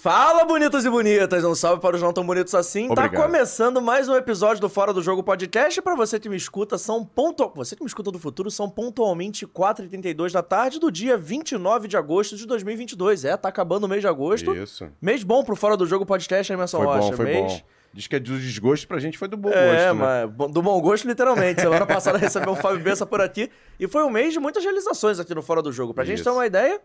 Fala, bonitos e bonitas! Um salve para os não tão bonitos assim. Obrigado. Tá começando mais um episódio do Fora do Jogo Podcast. Para você que me escuta, são pontu... Você que me escuta do futuro, são pontualmente 4h32 da tarde do dia 29 de agosto de 2022. É, tá acabando o mês de agosto. Isso. Mês bom pro Fora do Jogo Podcast, Emerson Foi Rocha. bom, foi mês... bom. Diz que é do desgosto pra gente foi do bom É, gosto, né? mas bom- do bom gosto, literalmente. Semana passada recebeu o Fábio Bessa por aqui. E foi um mês de muitas realizações aqui no Fora do Jogo. Pra gente Isso. ter uma ideia,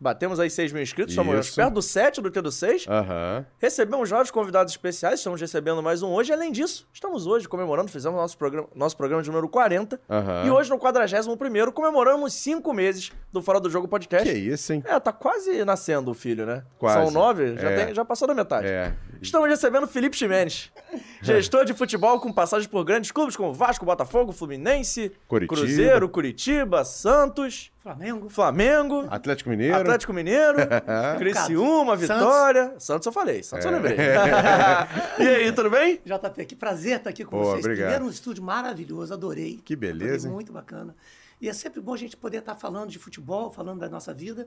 batemos aí 6 mil inscritos, estamos perto do 7 do que do 6. Aham. Recebemos vários convidados especiais, estamos recebendo mais um hoje. Além disso, estamos hoje comemorando, fizemos nosso programa, nosso programa de número 40. Aham. E hoje, no 41 comemoramos 5 meses do Fora do Jogo Podcast. Que isso, hein? É, tá quase nascendo o filho, né? Quase. São nove, já, É. já passou da metade. É. Estamos recebendo Felipe Ximenes, gestor de futebol com passagem por grandes clubes como Vasco, Botafogo, Fluminense, Curitiba. Cruzeiro, Curitiba, Santos, Flamengo. Flamengo, Atlético Mineiro. Atlético Mineiro, Criciúma, Santos. Vitória. Santos eu falei, Santos eu lembrei. e aí, tudo bem? JP, que prazer estar aqui com Pô, vocês. obrigado. Primeiro um estúdio maravilhoso, adorei. Que beleza, Adorei, muito bacana. E é sempre bom a gente poder estar falando de futebol, falando da nossa vida,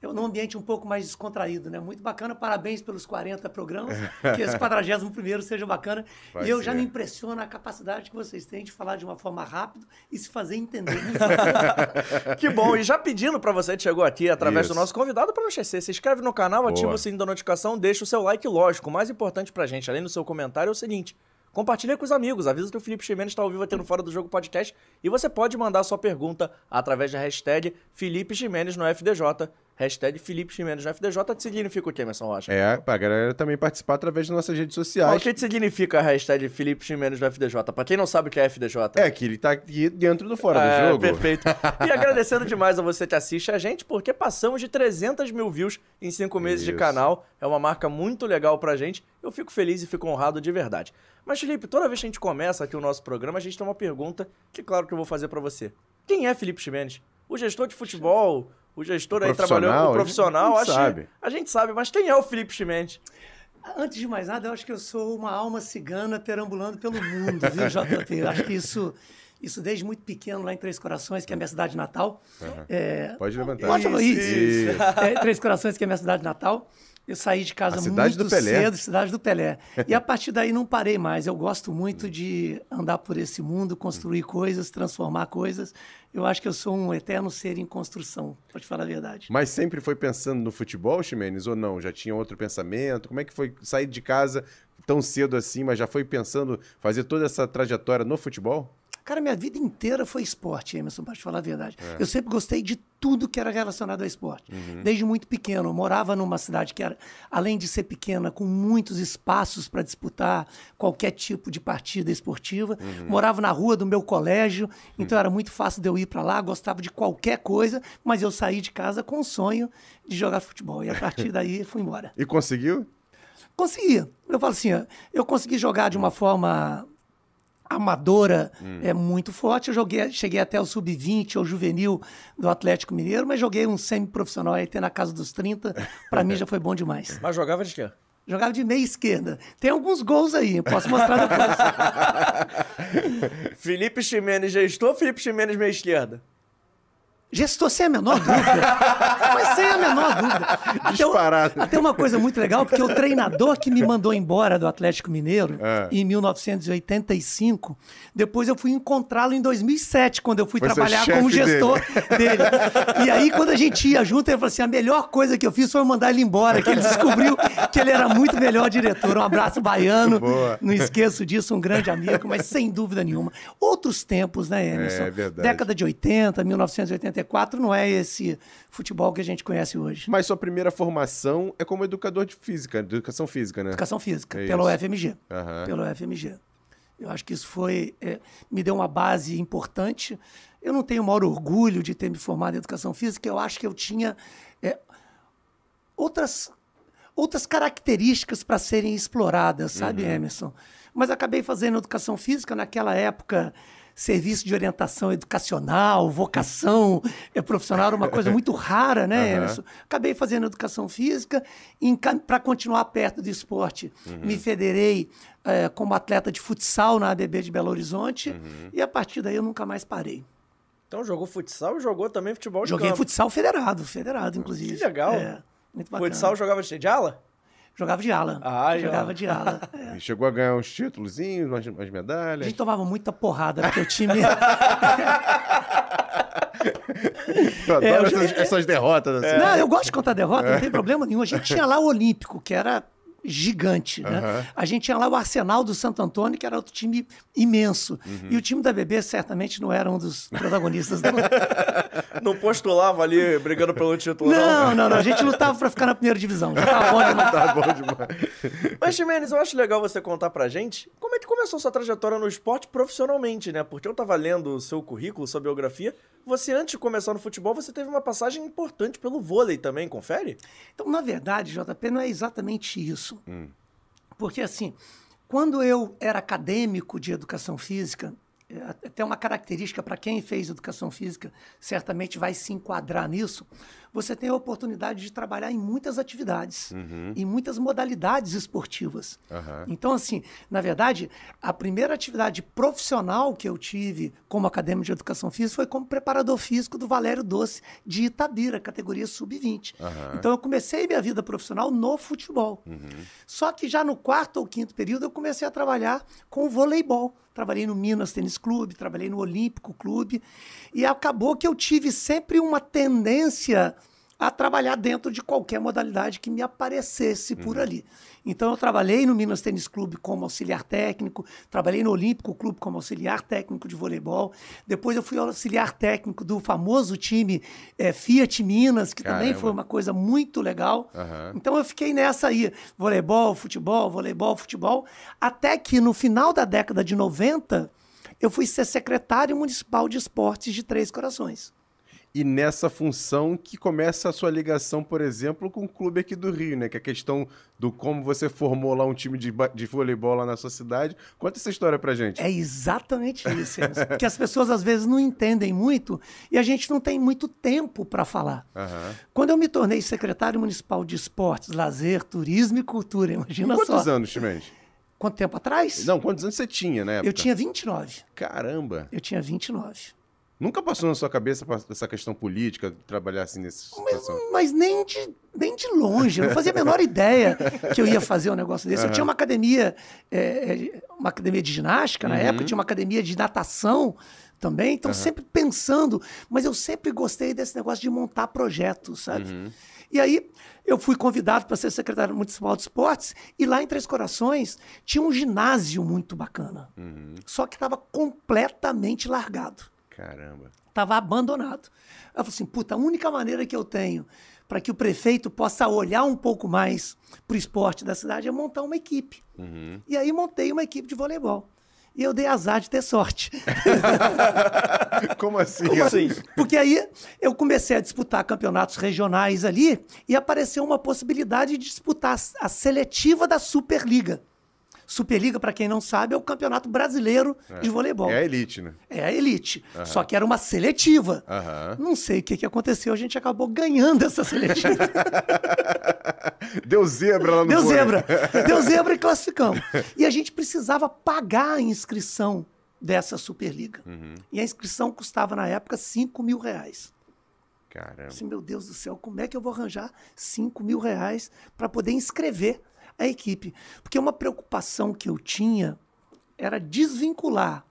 eu, num ambiente um pouco mais descontraído, né? Muito bacana, parabéns pelos 40 programas, que esse 41 seja bacana. Vai e eu já ser. me impressiona a capacidade que vocês têm de falar de uma forma rápida e se fazer entender. Que bom. E já pedindo pra você que chegou aqui através Isso. do nosso convidado pra não esquecer, se inscreve no canal, ativa Boa. o sininho da notificação, deixa o seu like, lógico. O mais importante pra gente, além do seu comentário, é o seguinte. Compartilha com os amigos, avisa que o Felipe Ximenes está ao vivo aqui no Fora do Jogo Podcast e você pode mandar sua pergunta através da hashtag Felipe Ximenes no FDJ. Hashtag Felipe Ximenes no FDJ significa o que, Emerson Rocha? É, pra galera também participar através das nossas redes Mas sociais. O que que significa a hashtag Felipe Ximenes no FDJ? Pra quem não sabe o que é FDJ. É, que ele tá aqui dentro do fora É, do jogo. Perfeito. E agradecendo demais a você que assiste a gente, porque passamos de 300 mil views em cinco meses de Isso. canal. É uma marca muito legal pra gente. Eu fico feliz e fico honrado de verdade. Mas, Felipe, toda vez que a gente começa aqui o nosso programa, a gente tem uma pergunta que, claro, que eu vou fazer pra você. Quem é Felipe Ximenes? O gestor de futebol, o gestor aí trabalhou, profissional, o profissional, a gente acho que sabe. a gente sabe, mas quem é o Felipe Ximenes? Antes de mais nada, eu acho que eu sou uma alma cigana perambulando pelo mundo, viu, JP? Eu acho que isso, isso desde muito pequeno, lá em Três Corações, que é a minha cidade natal. É, Pode levantar. Pode. Isso. É, Três Corações, que é a minha cidade natal. Eu saí de casa muito cedo, cidade do Pelé. E a partir daí não parei mais. Eu gosto muito de andar por esse mundo, construir coisas, transformar coisas. Eu acho que eu sou um eterno ser em construção, pra te falar a verdade. Mas sempre foi pensando no futebol, Ximenes, ou não? Já tinha outro pensamento? Como é que foi sair de casa tão cedo assim, mas já foi pensando fazer toda essa trajetória no futebol? Cara, minha vida inteira foi esporte, Emerson, pra te falar a verdade. É. Eu sempre gostei de tudo que era relacionado ao esporte. Uhum. Desde muito pequeno. Eu morava numa cidade que era, além de ser pequena, com muitos espaços para disputar qualquer tipo de partida esportiva. Uhum. Morava na rua do meu colégio, então era muito fácil de eu ir para lá, gostava de qualquer coisa, mas eu saí de casa com o sonho de jogar futebol. E a partir daí fui embora. E conseguiu? Consegui. Eu falo assim, eu consegui jogar de uma forma amadora é muito forte. Eu joguei, cheguei até o sub-20 ou juvenil do Atlético Mineiro, mas joguei um semi-profissional aí até na casa dos 30. Pra mim já foi bom demais. Mas jogava de quê? Jogava de meia esquerda. Tem alguns gols aí, posso mostrar depois. Felipe Ximenes gestor, Felipe Ximenes meia esquerda. Gestor sem a menor dúvida. Mas sem a menor dúvida. Até, Disparado. até uma coisa muito legal, porque o treinador que me mandou embora do Atlético Mineiro, É. em 1985, depois eu fui encontrá-lo em 2007, quando eu fui ser trabalhar como gestor dele. E aí, quando a gente ia junto, ele falou assim: a melhor coisa que eu fiz foi mandar ele embora, que ele descobriu que ele era muito melhor diretor. Um abraço baiano. Boa. Não esqueço disso, um grande amigo, mas sem dúvida nenhuma. Outros tempos, né, Emerson? É verdade. Década de 80, 1984, não é esse futebol que a gente conhece hoje. Mas sua primeira formação é como educador de física, de educação física, né? Educação física, É pelo isso. UFMG. Aham. Pelo UFMG. Eu acho que isso foi. é, me deu uma base importante. Eu não tenho o maior orgulho de ter me formado em educação física, eu acho que eu tinha é, outras, outras características para serem exploradas, sabe, Emerson? Mas acabei fazendo educação física naquela época. Serviço de orientação educacional, vocação é, profissional era uma coisa muito rara, né. Emerson? Acabei fazendo educação física para continuar perto do esporte. Me federei eh, como atleta de futsal na ABB de Belo Horizonte e a partir daí eu nunca mais parei. Então jogou futsal e jogou também futebol de Joguei campo. futsal federado, federado inclusive. Que legal. É, Muito bacana. Futsal jogava de de ala? Jogava de ala. Ah. Jogava de ala. É. E chegou a ganhar uns títulozinhos, umas, umas A medalhas. gente tomava muita porrada, porque o time. Eu adoro É, eu essas, essas derrotas assim. Não, eu gosto de contar derrota, não tem problema nenhum. A gente tinha lá o Olímpico, que era gigante, né? A gente tinha lá o Arsenal do Santo Antônio, que era outro time imenso. Uhum. E o time da BB certamente não era um dos protagonistas. Não, Não postulava ali brigando pelo título, não. não, não, não. A gente lutava pra ficar na primeira divisão. Já tava bom demais. Tá bom demais. Mas, Ximenes, eu acho legal você contar pra gente como é que começou sua trajetória no esporte profissionalmente, né? Porque eu tava lendo o seu currículo, sua biografia. Você, antes de começar no futebol, você teve uma passagem importante pelo vôlei também, confere? Então, na verdade, JP, não é exatamente isso. Porque, assim, quando eu era acadêmico de educação física, é, até uma característica para quem fez educação física, certamente vai se enquadrar nisso, você tem a oportunidade de trabalhar em muitas atividades, em muitas modalidades esportivas. Aham. Então, assim, na verdade, a primeira atividade profissional que eu tive como acadêmico de educação física foi como preparador físico do Valério Doce de Itabira, categoria sub-20. Aham. Então, eu comecei minha vida profissional no futebol. Só que já no quarto ou quinto período, eu comecei a trabalhar com o voleibol. Trabalhei no Minas Tênis Clube, trabalhei no Olímpico Clube. E acabou que eu tive sempre uma tendência a trabalhar dentro de qualquer modalidade que me aparecesse por ali. Então eu trabalhei no Minas Tênis Clube como auxiliar técnico, trabalhei no Olímpico Clube como auxiliar técnico de voleibol, depois eu fui auxiliar técnico do famoso time eh, Fiat Minas, que também Caramba. foi uma coisa muito legal. Aham. Então eu fiquei nessa aí, voleibol, futebol, voleibol, futebol, até que no final da década de 90 eu fui ser secretário municipal de esportes de Três Corações. E nessa função que começa a sua ligação, por exemplo, com o clube aqui do Rio, né? Que é a questão do como você formou lá um time de, de voleibol lá na sua cidade. Conta essa história pra gente. É exatamente isso, porque as pessoas às vezes não entendem muito e a gente não tem muito tempo para falar. Aham. Quando eu me tornei secretário municipal de esportes, lazer, turismo e cultura, imagina Quantos só. anos, Chimenez? Quanto tempo atrás? Não, quantos anos você tinha época? Eu tinha 29. Caramba! Eu tinha 29. Nunca passou na sua cabeça essa questão política, trabalhar assim nessa situação? Mas nem de, nem de longe. Eu não fazia a menor ideia que eu ia fazer um negócio desse. Eu tinha uma academia, é, é, uma academia de ginástica na época, tinha uma academia de natação também. Então, sempre pensando, mas eu sempre gostei desse negócio de montar projetos, sabe? E aí, eu fui convidado para ser secretário municipal de esportes, e lá em Três Corações tinha um ginásio muito bacana. Só que estava completamente largado Caramba. estava abandonado. Eu falei assim, puta, a única maneira que eu tenho para que o prefeito possa olhar um pouco mais para o esporte da cidade é montar uma equipe. E aí montei uma equipe de voleibol. E eu dei azar de ter sorte. Como assim? Como assim? Porque aí eu comecei a disputar campeonatos regionais ali e apareceu uma possibilidade de disputar a seletiva da Superliga. Superliga, para quem não sabe, é o campeonato brasileiro de voleibol. É a elite, né? É a elite. Só que era uma seletiva. Aham. Não sei o que, que aconteceu, a gente acabou ganhando essa seletiva. Deu zebra lá no Deu zebra. Deu zebra e classificamos. E a gente precisava pagar a inscrição dessa Superliga. E a inscrição custava, na época, 5 mil reais. Caramba. Assim, meu Deus do céu, como é que eu vou arranjar 5 mil reais para poder inscrever a equipe? Porque uma preocupação que eu tinha era desvincular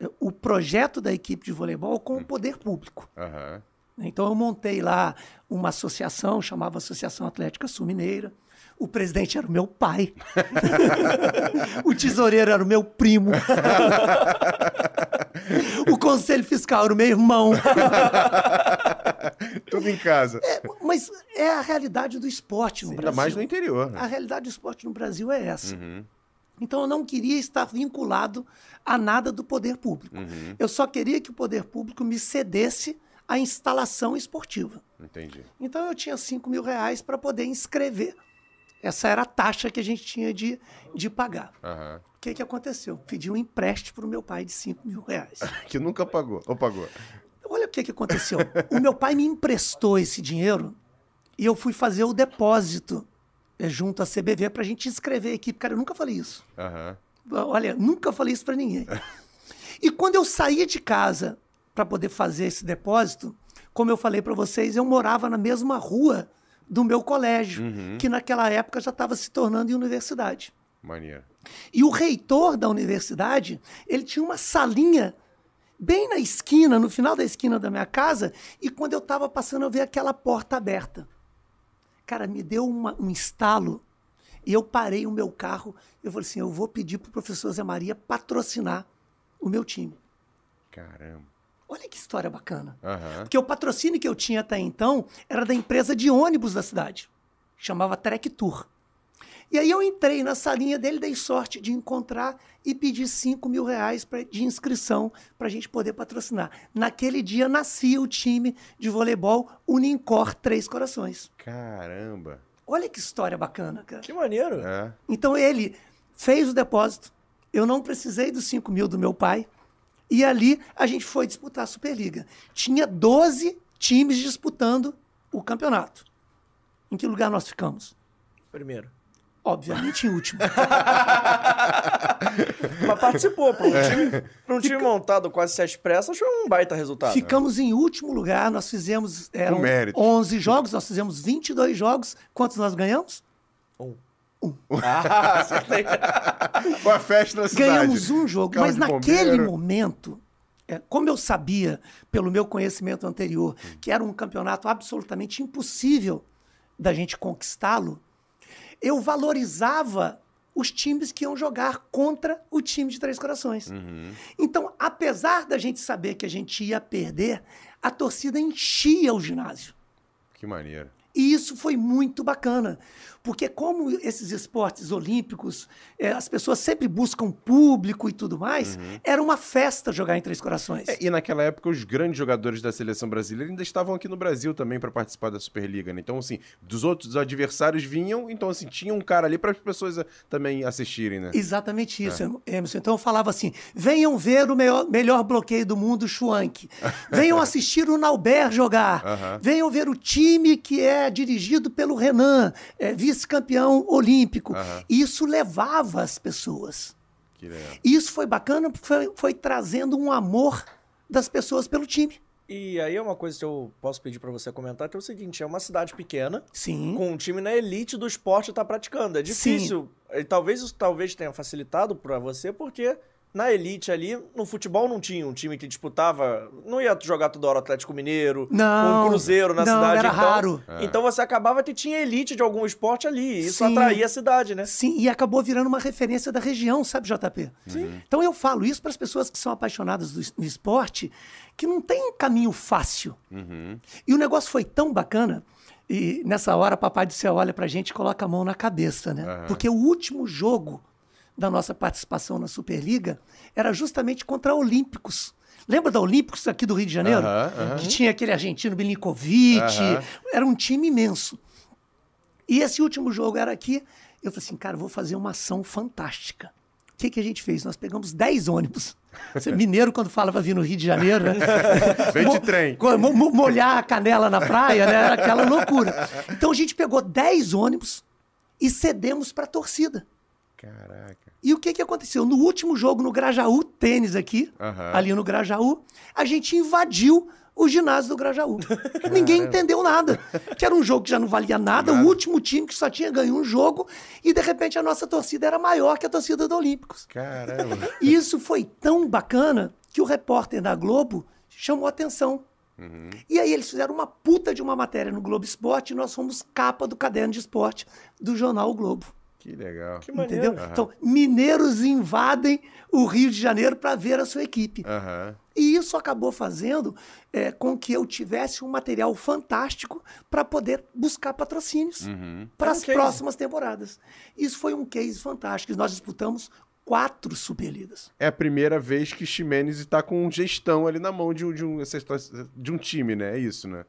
eh, o projeto da equipe de voleibol com o poder público. Aham. Então eu montei lá uma associação, chamava Associação Atlética Sul Mineira. O presidente era o meu pai. o tesoureiro era o meu primo. o conselho fiscal era o meu irmão. Tudo em casa. É, mas é a realidade do esporte no Ainda Brasil. mais no interior, A né? realidade do esporte no Brasil é essa. Então eu não queria estar vinculado a nada do poder público. Eu só queria que o poder público me cedesse a instalação esportiva. Entendi. Então eu tinha 5 mil reais para poder inscrever. Essa era a taxa que a gente tinha de, de pagar. Aham. O que, que aconteceu? Pedi um empréstimo para o meu pai de 5 mil reais. Que nunca pagou. Ou pagou. Olha o que, que aconteceu. O meu pai me emprestou esse dinheiro e eu fui fazer o depósito eh, junto à CBV para a gente inscrever a equipe. Cara, eu nunca falei isso. Aham. Olha, nunca falei isso para ninguém. E quando eu saí de casa para poder fazer esse depósito, como eu falei para vocês, eu morava na mesma rua do meu colégio, Uhum. que naquela época já estava se tornando em universidade. Maneiro. E o reitor da universidade, ele tinha uma salinha bem na esquina, no final da esquina da minha casa, e quando eu estava passando, eu vi aquela porta aberta. Cara, me deu uma- um estalo, e eu parei o meu carro, eu falei assim, eu vou pedir para o professor Zé Maria patrocinar o meu time. Caramba. Olha que história bacana. Aham. Porque o patrocínio que eu tinha até então era da empresa de ônibus da cidade. Chamava Trek Tour. E aí eu entrei na salinha dele, dei sorte de encontrar e pedi 5 mil reais pra, de inscrição para a gente poder patrocinar. Naquele dia nascia o time de voleibol Unincor Três Corações. Caramba. Olha que história bacana, cara. Que maneiro. É. Então ele fez o depósito, eu não precisei dos 5 mil do meu pai, e ali a gente foi disputar a Superliga. Tinha 12 times disputando o campeonato. Em que lugar nós ficamos? Primeiro. Obviamente em último. Mas participou. Para um, É. time, pra um time montado com as sete pressas, foi um baita resultado. Ficamos em último lugar, nós fizemos eram mérito. 11 jogos, nós fizemos 22 jogos. Quantos nós ganhamos? Um. Um. Ah, acertei. Foi a festa na cidade. Ganhamos um jogo, Carro mas naquele bombeiro. momento, é, como eu sabia, pelo meu conhecimento anterior, que era um campeonato absolutamente impossível da gente conquistá-lo, eu valorizava os times que iam jogar contra o time de Três Corações. Uhum. Então, apesar da gente saber que a gente ia perder, a torcida enchia o ginásio. Que maneiro. E isso foi muito bacana, porque como esses esportes olímpicos, eh, as pessoas sempre buscam público e tudo mais, era uma festa jogar em Três Corações. É, e naquela época os grandes jogadores da seleção brasileira ainda estavam aqui no Brasil também para participar da Superliga, né? Então, assim, dos outros adversários vinham, então, assim, tinha um cara ali para as pessoas ah, também assistirem, né? Exatamente isso, Emerson. Então eu falava assim: venham ver o melhor, melhor bloqueio do mundo, Schwank. Venham assistir o Nauber jogar. Aham. Venham ver o time que é dirigido pelo Renan, é, vice-campeão olímpico. Aham. Isso levava as pessoas. Que legal. E isso foi bacana, porque foi, foi trazendo um amor das pessoas pelo time. E aí é uma coisa que eu posso pedir pra você comentar, que é o seguinte, é uma cidade pequena, Sim. com um time na elite do esporte tá praticando. É difícil. E talvez isso talvez tenha facilitado pra você, porque na elite ali, no futebol não tinha um time que disputava, não ia jogar toda hora Atlético Mineiro, Não, um Cruzeiro na não, cidade. era então, raro. Então você acabava que tinha elite de algum esporte ali, e isso Sim. atraía a cidade, né? Sim, e acabou virando uma referência da região, sabe, JP? Sim. Então eu falo isso para as pessoas que são apaixonadas do, do esporte, que não tem caminho fácil. Uhum. E o negócio foi tão bacana, e nessa hora Papai do Céu olha pra gente e coloca a mão na cabeça, né? Aham. Porque o último jogo da nossa participação na Superliga era justamente contra a Olímpicos. Lembra da Olímpicos aqui do Rio de Janeiro? Aham, aham. Que tinha aquele argentino Milinkovic, Aham. era um time imenso. E esse último jogo era aqui. Eu falei assim, cara, vou fazer uma ação fantástica. O que, que a gente fez? Nós pegamos 10 ônibus. Você, mineiro, quando fala para vir no Rio de Janeiro, né? Vem de trem. molhar a canela na praia, né? Era aquela loucura. Então a gente pegou 10 ônibus e cedemos para a torcida. Caraca. E o que, que aconteceu? No último jogo, no Grajaú, tênis aqui, Aham. ali no Grajaú, a gente invadiu o ginásio do Grajaú. Ninguém entendeu nada. Que era um jogo que já não valia nada, Nada. o último time que só tinha ganho um jogo, e de repente a nossa torcida era maior que a torcida do Olímpicos. Caramba. E isso foi tão bacana que o repórter da Globo chamou atenção. Uhum. E aí eles fizeram uma puta de uma matéria no Globo Esporte e nós fomos capa do caderno de esporte do jornal o Globo. Que legal. Que maneiro. Entendeu? Então, mineiros invadem o Rio de Janeiro para ver a sua equipe. Aham. E isso acabou fazendo é, com que eu tivesse um material fantástico para poder buscar patrocínios Uhum. para É um as próximas temporadas. Isso foi um case fantástico. Nós disputamos quatro Superligas. É a primeira vez que Ximenes está com gestão ali na mão de um, de um, de um time, né? É isso, né?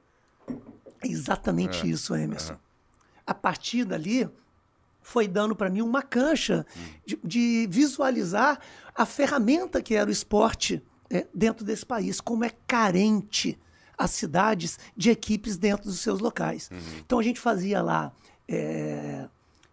É exatamente isso, Emerson. A partir dali, foi dando para mim uma cancha de, de visualizar a ferramenta que era o esporte é, dentro desse país, como é carente as cidades de equipes dentro dos seus locais. Então a gente fazia lá é,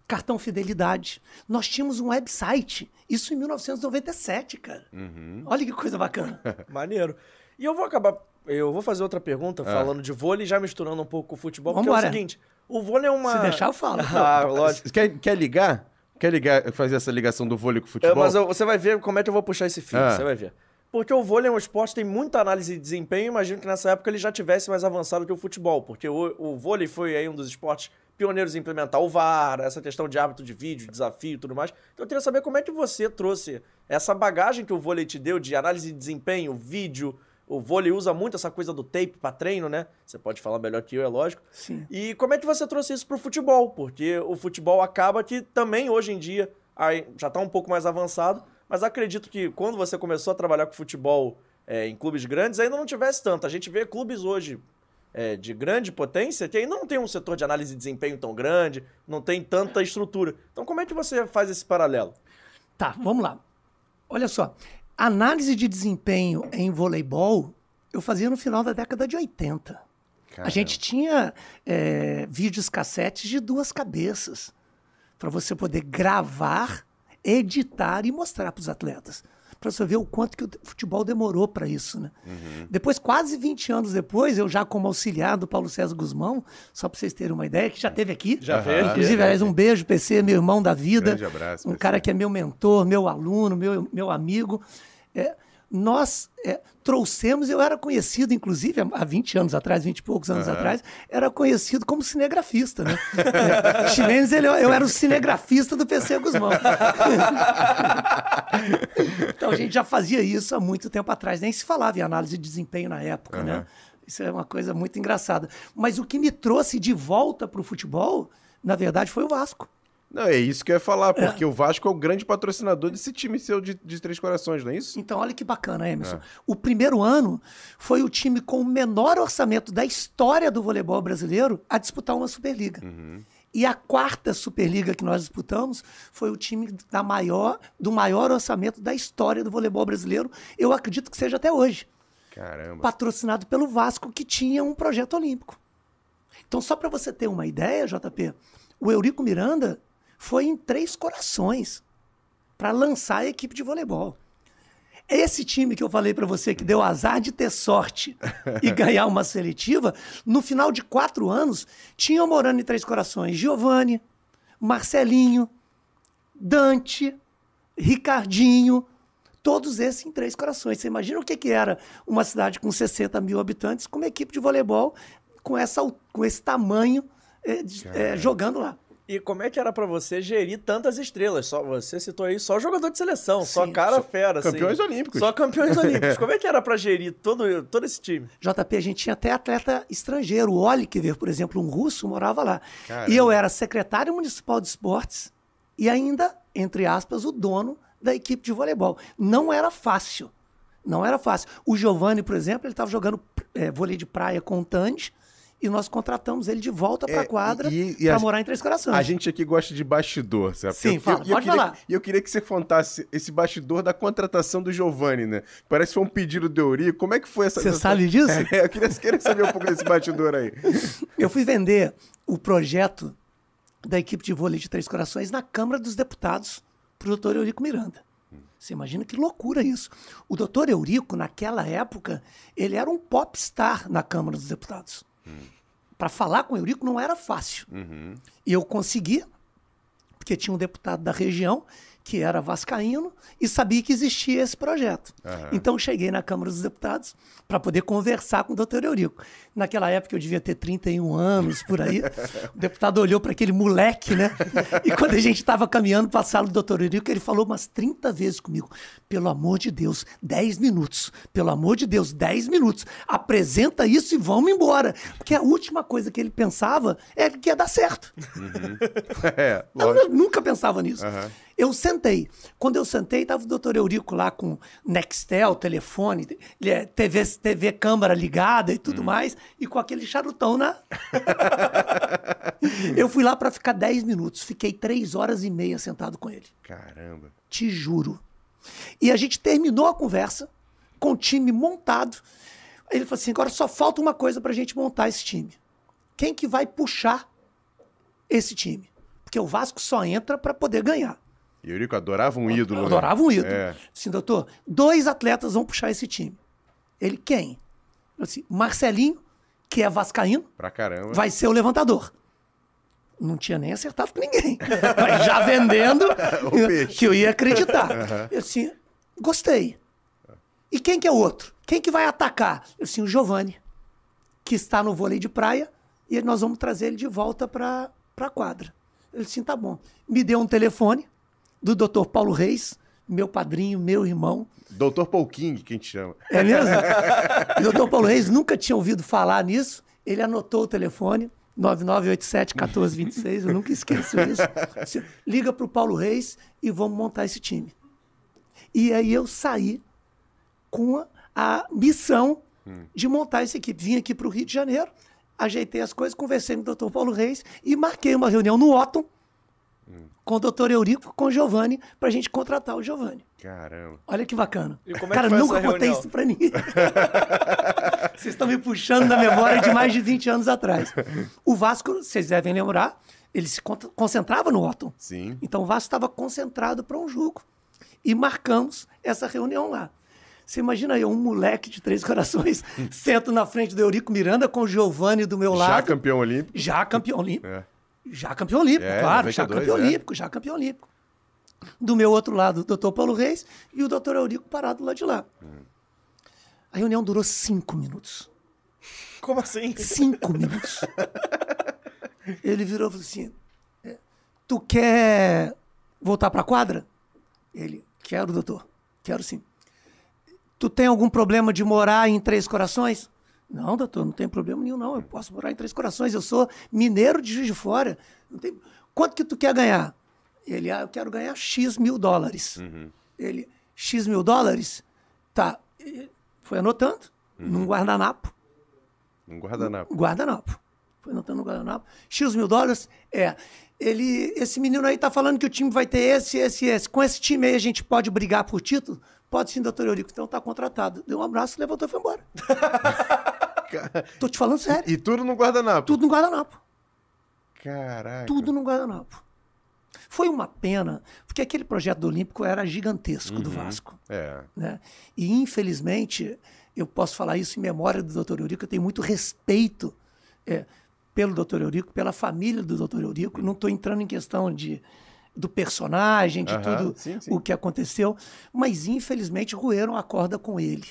cartão fidelidade. Nós tínhamos um website, isso em 1997, cara. Uhum. Olha que coisa bacana. Maneiro. E eu vou acabar. Eu vou fazer outra pergunta, falando de vôlei, já misturando um pouco com o futebol, porque é Vambora. o seguinte: O vôlei é uma. Se deixar, eu falo. Ah, lógico. Quer, quer ligar? Quer ligar, fazer essa ligação do vôlei com o É, futebol? mas eu- você vai ver como é que eu vou puxar esse fio, Ah. você vai ver. Porque o vôlei é um esporte que tem muita análise de desempenho, imagino que nessa época ele já tivesse mais avançado que o futebol, porque o, o vôlei foi aí um dos esportes pioneiros em implementar o VAR, essa questão de hábito de vídeo, desafio e tudo mais. Então eu queria saber como é que você trouxe essa bagagem que o vôlei te deu de análise de desempenho, vídeo. O vôlei usa muito essa coisa do tape para treino, né? Você pode falar melhor que eu, é lógico. Sim. E como é que você trouxe isso pro futebol? Porque o futebol acaba que também hoje em dia já está um pouco mais avançado, mas acredito que quando você começou a trabalhar com futebol é, em clubes grandes ainda não tivesse tanto. A gente vê clubes hoje é, de grande potência que ainda não tem um setor de análise de desempenho tão grande, não tem tanta estrutura. Então como é que você faz esse paralelo? Tá, vamos lá. Olha só. Análise de desempenho em voleibol eu fazia no final da década de 80. A Caramba. gente tinha é, vídeos cassetes de duas cabeças para você poder gravar, editar e mostrar para os atletas. Para você ver o quanto que o futebol demorou para isso. Né? Depois, quase 20 anos depois, eu já como auxiliar do Paulo César Guzmão, só para vocês terem uma ideia, que já teve aqui. Já veio? Inclusive, aliás, um beijo, PC, meu irmão da vida. Grande abraço, Um PC. cara que é meu mentor, meu aluno, meu, meu amigo. É, nós é, trouxemos, eu era conhecido, inclusive, há- há 20 anos atrás, 20 e poucos anos atrás, era conhecido como cinegrafista, né? É, Ximenes, ele, eu era o cinegrafista do PC Guzmão. então a gente já fazia isso há muito tempo atrás, nem se falava em análise de desempenho na época, né? Isso é uma coisa muito engraçada. Mas o que me trouxe de volta para o futebol, na verdade, foi o Vasco. Não, é isso que eu ia falar, porque o Vasco é o grande patrocinador desse time seu de, de Três Corações, não é isso? Então, olha que bacana, Emerson. O primeiro ano foi o time com o menor orçamento da história do voleibol brasileiro a disputar uma Superliga. E a quarta Superliga que nós disputamos foi o time da maior, do maior orçamento da história do voleibol brasileiro. Eu acredito que seja até hoje. Caramba. Patrocinado pelo Vasco, que tinha um projeto olímpico. Então, só para você ter uma ideia, JP, o Eurico Miranda foi em Três Corações para lançar a equipe de voleibol. Esse time que eu falei para você que deu azar de ter sorte e ganhar uma seletiva, no final de quatro anos, tinham morando em Três Corações Giovanni, Marcelinho, Dante, Ricardinho, todos esses em Três Corações. Você imagina o que, que era uma cidade com 60 mil habitantes com uma equipe de voleibol com, essa, com esse tamanho de- eh, jogando lá. E como é que era pra você gerir tantas estrelas? Só, você citou aí só jogador de seleção, só Sim. cara fera. assim. campeões olímpicos. Só campeões olímpicos. Como é que era pra gerir todo, todo esse time? JP, a gente tinha até atleta estrangeiro. O Oliver, por exemplo, um russo, morava lá. Caramba. E eu era secretário municipal de esportes e ainda, entre aspas, o dono da equipe de voleibol. Não era fácil. Não era fácil. O Giovanni, por exemplo, ele estava jogando eh, vôlei de praia com o Tandy e nós contratamos ele de volta para a É, quadra para morar em Três Corações. A gente aqui gosta de bastidor, sabe? Sim, Eu- fala, eu, eu pode queria, falar. E eu queria que você contasse esse bastidor da contratação do Giovanni, né? Parece que foi um pedido do Eurico. Como é que foi essa... Você essa- sabe disso? É, eu queria, queria saber um pouco desse bastidor aí. Eu fui vender o projeto da equipe de vôlei de Três Corações na Câmara dos Deputados para o doutor Eurico Miranda. Você imagina que loucura isso. O doutor Eurico, naquela época, ele era um popstar na Câmara dos Deputados. Para falar com o Eurico não era fácil. E eu consegui, porque tinha um deputado da região que era vascaíno e sabia que existia esse projeto. Então cheguei na Câmara dos Deputados para poder conversar com o doutor Eurico. Naquela época eu devia ter 31 anos, por aí. O deputado olhou para aquele moleque, né? E quando a gente estava caminhando para a sala do doutor Eurico, ele falou umas 30 vezes comigo, pelo amor de Deus, 10 minutos. Pelo amor de Deus, 10 minutos. Apresenta isso e vamos embora. Porque a última coisa que ele pensava é que ia dar certo. É, Eu nu- nunca pensava nisso. Eu sentei. Quando eu sentei, estava o doutor Eurico lá com Nextel, telefone, ele é TV, TV câmara ligada e tudo mais, e com aquele charutão na. eu fui lá para ficar 10 minutos. Fiquei 3 horas e meia sentado com ele. Caramba. Te juro. E a gente terminou a conversa com o time montado. Ele falou assim: agora só falta uma coisa para a gente montar esse time. Quem que vai puxar esse time? Porque o Vasco só entra para poder ganhar. E Eurico adorava um ídolo, né? adorava um ídolo. É. Assim, doutor, dois atletas vão puxar esse time. Ele quem? Eu Assim, Marcelinho, que é vascaíno, Pra caramba. vai ser o levantador. Não tinha nem acertado com ninguém. Mas já vendendo, que eu ia acreditar. Eu assim, gostei. E quem que é o outro? Quem que vai atacar? Eu assim, o Giovanni, que está no vôlei de praia, e nós vamos trazer ele de volta para a quadra. Ele assim, tá bom. Me deu um telefone do Dr. Paulo Reis, meu padrinho, meu irmão. Doutor Paul King, quem te chama. É mesmo? o doutor Paulo Reis nunca tinha ouvido falar nisso. Ele anotou o telefone, 9987-1426, eu nunca esqueço isso. Liga para o Paulo Reis e vamos montar esse time. E aí eu saí com a, a missão de montar essa equipe. Vim aqui para o Rio de Janeiro, ajeitei as coisas, conversei com o doutor Paulo Reis e marquei uma reunião no Otton com o doutor Eurico, com o Giovanni, para a gente contratar o Giovanni. Caramba. Olha que bacana. E como é que Cara, nunca contei reunião? isso pra ninguém. Vocês estão me puxando da memória de mais de 20 anos atrás. O Vasco, vocês devem lembrar, ele se con- concentrava no Otton. Sim. Então o Vasco estava concentrado para um jogo. E marcamos essa reunião lá. Você imagina aí, um moleque de Três Corações, sento na frente do Eurico Miranda com o Giovanni do meu Já lado. campeão olímpico. Já campeão olímpico. É. Já campeão olímpico, É, claro, já 92, campeão é. olímpico, já campeão olímpico. Do meu outro lado, o doutor Paulo Reis e o doutor Eurico parado lá de lá. A reunião durou cinco minutos. Como assim? Cinco minutos. Ele virou e falou assim: é, Tu quer voltar pra quadra? Ele, quero, doutor. Quero sim. Tu tem algum problema de morar em Três Corações? Não, doutor, não tem problema nenhum, não. Eu posso morar em Três Corações. Eu sou mineiro de Juiz de Fora. Não tem... Quanto que tu quer ganhar? Ele, ah, eu quero ganhar X mil dólares. Ele, X mil dólares? Tá. E Foi anotando num guardanapo Um guardanapo. guardanapo. Foi anotando no guardanapo. X mil dólares? É. Ele, esse menino aí tá falando que o time vai ter esse, esse, esse. Com esse time aí a gente pode brigar por título? Pode sim, doutor Eurico. Então tá contratado. Deu um abraço, levantou e foi embora. Tô te falando sério. E tudo no guardanapo. Tudo no guardanapo. Caraca. Tudo no guardanapo. Foi uma pena, porque aquele projeto do Olímpico era gigantesco do Vasco. É. né? E infelizmente, eu posso falar isso em memória do Dr. Eurico, eu tenho muito respeito é, pelo Dr. Eurico, pela família do Dr. Eurico. Não estou entrando em questão de, do personagem, de Aham, tudo sim, sim. o que aconteceu, mas infelizmente roeram a corda com ele.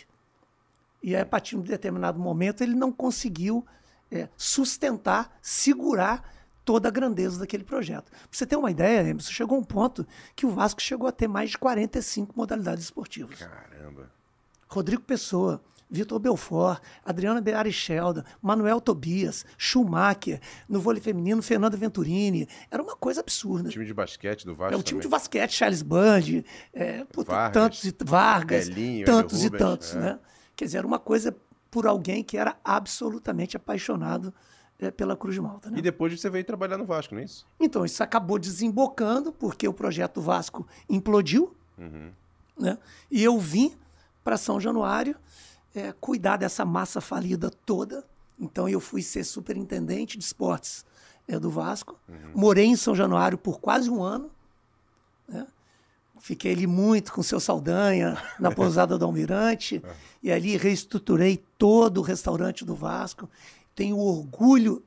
E aí, a partir de um determinado momento, ele não conseguiu é, sustentar, segurar toda a grandeza daquele projeto. Pra você ter uma ideia, Emerson, chegou um ponto que o Vasco chegou a ter mais de 45 modalidades esportivas. Caramba. Rodrigo Pessoa, Vitor Belfort, Adriana Bearichelda, Manuel Tobias, Schumacher, no vôlei feminino, Fernanda Venturini. Era uma coisa absurda. Time de basquete do Vasco É o time de também. basquete, Charles Band, é, puta, Vargas, tantos e Vargas, Belinho, tantos e tantos, é. né? Quer dizer, era uma coisa por alguém que era absolutamente apaixonado é, pela Cruz de Malta, né? E depois você veio trabalhar no Vasco, não é isso? Então, isso acabou desembocando, porque o projeto Vasco implodiu, né? E eu vim para São Januário é, cuidar dessa massa falida toda. Então, eu fui ser superintendente de esportes é, do Vasco. Morei em São Januário por quase um ano. né? Fiquei ali muito com o seu Saldanha, na pousada do Almirante. E ali reestruturei todo o restaurante do Vasco. Tenho orgulho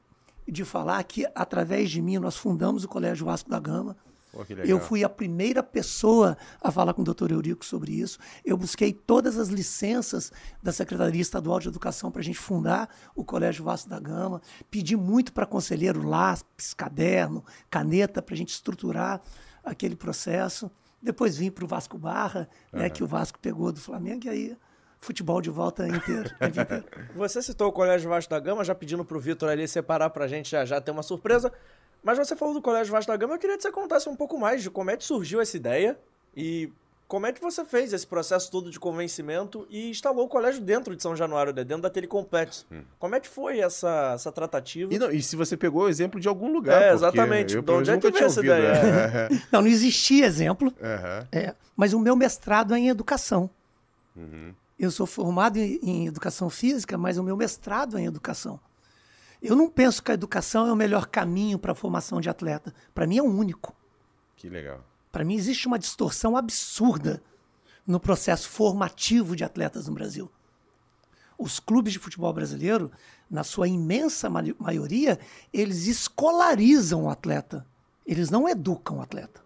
de falar que, através de mim, nós fundamos o Colégio Vasco da Gama. Pô. Eu fui a primeira pessoa a falar com o doutor Eurico sobre isso. Eu busquei todas as licenças da Secretaria Estadual de Educação para a gente fundar o Colégio Vasco da Gama. Pedi muito para conselheiro lápis, caderno, caneta, para a gente estruturar aquele processo. Depois vim para o Vasco Barra, né, que o Vasco pegou do Flamengo, e aí futebol de volta inteiro. a vida inteira. Você citou o Colégio Vasco da Gama, já pedindo pro Vitor ali separar pra gente já, já ter uma surpresa. Mas você falou do Colégio Vasco da Gama, eu queria que você contasse um pouco mais de como é que surgiu essa ideia e como é que você fez esse processo todo de convencimento e instalou o colégio dentro de São Januário, né, dentro daquele complexo. Como é que foi essa, essa tratativa? E, não, e se você pegou o exemplo de algum lugar. É, exatamente. Eu, De onde é que veio essa ouvido. ideia? É, Não, não existia exemplo. aham. É, mas o meu mestrado é em educação. Uhum. Eu sou formado em, em educação física, mas o meu mestrado é em educação. Eu não penso que a educação é o melhor caminho para a formação de atleta. Para mim é o único. Que legal. Para mim existe uma distorção absurda no processo formativo de atletas no Brasil. Os clubes de futebol brasileiro, na sua imensa ma- maioria, eles escolarizam o atleta. Eles não educam o atleta.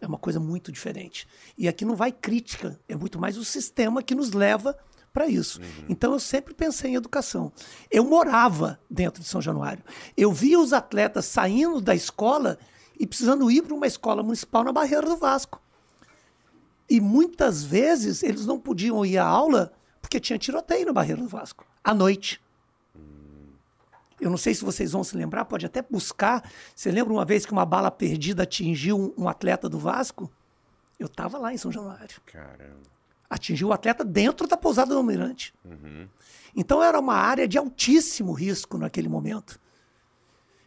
É uma coisa muito diferente. E aqui não vai crítica, é muito mais o sistema que nos leva para isso. Então eu sempre pensei em educação. Eu morava dentro de São Januário. Eu via os atletas saindo da escola e precisando ir para uma escola municipal na Barreira do Vasco. E muitas vezes eles não podiam ir à aula porque tinha tiroteio na Barreira do Vasco, à noite. Eu não sei se vocês vão se lembrar, pode até buscar. Você lembra uma vez que uma bala perdida atingiu um, um atleta do Vasco? Eu estava lá em São Januário. Caramba. Atingiu o atleta dentro da pousada do Almirante. Então era uma área de altíssimo risco naquele momento.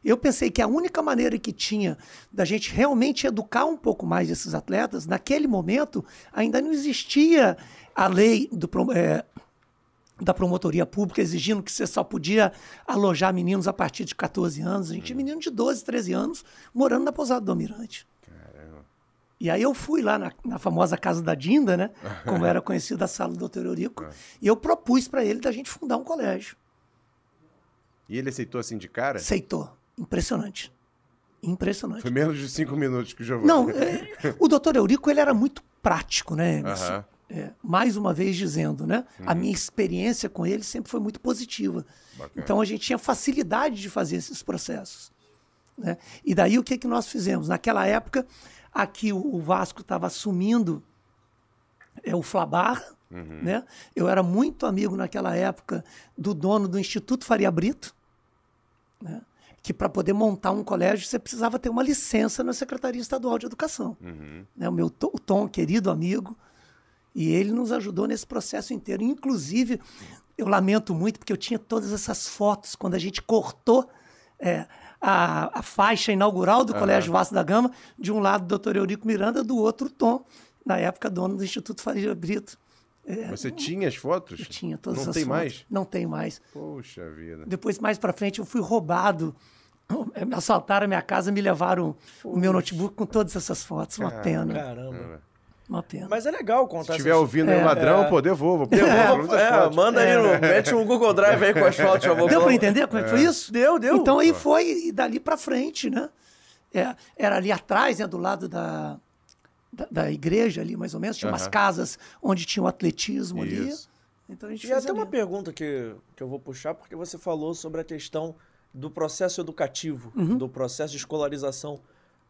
Eu pensei que a única maneira que tinha da gente realmente educar um pouco mais esses atletas, naquele momento ainda não existia a lei do, é, da promotoria pública exigindo que você só podia alojar meninos a partir de 14 anos. A gente tinha menino de 12, 13 anos morando na pousada do Almirante. Caramba. E aí eu fui lá na, na famosa casa da Dinda, né? Como era conhecida a sala do Dr. Eurico. E eu propus para ele da gente fundar um colégio. E ele aceitou assim de cara? Aceitou. Impressionante. Impressionante. Foi menos de cinco minutos que o Giovanni. Não, é, o doutor Eurico ele era muito prático, né? Aham. É, mais uma vez dizendo, né? A minha experiência com ele sempre foi muito positiva. Então a gente tinha facilidade de fazer esses processos. Né? E daí o que, que nós fizemos? Naquela época, aqui o, o Vasco estava assumindo é, o Flabar. Né? Eu era muito amigo naquela época do dono do Instituto Faria Brito né? Que para poder montar um colégio você precisava ter uma licença na Secretaria Estadual de Educação. Né, o meu o Tom, querido amigo, e ele nos ajudou nesse processo inteiro. Inclusive, eu lamento muito porque eu tinha todas essas fotos quando a gente cortou é, a, a faixa inaugural do Colégio Vasco da Gama, de um lado o doutor Eurico Miranda, do outro o Tom, na época dono do Instituto Faria Brito. Você tinha as fotos? Eu tinha todas Não as tem fotos. mais? Não tem mais. Poxa vida. Depois, mais pra frente, eu fui roubado. Me assaltaram a minha casa, me levaram o meu notebook com todas essas fotos. Uma pena. Caramba. Uma pena. Mas é legal contar Se essa estiver ouvindo aí É. o ladrão, pô, devolva. Pô, devolva É, manda aí, no, mete um Google Drive aí com as fotos. Deu para entender como é que foi isso? Deu, deu. Então aí foi e dali para frente, né? É, era ali atrás, né, do lado da, da, da igreja ali, mais ou menos. Tinha umas Aham. casas onde tinha o atletismo ali. Isso. Então a gente E fez até uma ali. pergunta que, que eu vou puxar, porque você falou sobre a questão do processo educativo, Uhum. do processo de escolarização.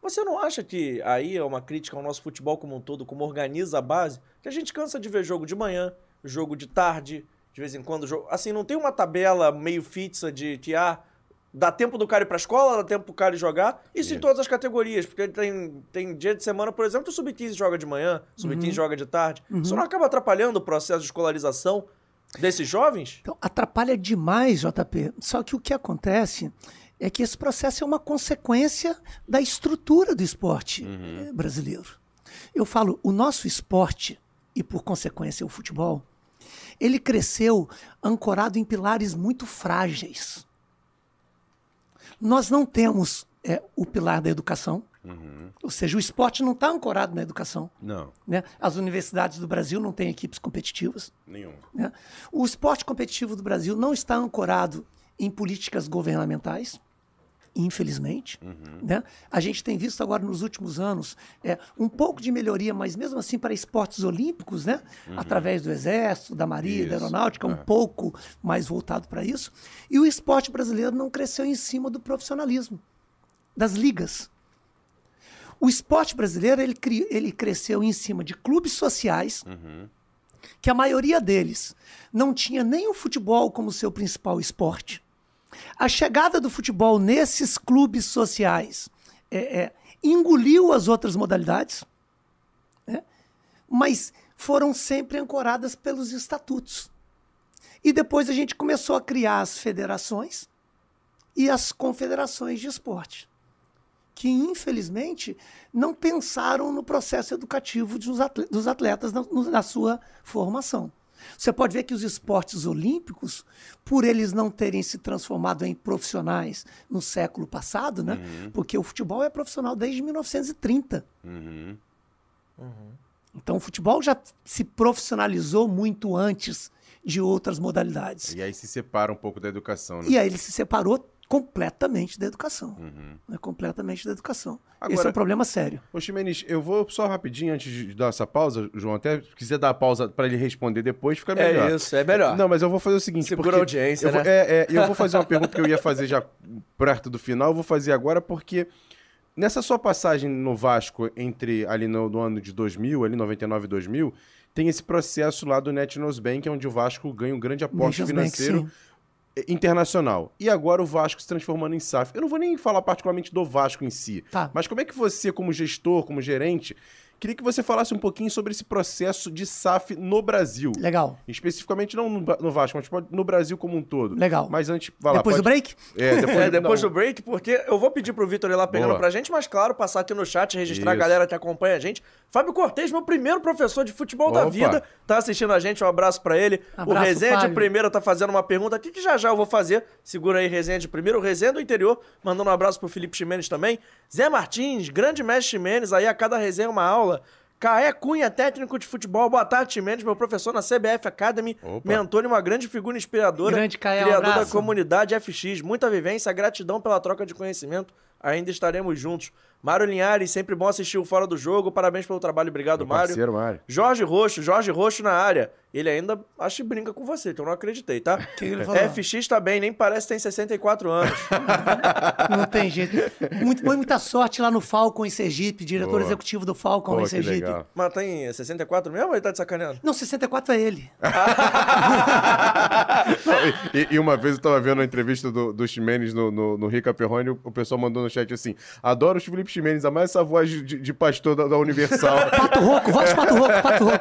Você não acha que aí é uma crítica ao nosso futebol como um todo, como organiza a base? Que a gente cansa de ver jogo de manhã, jogo de tarde, de vez em quando jogo. Assim, não tem uma tabela meio fixa de que, ah, dá tempo do cara ir pra escola, dá tempo do cara ir jogar. Isso em todas as categorias, porque tem, tem dia de semana, por exemplo, o Sub-15 joga de manhã, o Uhum. Sub-15 joga de tarde. Isso não acaba atrapalhando o processo de escolarização desses jovens? Então, atrapalha demais, JP. Só que o que acontece é que esse processo é uma consequência da estrutura do esporte eh, brasileiro. Eu falo, o nosso esporte, e por consequência o futebol, ele cresceu ancorado em pilares muito frágeis. Nós não temos eh, o pilar da educação, ou seja, o esporte não está ancorado na educação. Não, né? As universidades do Brasil não têm equipes competitivas. nenhum. né? O esporte competitivo do Brasil não está ancorado em políticas governamentais, infelizmente. Né? A gente tem visto agora nos últimos anos é, um pouco de melhoria, mas mesmo assim para esportes olímpicos, né? através do Exército, da Marinha, da. Aeronáutica, um É. pouco mais voltado para isso. E o esporte brasileiro não cresceu em cima do profissionalismo, das ligas. O esporte brasileiro ele, ele cresceu em cima de clubes sociais, que a maioria deles não tinha nem o futebol como seu principal esporte. A chegada do futebol nesses clubes sociais é, é, engoliu as outras modalidades, né? mas foram sempre ancoradas pelos estatutos. E depois a gente começou a criar as federações e as confederações de esporte que infelizmente não pensaram no processo educativo dos atle- dos atletas na, sua formação. Você pode ver que os esportes olímpicos, por eles não terem se transformado em profissionais no século passado, né? Porque o futebol é profissional desde 1930. Uhum. Então o futebol já se profissionalizou muito antes de outras modalidades. E aí se separa um pouco da educação, né? E aí ele se separou completamente da educação. Né? Completamente da educação. Esse é Agora- um problema sério. Ô, Ximenes, eu vou só rapidinho antes de dar essa pausa, João, até se quiser dar a pausa pra ele responder depois, fica melhor. É isso, é melhor. Não, mas eu vou fazer o seguinte. Segura a audiência, eu vou, né? É, é, eu vou fazer uma pergunta que eu ia fazer já perto do final, eu vou fazer agora, porque nessa sua passagem no Vasco, entre ali no, no ano de 2000, ali 99 e 2000, tem esse processo lá do Nationals Bank, onde o Vasco ganha um grande aporte Nations Bank, financeiro sim. Internacional. E agora o Vasco se transformando em SAF. Eu não vou nem falar particularmente do Vasco em si, Tá. mas como é que você, como gestor, como gerente, queria que você falasse um pouquinho sobre esse processo de SAF no Brasil. Legal. Especificamente não no, Vasco, mas pode- no Brasil como um todo. Legal. Mas antes, vai lá, Depois do pode- break? É, depois, É, depois do break, porque eu vou pedir pro Vitor ir lá pegando Boa. pra gente, mas claro, passar aqui no chat, registrar a Isso. galera que acompanha a gente. Fábio Cortez, meu primeiro professor de futebol da Opa. vida, tá assistindo a gente, um abraço pra ele. o Abraço, Resenha de Fábio. primeira tá fazendo uma pergunta aqui que já já eu vou fazer. Segura aí, Resenha de primeira. O Resenha do interior, mandando um abraço pro Felipe Ximenes também. Zé Martins, grande mestre Ximenes, aí a cada resenha é uma aula. Caé Cunha, técnico de futebol. Boa tarde, Ximenes, meu professor na CBF Academy. Opa. Mentor e uma grande figura inspiradora. Grande Caé, um criador da abraço. comunidade FX. Muita vivência, gratidão pela troca de conhecimento. Ainda estaremos juntos. Mário Linhares, sempre bom assistir o Fora do Jogo. Parabéns pelo trabalho, obrigado, Meu Mário. parceiro, Mário. Jorge Roxo, Jorge Roxo na área. Ele ainda acho que brinca com você, então eu não acreditei, tá? que ele falou? FX tá bem, nem parece que tem 64 anos. Não tem jeito. Muito, foi muita sorte lá no Falcon em Sergipe, diretor Boa. executivo do Falcon lá em que Sergipe. legal. Mas tem 64 mesmo ou ele tá de sacaneando? Não, 64 é ele. e, e uma vez eu tava vendo a entrevista do, do Ximenes no, no, no Rica Perrone, o, o pessoal mandou no chat assim: adoro os Felipe Ximenes, a mais essa voz de, de- pastor da, da Universal. Pato Roco, voz de Pato Roco, Pato Roco.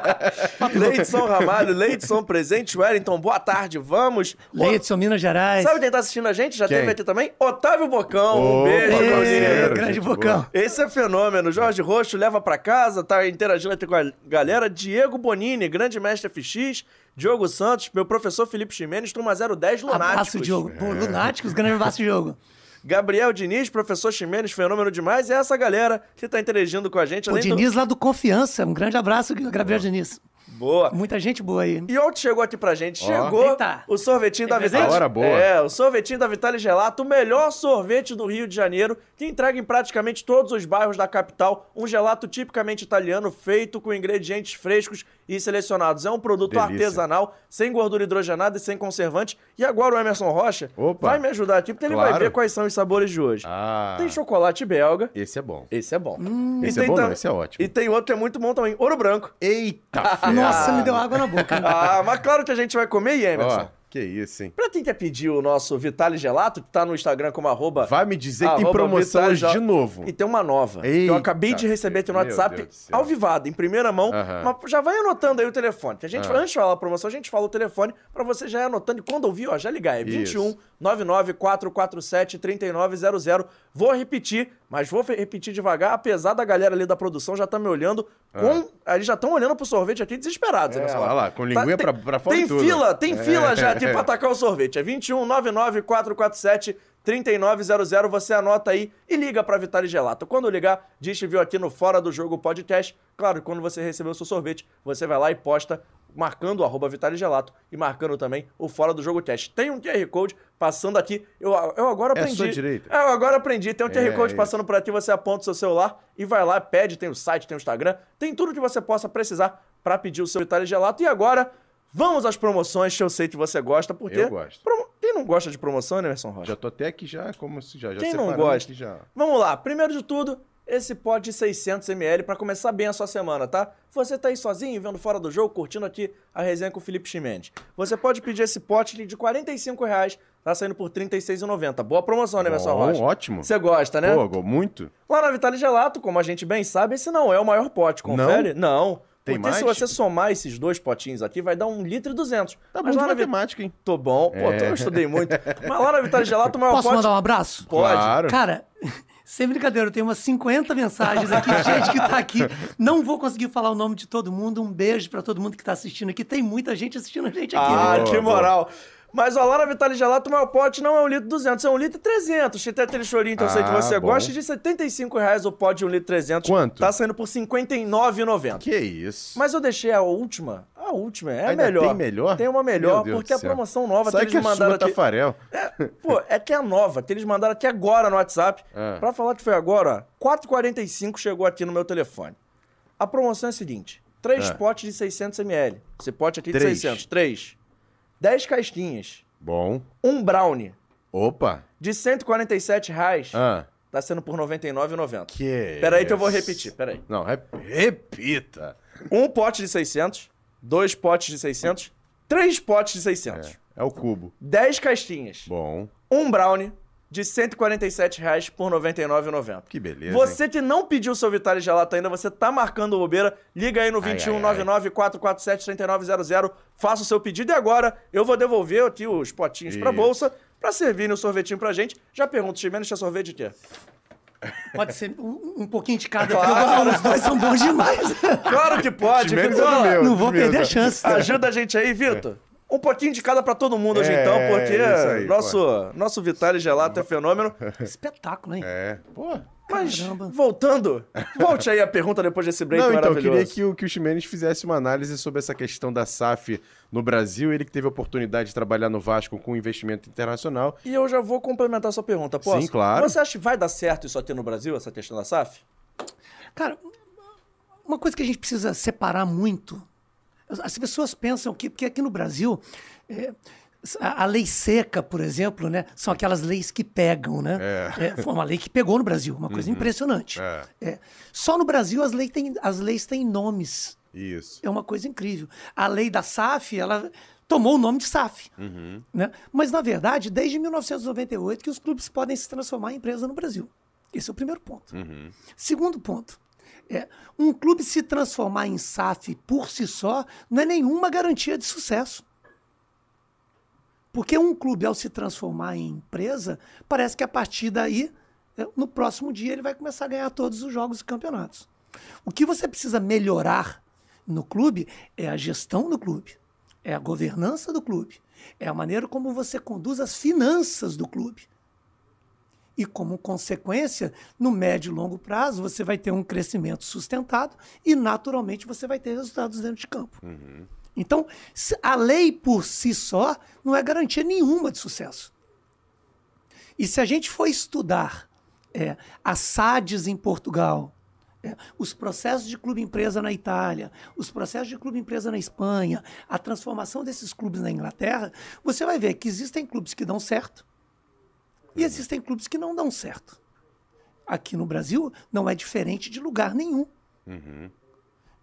Pato. Leidson Ramalho, Leidson presente, Wellington, boa tarde, vamos. Leidson, Minas Gerais. Sabe quem tá assistindo a gente? Já Quem? teve aqui também? Otávio Bocão, um beijo, parceiro, grande gente bocão. Esse é fenômeno. Jorge Roxo leva pra casa, tá interagindo aqui com a galera. Diego Bonini, grande mestre FX. Diogo Santos, meu professor Felipe Ximenes, turma 010 Lunáticos. Abraço, Diogo. Pô, Lunáticos, grande abraço, Diogo. Gabriel Diniz, professor Ximenes, fenômeno demais. E essa galera que tá interagindo com a gente. O além do- Diniz lá do Confiança. Um grande abraço, Gabriel Diniz. Boa. Muita gente boa aí. E outro chegou aqui pra gente. Ó. Chegou Eita. o sorvetinho da? Vitale. Hora boa. É, o sorvetinho da Vitale Gelato, o melhor sorvete do Rio de Janeiro, que entrega em praticamente todos os bairros da capital. Um gelato tipicamente italiano, feito com ingredientes frescos e selecionados. É um produto Delícia. artesanal, sem gordura hidrogenada e sem conservante. E agora o Emerson Rocha Opa. vai me ajudar aqui, porque ele Claro. vai ver quais são os sabores de hoje. Ah, Tem chocolate belga. esse é bom. Esse é bom. Esse é bom, tam- não, esse é ótimo. E tem outro que é muito bom também, ouro branco. Eita, ferro. Nossa, me deu água na boca. Ah, mas claro que a gente vai comer, e Emerson? Ó, que isso, hein? Pra quem quer pedir o nosso Vitale Gelato, que tá no Instagram como arroba... Vai me dizer que tem promoção hoje de novo. E tem uma nova. que eu Eita, acabei de receber aqui no WhatsApp, ao vivado, em primeira mão. Mas já vai anotando aí o telefone. Que a gente, Ah. antes de falar a promoção, a gente fala o telefone pra você já ir anotando. E quando ouvir, ó, já ligar. É 21 Isso. 99 447 3900. Vou repetir, mas vou repetir devagar, apesar da galera ali da produção já tá me olhando com... Eles já estão olhando pro sorvete aqui desesperados. Ah. É, olha lá, com linguinha tem- pra- pra fora Tem tudo. fila, tem É. fila já aqui pra atacar o sorvete. É 21 99 447 3900. Você anota aí e liga pra Vitale Gelato. Quando ligar, diz que viu aqui no Fora do Jogo Podcast. Claro, quando você receber o seu sorvete, você vai lá e posta marcando o arroba Vitale Gelato e marcando também o Fora do Jogo Teste. Tem um QR Code passando aqui. Eu, eu agora É aprendi. sua direita. É, eu agora aprendi. Tem um QR É, Code passando por aqui, você aponta o seu celular e vai lá, pede, tem o site, tem o Instagram, tem tudo que você possa precisar pra pedir o seu Vitale Gelato. E agora, vamos às promoções que eu sei que você gosta, porque... Eu gosto. promo- Quem não gosta de promoção, né, Emerson Rocha? Já tô até aqui já, como se já, já Quem não gosta? já. Vamos lá, primeiro de tudo, esse pote de 600ml pra começar bem a sua semana, tá? Você tá aí sozinho, vendo fora do jogo, curtindo aqui a resenha com o Felipe Chimenez. Você pode pedir esse pote de 45 reais, tá saindo por R$ 36,90. Boa promoção, né, Bom, Rocha? ótimo. Você gosta, né? Pô, muito. Lá na Vitale Gelato, como a gente bem sabe, esse não é o maior pote, confere? Não. Tem Porque se mais? você somar esses dois potinhos aqui, vai dar um litro e 200. Tá bom Mas de lá matemática, hein? Tô bom. Pô, tô- É. eu estudei muito. Mas lá na Vitale Gelato, o maior Posso pote... mandar um abraço? Pode. Claro. Cara, sem brincadeira, eu tenho umas 50 mensagens aqui, gente que tá aqui. Não vou conseguir falar o nome de todo mundo. Um beijo pra todo mundo que tá assistindo aqui. Tem muita gente assistindo a gente aqui. Ah, né? Que moral. Mas ó, lá na Vitale Gelato, o maior pote não é um litro e 200, é um litro e 300. Se tem aquele chorinho que eu sei que Ah, você bom. gosta, de 75 reais o pote de um litro e 300. Quanto? Tá saindo por R$ 59,90. Que isso. Mas eu deixei a última, a última, é a melhor. tem melhor? Tem uma melhor, Meu porque a promoção nova que que eles é mandaram sua, aqui. Tafarel. É, pô, é que é nova, que eles mandaram aqui agora no WhatsApp. Ah. Pra falar que foi agora, ó. 4h45 chegou aqui no meu telefone. A promoção é a seguinte: 3 Ah. potes de 600ml. Esse pote aqui de Três. 600. 3. 10 casquinhas. Bom. Um brownie Opa. de 147 reais. Ah. Tá sendo por R$ 99,90. Que Peraí que eu vou repetir, peraí. Não, rep- repita. Um pote de 600, dois potes de 600, três potes de 600. É o cubo. 10 casquinhas. Bom. Um brownie de 147 reais por R$ 99,90. Que beleza. Você que não pediu seu Vitale Gelato ainda, você tá marcando o bobeira, liga aí no Ai, 21 ai, ai. 99 447 3900, faça o seu pedido e agora eu vou devolver aqui os potinhos pra Isso. bolsa pra servir no sorvetinho pra gente. Já pergunto, Ximeno, tinha sorvete de quê? Pode ser um, um pouquinho de cada, porque eu- os dois são bons demais. Claro que pode, é Vitor. meu. Não vou perder a chance. Ajuda a gente aí, Vitor. Um pouquinho de cada pra todo mundo hoje É, então, porque isso aí, nosso, nosso Vitale Gelato é fenômeno. Espetáculo, hein? É. Pô. Mas, Caramba. voltando, volte aí a pergunta depois desse break Não, então, eu queria que o, que o Ximenes fizesse uma análise sobre essa questão da SAF no Brasil. Ele que teve a oportunidade de trabalhar no Vasco com investimento internacional. E eu já vou complementar a sua pergunta, posso? Sim, claro. Você acha que vai dar certo isso aqui no Brasil, essa questão da SAF? Cara, uma coisa que a gente precisa separar muito. As- As pessoas pensam que, porque aqui no Brasil, é, a, a lei seca, por exemplo, né, são aquelas leis que pegam, né? É, foi uma lei que pegou no Brasil, uma coisa impressionante. É. É, só no Brasil as, leis têm, as leis têm nomes. Isso. É uma coisa incrível. A lei da SAF, ela tomou o nome de SAF. Né? Mas, na verdade, desde 1998 que os clubes podem se transformar em empresa no Brasil. Esse é o primeiro ponto. Segundo ponto. É, um clube se transformar em SAF por si só não é nenhuma garantia de sucesso. Porque um clube, ao se transformar em empresa, parece que a partir daí, é, no próximo dia, ele vai começar a ganhar todos os jogos e campeonatos. O que você precisa melhorar no clube é a gestão do clube, é a governança do clube, é a maneira como você conduz as finanças do clube. E como consequência, no médio e longo prazo, você vai ter um crescimento sustentado e, naturalmente, você vai ter resultados dentro de campo. Então, se- a lei por si só não é garantia nenhuma de sucesso. E se a gente for estudar é, as SADs em Portugal, é, os processos de clube-empresa na Itália, os processos de clube-empresa na Espanha, a transformação desses clubes na Inglaterra, você vai ver que existem clubes que dão certo e existem clubes que não dão certo. Aqui no Brasil não é diferente de lugar nenhum.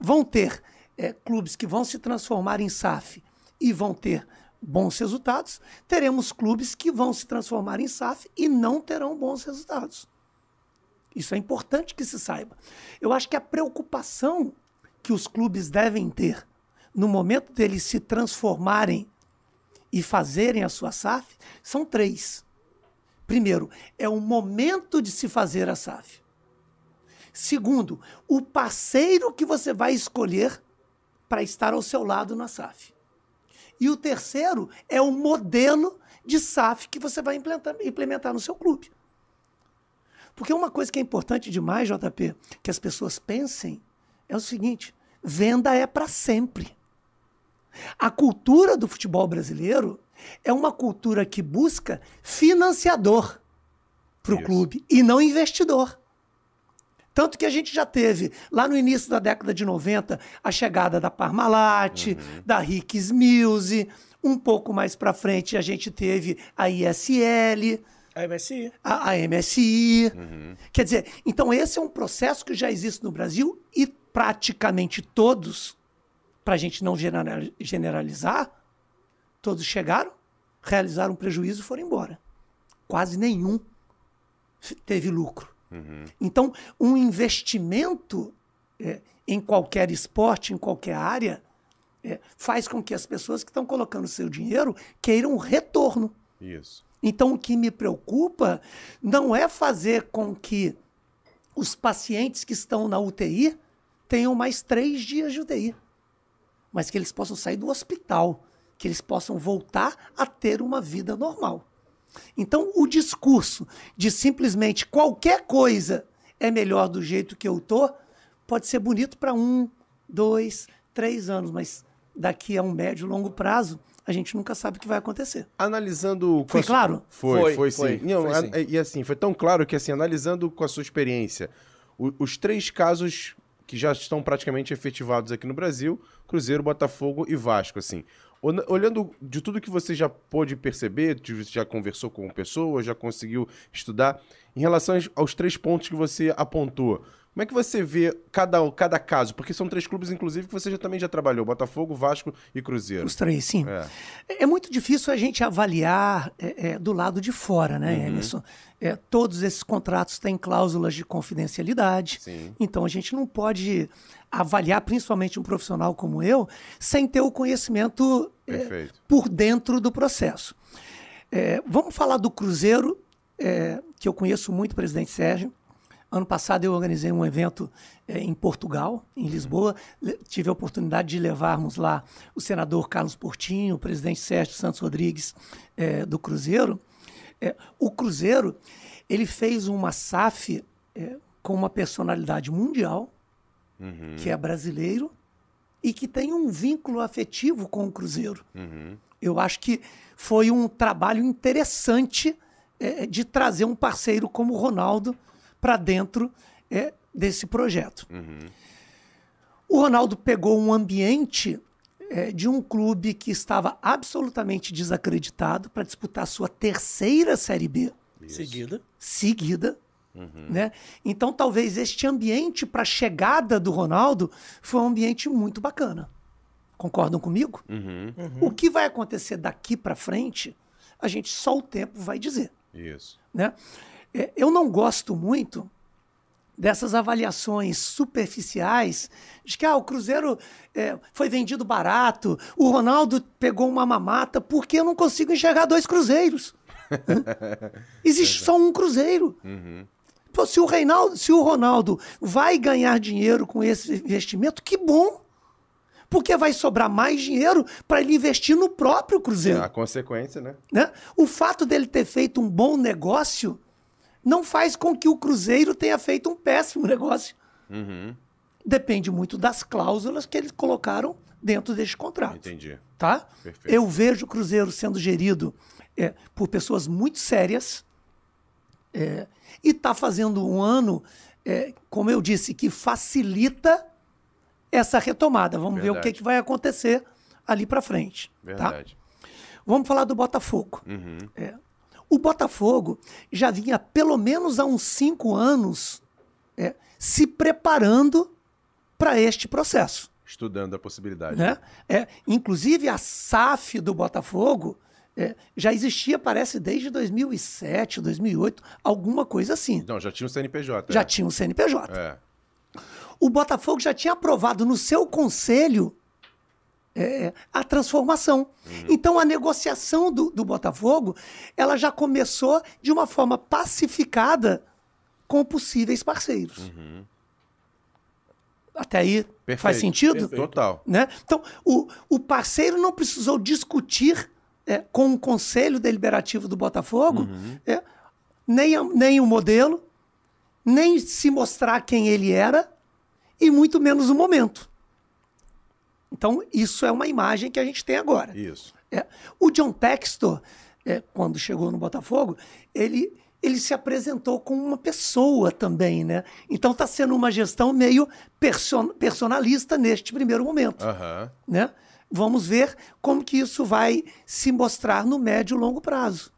Vão ter é, clubes que vão se transformar em SAF e vão ter bons resultados. Teremos clubes que vão se transformar em SAF e não terão bons resultados. Isso é importante que se saiba. Eu acho que a preocupação que os clubes devem ter no momento deles se transformarem e fazerem a sua SAF são três. Primeiro, é o momento de se fazer a SAF. Segundo, o parceiro que você vai escolher para estar ao seu lado na SAF. E o terceiro é o modelo de SAF que você vai implementar, no seu clube. Porque uma coisa que é importante demais, JP, que as pessoas pensem, é o seguinte: venda é para sempre. A cultura do futebol brasileiro é uma cultura que busca financiador para o clube e não investidor. Tanto que a gente já teve, lá no início da década de 90, a chegada da Parmalat, da Ricks Muse. Um pouco mais para frente, a gente teve a ISL, A MSI. a, a MSI. Quer dizer, então esse é um processo que já existe no Brasil e praticamente todos, para a gente não general- generalizar, todos chegaram, realizaram um prejuízo e foram embora. Quase nenhum teve lucro. Então, um investimento é, em qualquer esporte, em qualquer área, é, faz com que as pessoas que estão colocando seu dinheiro queiram um retorno. Isso. Então, o que me preocupa não é fazer com que os pacientes que estão na UTI tenham mais três dias de UTI, mas que eles possam sair do hospital, que eles possam voltar a ter uma vida normal. Então, o discurso de simplesmente qualquer coisa é melhor do jeito que eu tô, pode ser bonito para um, dois, três anos, mas daqui a um médio e longo prazo, a gente nunca sabe o que vai acontecer. Analisando. com Foi claro? Foi, Foi, foi, foi, sim. Não, foi a- sim. E assim, foi tão claro que, assim, analisando com a sua experiência, o- os três casos que já estão praticamente efetivados aqui no Brasil, Cruzeiro, Botafogo e Vasco, assim. Ol- Olhando de tudo que você já pôde perceber, já conversou com pessoas, já conseguiu estudar, em relação aos três pontos que você apontou, como é que você vê cada, cada caso? Porque são três clubes, inclusive, que você já, também já trabalhou, Botafogo, Vasco e Cruzeiro. Os três, sim. É. É, é muito difícil a gente avaliar é, é, do lado de fora, né, Uhum. Emerson? É, todos esses contratos têm cláusulas de confidencialidade. Sim. Então a gente não pode avaliar, principalmente um profissional como eu, sem ter o conhecimento é, por dentro do processo. Vamos falar do Cruzeiro, é, que eu conheço muito o presidente Sérgio. Ano passado eu organizei um evento é, em Portugal, em Lisboa. Tive a oportunidade de levarmos lá o senador Carlos Portinho, o presidente Sérgio Santos Rodrigues é, do Cruzeiro. É, o Cruzeiro ele fez uma SAF com uma personalidade mundial, que é brasileiro, e que tem um vínculo afetivo com o Cruzeiro. Eu acho que foi um trabalho interessante de trazer um parceiro como o Ronaldo para dentro é, desse projeto. O Ronaldo pegou um ambiente é, de um clube que estava absolutamente desacreditado para disputar sua terceira Série B Seguida. seguida. Né? Então, talvez este ambiente para a chegada do Ronaldo foi um ambiente muito bacana. Concordam comigo? O que vai acontecer daqui para frente, a gente só o tempo vai dizer. Isso. Né? É, eu não gosto muito dessas avaliações superficiais de que ah, o Cruzeiro é, foi vendido barato, o Ronaldo pegou uma mamata, porque eu não consigo enxergar dois cruzeiros. Existe só um cruzeiro. Pô, se, o Reinaldo, se o Ronaldo vai ganhar dinheiro com esse investimento, que bom! Porque vai sobrar mais dinheiro para ele investir no próprio Cruzeiro A consequência, né? né? O fato dele ter feito um bom negócio não faz com que o Cruzeiro tenha feito um péssimo negócio. Depende muito das cláusulas que eles colocaram dentro deste contrato. Entendi. Tá? Perfeito. Eu vejo o Cruzeiro sendo gerido é, por pessoas muito sérias é, e está fazendo um ano, é, como eu disse, que facilita essa retomada. Vamos ver o que, Verdade. que vai acontecer ali para frente. Tá? Verdade. Vamos falar do Botafogo. É. O Botafogo já vinha pelo menos há uns cinco anos é, se preparando para este processo. Estudando a possibilidade. Né? É, inclusive, a SAF do Botafogo é, já existia, parece, desde 2007, 2008, alguma coisa assim. Não, já tinha o CNPJ. Já é. tinha o CNPJ. É. O Botafogo já tinha aprovado no seu conselho é, a transformação. Então a negociação do, do Botafogo ela já começou de uma forma pacificada com possíveis parceiros. Até aí Perfeito. faz sentido? Perfeito. Total. Né? Então, o, o parceiro não precisou discutir é, com o conselho deliberativo do Botafogo é, nem, nem o modelo, nem se mostrar quem ele era, e muito menos o momento. Então, isso é uma imagem que a gente tem agora. Isso. É, o John Textor, é, quando chegou no Botafogo, ele, ele se apresentou como uma pessoa também, né? Então está sendo uma gestão meio person- personalista neste primeiro momento, Aham. né? Vamos ver como que isso vai se mostrar no médio e longo prazo,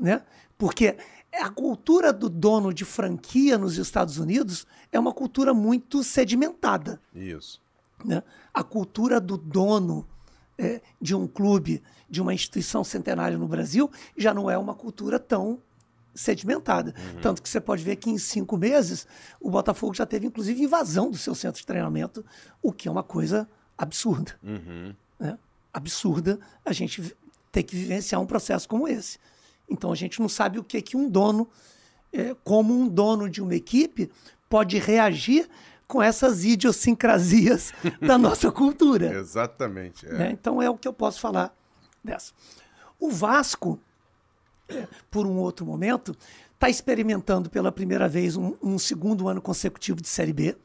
né? Porque a cultura do dono de franquia nos Estados Unidos é uma cultura muito sedimentada Isso. Né? A cultura do dono é, de um clube, de uma instituição centenária no Brasil, já não é uma cultura tão sedimentada. Tanto que você pode ver que em cinco meses o Botafogo já teve, inclusive, invasão do seu centro de treinamento, o que é uma coisa absurda. né? Absurda a gente ter que vivenciar um processo como esse. Então a gente não sabe o que, que um dono, é, como um dono de uma equipe, pode reagir com essas idiosincrasias da nossa cultura. Exatamente. é. né? Então é o que eu posso falar dessa. O Vasco, é, por um outro momento, está experimentando pela primeira vez um, um segundo ano consecutivo de Série B.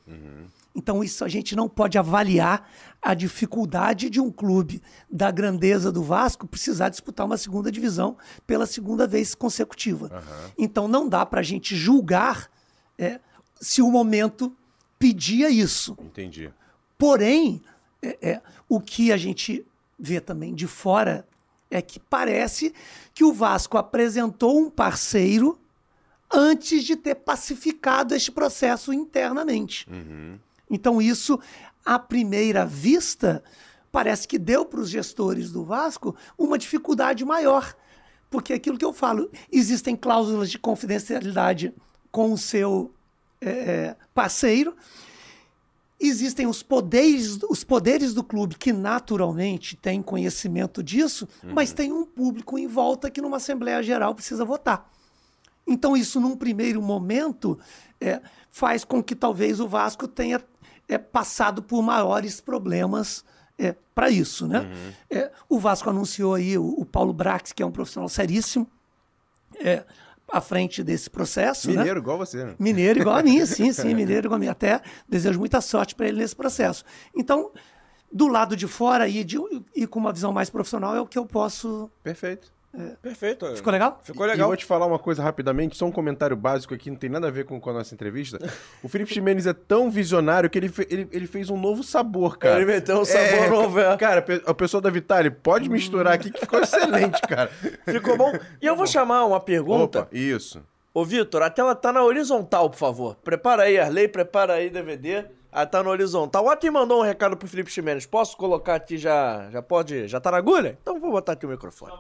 Então, isso a gente não pode avaliar a dificuldade de um clube da grandeza do Vasco precisar disputar uma segunda divisão pela segunda vez consecutiva. Então, não dá para a gente julgar é, se o momento pedia isso. Entendi. Porém, é, é, o que a gente vê também de fora é que parece que o Vasco apresentou um parceiro antes de ter pacificado este processo internamente. Então, isso, à primeira vista, parece que deu para os gestores do Vasco uma dificuldade maior. Porque é aquilo que eu falo, existem cláusulas de confidencialidade com o seu é, é, parceiro, existem os poderes, os poderes do clube que naturalmente têm conhecimento disso, mas tem um público em volta que numa Assembleia Geral precisa votar. Então, isso, num primeiro momento, é, faz com que talvez o Vasco tenha é, passado por maiores problemas é, para isso. Né? É, o Vasco anunciou aí o, o Paulo Brax, que é um profissional seríssimo, é, à frente desse processo. né? Mineiro, igual você, né? Mineiro igual a mim, sim, sim, mineiro igual a mim. Até desejo muita sorte para ele nesse processo. Então, do lado de fora e, de, e com uma visão mais profissional é o que eu posso. Perfeito. Perfeito. Ficou legal? Ficou E eu legal. vou te falar uma coisa rapidamente, só um comentário básico aqui, não tem nada a ver com, com a nossa entrevista. O Felipe Ximenes é tão visionário que ele, fe- ele, ele fez um novo sabor, cara. Ele meteu um sabor novo, é. Cara, a pessoa da Vitale, pode misturar aqui que ficou excelente, cara. Ficou bom? E eu vou chamar uma pergunta. Opa, isso. Ô, Vitor, a tela tá na horizontal, por favor. Prepara aí, Arley, prepara aí, DVD. Ah, tá na horizontal. O Atim mandou um recado pro Felipe Ximenes. Posso colocar aqui já? Já pode? Já tá na agulha? Então vou botar aqui o microfone.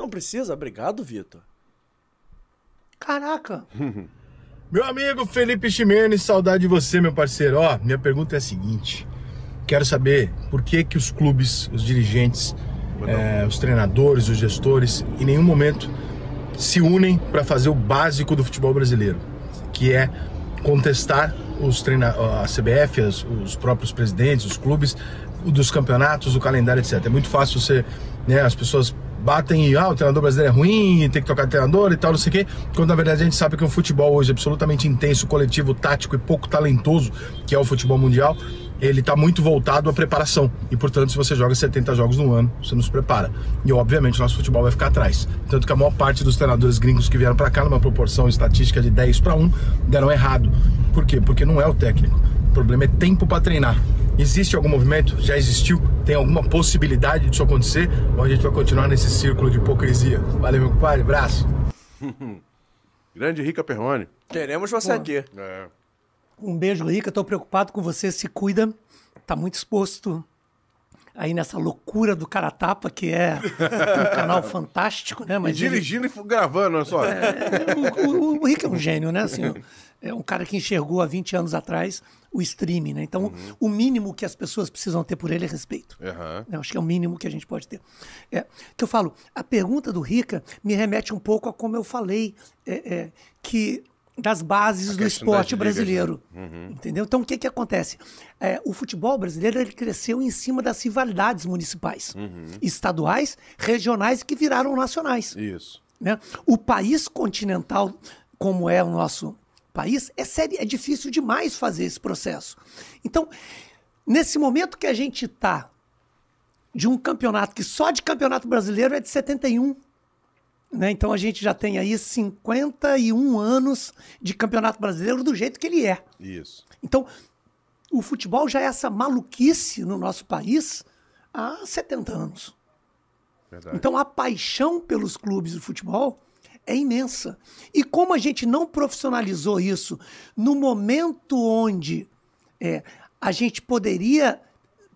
Não precisa? Obrigado, Vitor. Caraca! Meu amigo Felipe Ximenes, saudade de você, meu parceiro. Ó, minha pergunta é a seguinte: quero saber por que que os clubes, os dirigentes, eh, os treinadores, os gestores, em nenhum momento se unem para fazer o básico do futebol brasileiro, que é contestar os treina a CBF, as- os próprios presidentes, os clubes, o dos campeonatos, o calendário, etc. É muito fácil você, né, as pessoas batem e ah, o treinador brasileiro é ruim, tem que trocar de treinador e tal, não sei o quê, quando na verdade a gente sabe que o futebol hoje é absolutamente intenso, coletivo, tático e pouco talentoso, que é o futebol mundial, ele está muito voltado à preparação. E, portanto, se você joga 70 jogos no ano, você não se prepara. E, obviamente, o nosso futebol vai ficar atrás. Tanto que a maior parte dos treinadores gringos que vieram para cá, numa proporção estatística de 10 para 1, deram errado. Por quê? Porque não é o técnico. O problema é tempo para treinar. Existe algum movimento? Já existiu? Tem alguma possibilidade disso acontecer? Ou a gente vai continuar nesse círculo de hipocrisia? Valeu, meu compadre. Abraço. Grande Rica Perrone. Queremos você aqui. É. Um beijo, Rica. Tô preocupado com você. Se cuida. Tá muito exposto aí nessa loucura do cara tapa, que é um canal fantástico, né? E Mas ele- dirigindo e fu- gravando, olha só. o, o, o Rick é um gênio, né? Assim, é um cara que enxergou há 20 anos atrás o streaming, né? Então, o mínimo que as pessoas precisam ter por ele é respeito. Aham. Eu acho que é o mínimo que a gente pode ter. É, que eu falo, a pergunta do Rica me remete um pouco a como eu falei, é, é, que das bases do esporte né? brasileiro. Entendeu? Então, o que, que acontece? É, o futebol brasileiro ele cresceu em cima das rivalidades municipais, estaduais, regionais que viraram nacionais Isso. né? O país continental, como é o nosso país, é, sério, é difícil demais fazer esse processo. Então, nesse momento que a gente está de um campeonato que só de campeonato brasileiro é de 71. Né? Então a gente já tem aí 51 anos de campeonato brasileiro do jeito que ele é. Isso. Então, o futebol já é essa maluquice no nosso país há 70 anos. Verdade. Então a paixão pelos clubes de futebol é imensa. E como a gente não profissionalizou isso no momento onde é, a gente poderia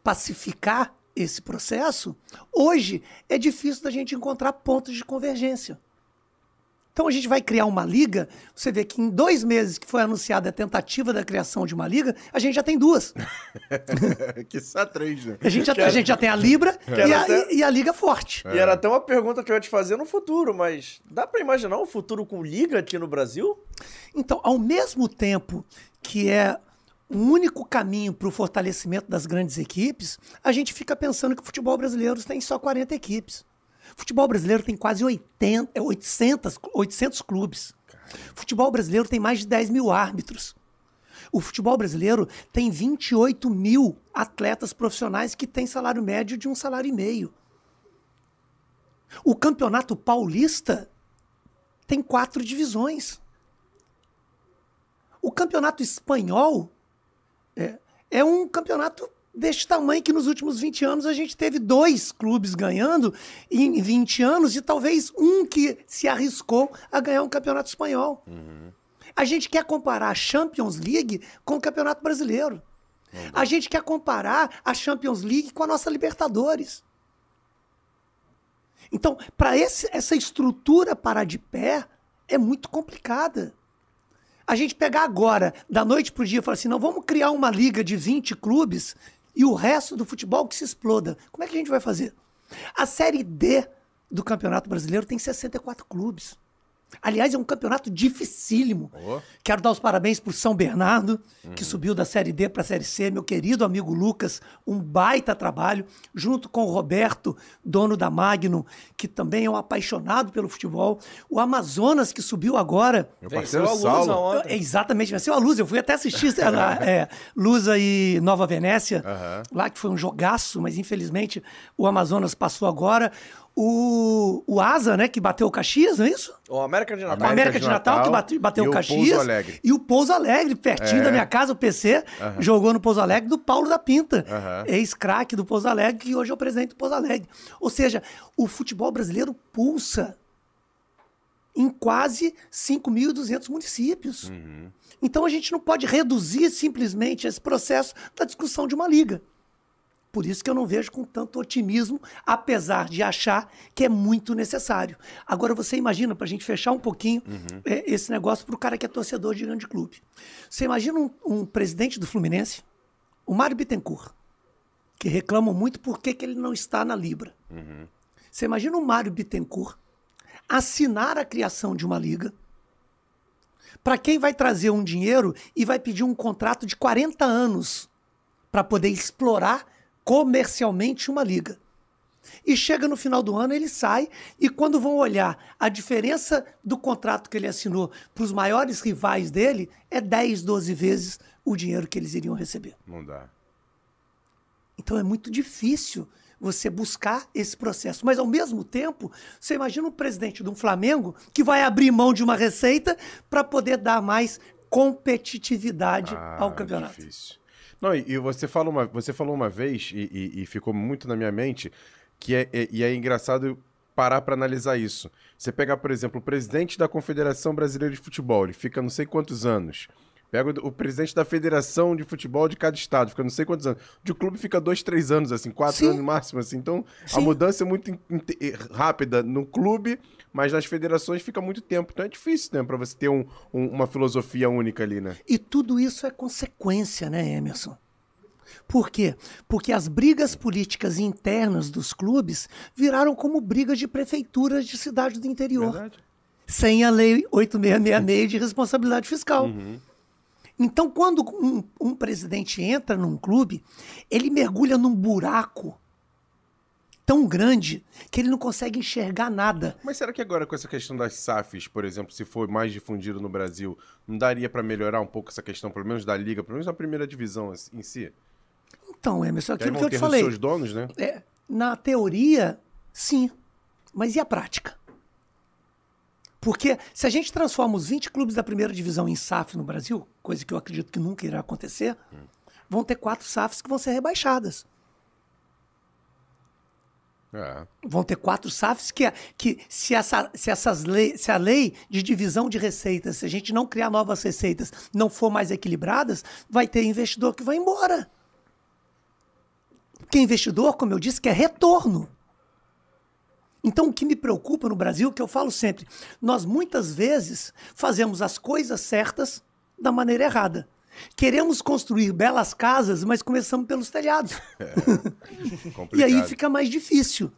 pacificar esse processo, hoje é difícil da gente encontrar pontos de convergência. Então a gente vai criar uma liga. Você vê que em dois meses que foi anunciada a tentativa da criação de uma liga, a gente já tem duas. que só três, né? A gente já, a gente já tem a Libra e a, até- e a Liga Forte. E era até uma pergunta que eu ia te fazer no futuro, mas dá pra imaginar um futuro com liga aqui no Brasil? Então, ao mesmo tempo que é um único caminho para o fortalecimento das grandes equipes, a gente fica pensando que o futebol brasileiro tem só 40 equipes. O futebol brasileiro tem quase 80, é, 800, 800 clubes. O futebol brasileiro tem mais de 10 mil árbitros. O futebol brasileiro tem 28 mil atletas profissionais que têm salário médio de um salário e meio. O campeonato paulista tem quatro divisões. O campeonato espanhol é, é um campeonato deste tamanho que nos últimos 20 anos a gente teve dois clubes ganhando em 20 anos e talvez um que se arriscou a ganhar um campeonato espanhol. Uhum. A gente quer comparar a Champions League com o Campeonato Brasileiro. Uhum. A gente quer comparar a Champions League com a nossa Libertadores. Então, para essa estrutura parar de pé, é muito complicada. A gente pegar agora, da noite para o dia, e falar assim: não, vamos criar uma liga de 20 clubes e o resto do futebol que se exploda. Como é que a gente vai fazer? A Série D do Campeonato Brasileiro tem 64 clubes. Aliás, é um campeonato dificílimo. Oh. Quero dar os parabéns para São Bernardo, uhum. que subiu da Série D para a Série C. Meu querido amigo Lucas, um baita trabalho, junto com o Roberto, dono da Magno, que também é um apaixonado pelo futebol. O Amazonas, que subiu agora. Meu parceiro. É, exatamente, venceu a Lusa. Eu fui até assistir é, Lusa e Nova Venécia, uhum. lá que foi um jogaço, mas infelizmente o Amazonas passou agora o, o Asa, né, que bateu o Caxias, não é isso? O América de Natal. O América de Natal, que bateu, bateu o Caxias. Pouso Alegre. E o Pouso Alegre, pertinho é. da minha casa, o PC, uhum. jogou no Pouso Alegre do Paulo da Pinta, uhum. ex-craque do Pouso Alegre, que hoje é o presidente do Pouso Alegre. Ou seja, o futebol brasileiro pulsa em quase 5.200 municípios. Uhum. Então a gente não pode reduzir simplesmente esse processo da discussão de uma liga. Por isso que eu não vejo com tanto otimismo, apesar de achar que é muito necessário. Agora você imagina, para a gente fechar um pouquinho uhum. é, esse negócio para o cara que é torcedor de grande clube. Você imagina um, um presidente do Fluminense, o Mário Bittencourt, que reclama muito por que ele não está na Libra. Uhum. Você imagina o Mário Bittencourt assinar a criação de uma liga para quem vai trazer um dinheiro e vai pedir um contrato de 40 anos para poder explorar comercialmente uma liga. E chega no final do ano, ele sai, e quando vão olhar a diferença do contrato que ele assinou para os maiores rivais dele, é 10, 12 vezes o dinheiro que eles iriam receber. Não dá. Então é muito difícil você buscar esse processo. Mas, ao mesmo tempo, você imagina um presidente de um Flamengo que vai abrir mão de uma receita para poder dar mais competitividade ah, ao campeonato. Difícil. Não, e, você, fala uma, você falou uma vez, e, e, e ficou muito na minha mente, que é, é, e é engraçado parar para analisar isso. Você pegar, por exemplo, o presidente da Confederação Brasileira de Futebol, ele fica não sei quantos anos. Pega o, o presidente da Federação de Futebol de cada estado, fica não sei quantos anos. De clube fica dois, três anos, assim, quatro Sim. anos no máximo, assim. Então, Sim. a mudança é muito rápida no clube, mas nas federações fica muito tempo. Então é difícil, né, para você ter um, um, uma filosofia única ali, né? E tudo isso é consequência, né, Emerson? Por quê? Porque as brigas políticas internas dos clubes viraram como brigas de prefeituras de cidades do interior. Verdade. Sem a lei 8666 de responsabilidade fiscal. Uhum. Então, quando um, um, presidente entra num clube, ele mergulha num buraco tão grande que ele não consegue enxergar nada. Mas será que agora com essa questão das SAFs, por exemplo, se for mais difundido no Brasil, não daria para melhorar um pouco essa questão, pelo menos da liga, pelo menos na primeira divisão em si? Então, Emerson, aquilo que eu te falei. seus donos, né? É, na teoria, sim. Mas e a prática? Porque se a gente transforma os 20 clubes da primeira divisão em SAF no Brasil, coisa que eu acredito que nunca irá acontecer, hum. vão ter quatro SAFs que vão ser rebaixadas. É. Vão ter quatro SAFs que, que se, essa, se, essas lei, se a lei de divisão de receitas, se a gente não criar novas receitas, não for mais equilibradas, vai ter investidor que vai embora. Porque investidor, como eu disse, quer retorno. Então, o que me preocupa no Brasil, que eu falo sempre, nós muitas vezes fazemos as coisas certas da maneira errada. Queremos construir belas casas, mas começamos pelos telhados. É, e aí fica mais difícil.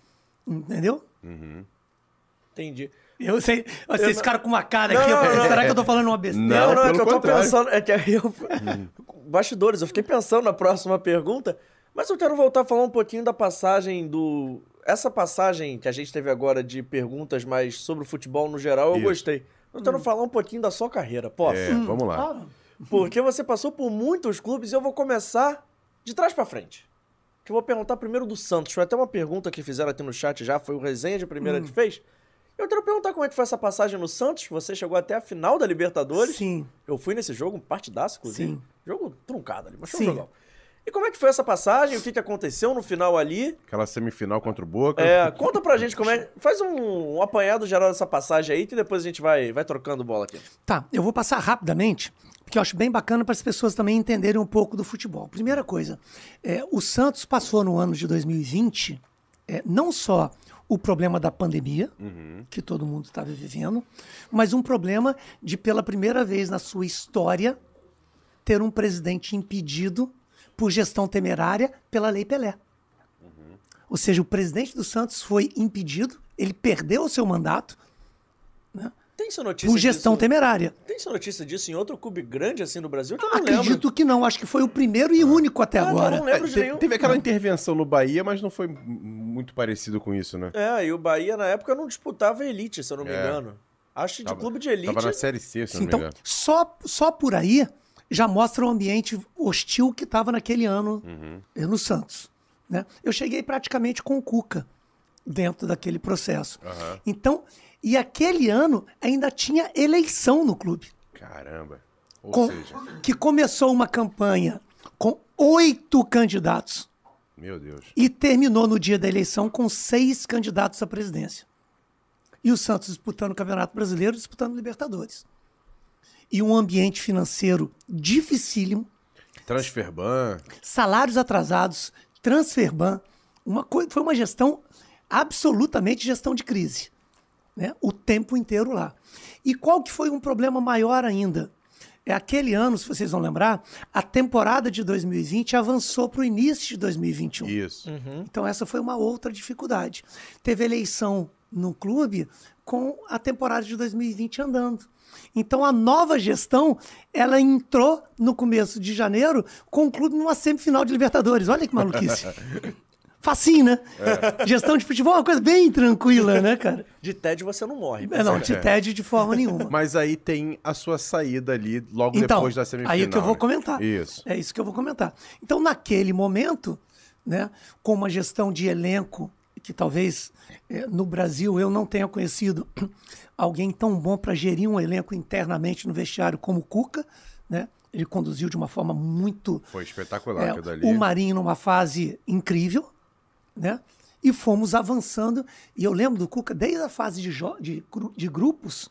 Entendeu? Uhum. Entendi. Eu sei, vocês ficaram com uma cara não, aqui. Não, não, será que eu tô falando uma besteira? Não, não, é que eu tô pensando. É que eu, hum. Bastidores, eu fiquei pensando na próxima pergunta. Mas eu quero voltar a falar um pouquinho da passagem do. Essa passagem que a gente teve agora de perguntas mais sobre o futebol no geral, eu Isso. gostei. Eu quero hum. falar um pouquinho da sua carreira, posso? É, vamos lá. Porque você passou por muitos clubes e eu vou começar de trás pra frente. Que eu vou perguntar primeiro do Santos. Foi até uma pergunta que fizeram aqui no chat já, foi o resenha de primeira que fez. Eu quero perguntar como é que foi essa passagem no Santos. Você chegou até a final da Libertadores. Sim. Eu fui nesse jogo, um partidaço, inclusive. Sim. Jogo truncado ali, mas foi Sim. um jogão. E como é que foi essa passagem? O que, que aconteceu no final ali? Aquela semifinal contra o Boca. É, conta pra gente como é. Faz um, um apanhado geral dessa passagem aí, que depois a gente vai, vai trocando bola aqui. Tá, eu vou passar rapidamente, porque eu acho bem bacana para as pessoas também entenderem um pouco do futebol. Primeira coisa, é, o Santos passou no ano de 2020 é, não só o problema da pandemia, que todo mundo estava vivendo, mas um problema de, pela primeira vez na sua história, ter um presidente impedido por gestão temerária pela Lei Pelé. Ou seja, o presidente do Santos foi impedido, ele perdeu o seu mandato Tem sua notícia por gestão disso? temerária. Tem sua notícia disso em outro clube grande assim no Brasil? Que eu não Acredito lembro. que não, acho que foi o primeiro e único até Ah, agora. não lembro de Te- nenhum. teve aquela intervenção no Bahia, mas não foi muito parecido com isso, né? É, e o Bahia na época não disputava elite, se eu não me É. engano. Acho que de Tava- clube de elite. Tava na Série C, se não Então, me engano. só, só por aí já mostra o ambiente hostil que estava naquele ano Uhum. eh, no Santos. Né? Eu cheguei praticamente com o Cuca dentro daquele processo. Aham. Então, e aquele ano ainda tinha eleição no clube. Caramba. Ou com- seja, que começou uma campanha com oito candidatos meu Deus. e terminou no dia da eleição com seis candidatos à presidência. E o Santos disputando o Campeonato Brasileiro, disputando o Libertadores. E um ambiente financeiro dificílimo, Transferban. salários atrasados, transferban, uma coisa, foi uma gestão absolutamente gestão de crise, né? O tempo inteiro lá. E qual que foi um problema maior ainda? É aquele ano, se vocês vão lembrar, a temporada de 2020 avançou para o início de 2021. Isso. Então essa foi uma outra dificuldade. Teve eleição no clube com a temporada de 2020 andando. Então a nova gestão, ela entrou no começo de janeiro clube numa semifinal de Libertadores. Olha que maluquice. Facinho, né? Gestão de futebol é uma coisa bem tranquila, né, cara? De TED você não morre. É, não, te tede de forma nenhuma. Mas aí tem a sua saída ali logo Então, depois da semifinal. aí é que eu vou comentar. Isso. É isso que eu vou comentar. Então, naquele momento, né, com uma gestão de elenco que talvez eh, no Brasil eu não tenha conhecido alguém tão bom para gerir um elenco internamente no vestiário como o Cuca, né? Ele conduziu de uma forma muito Foi espetacular é, o Marinho numa fase incrível, né? E fomos avançando. E eu lembro do Cuca, desde a fase de, de, de grupos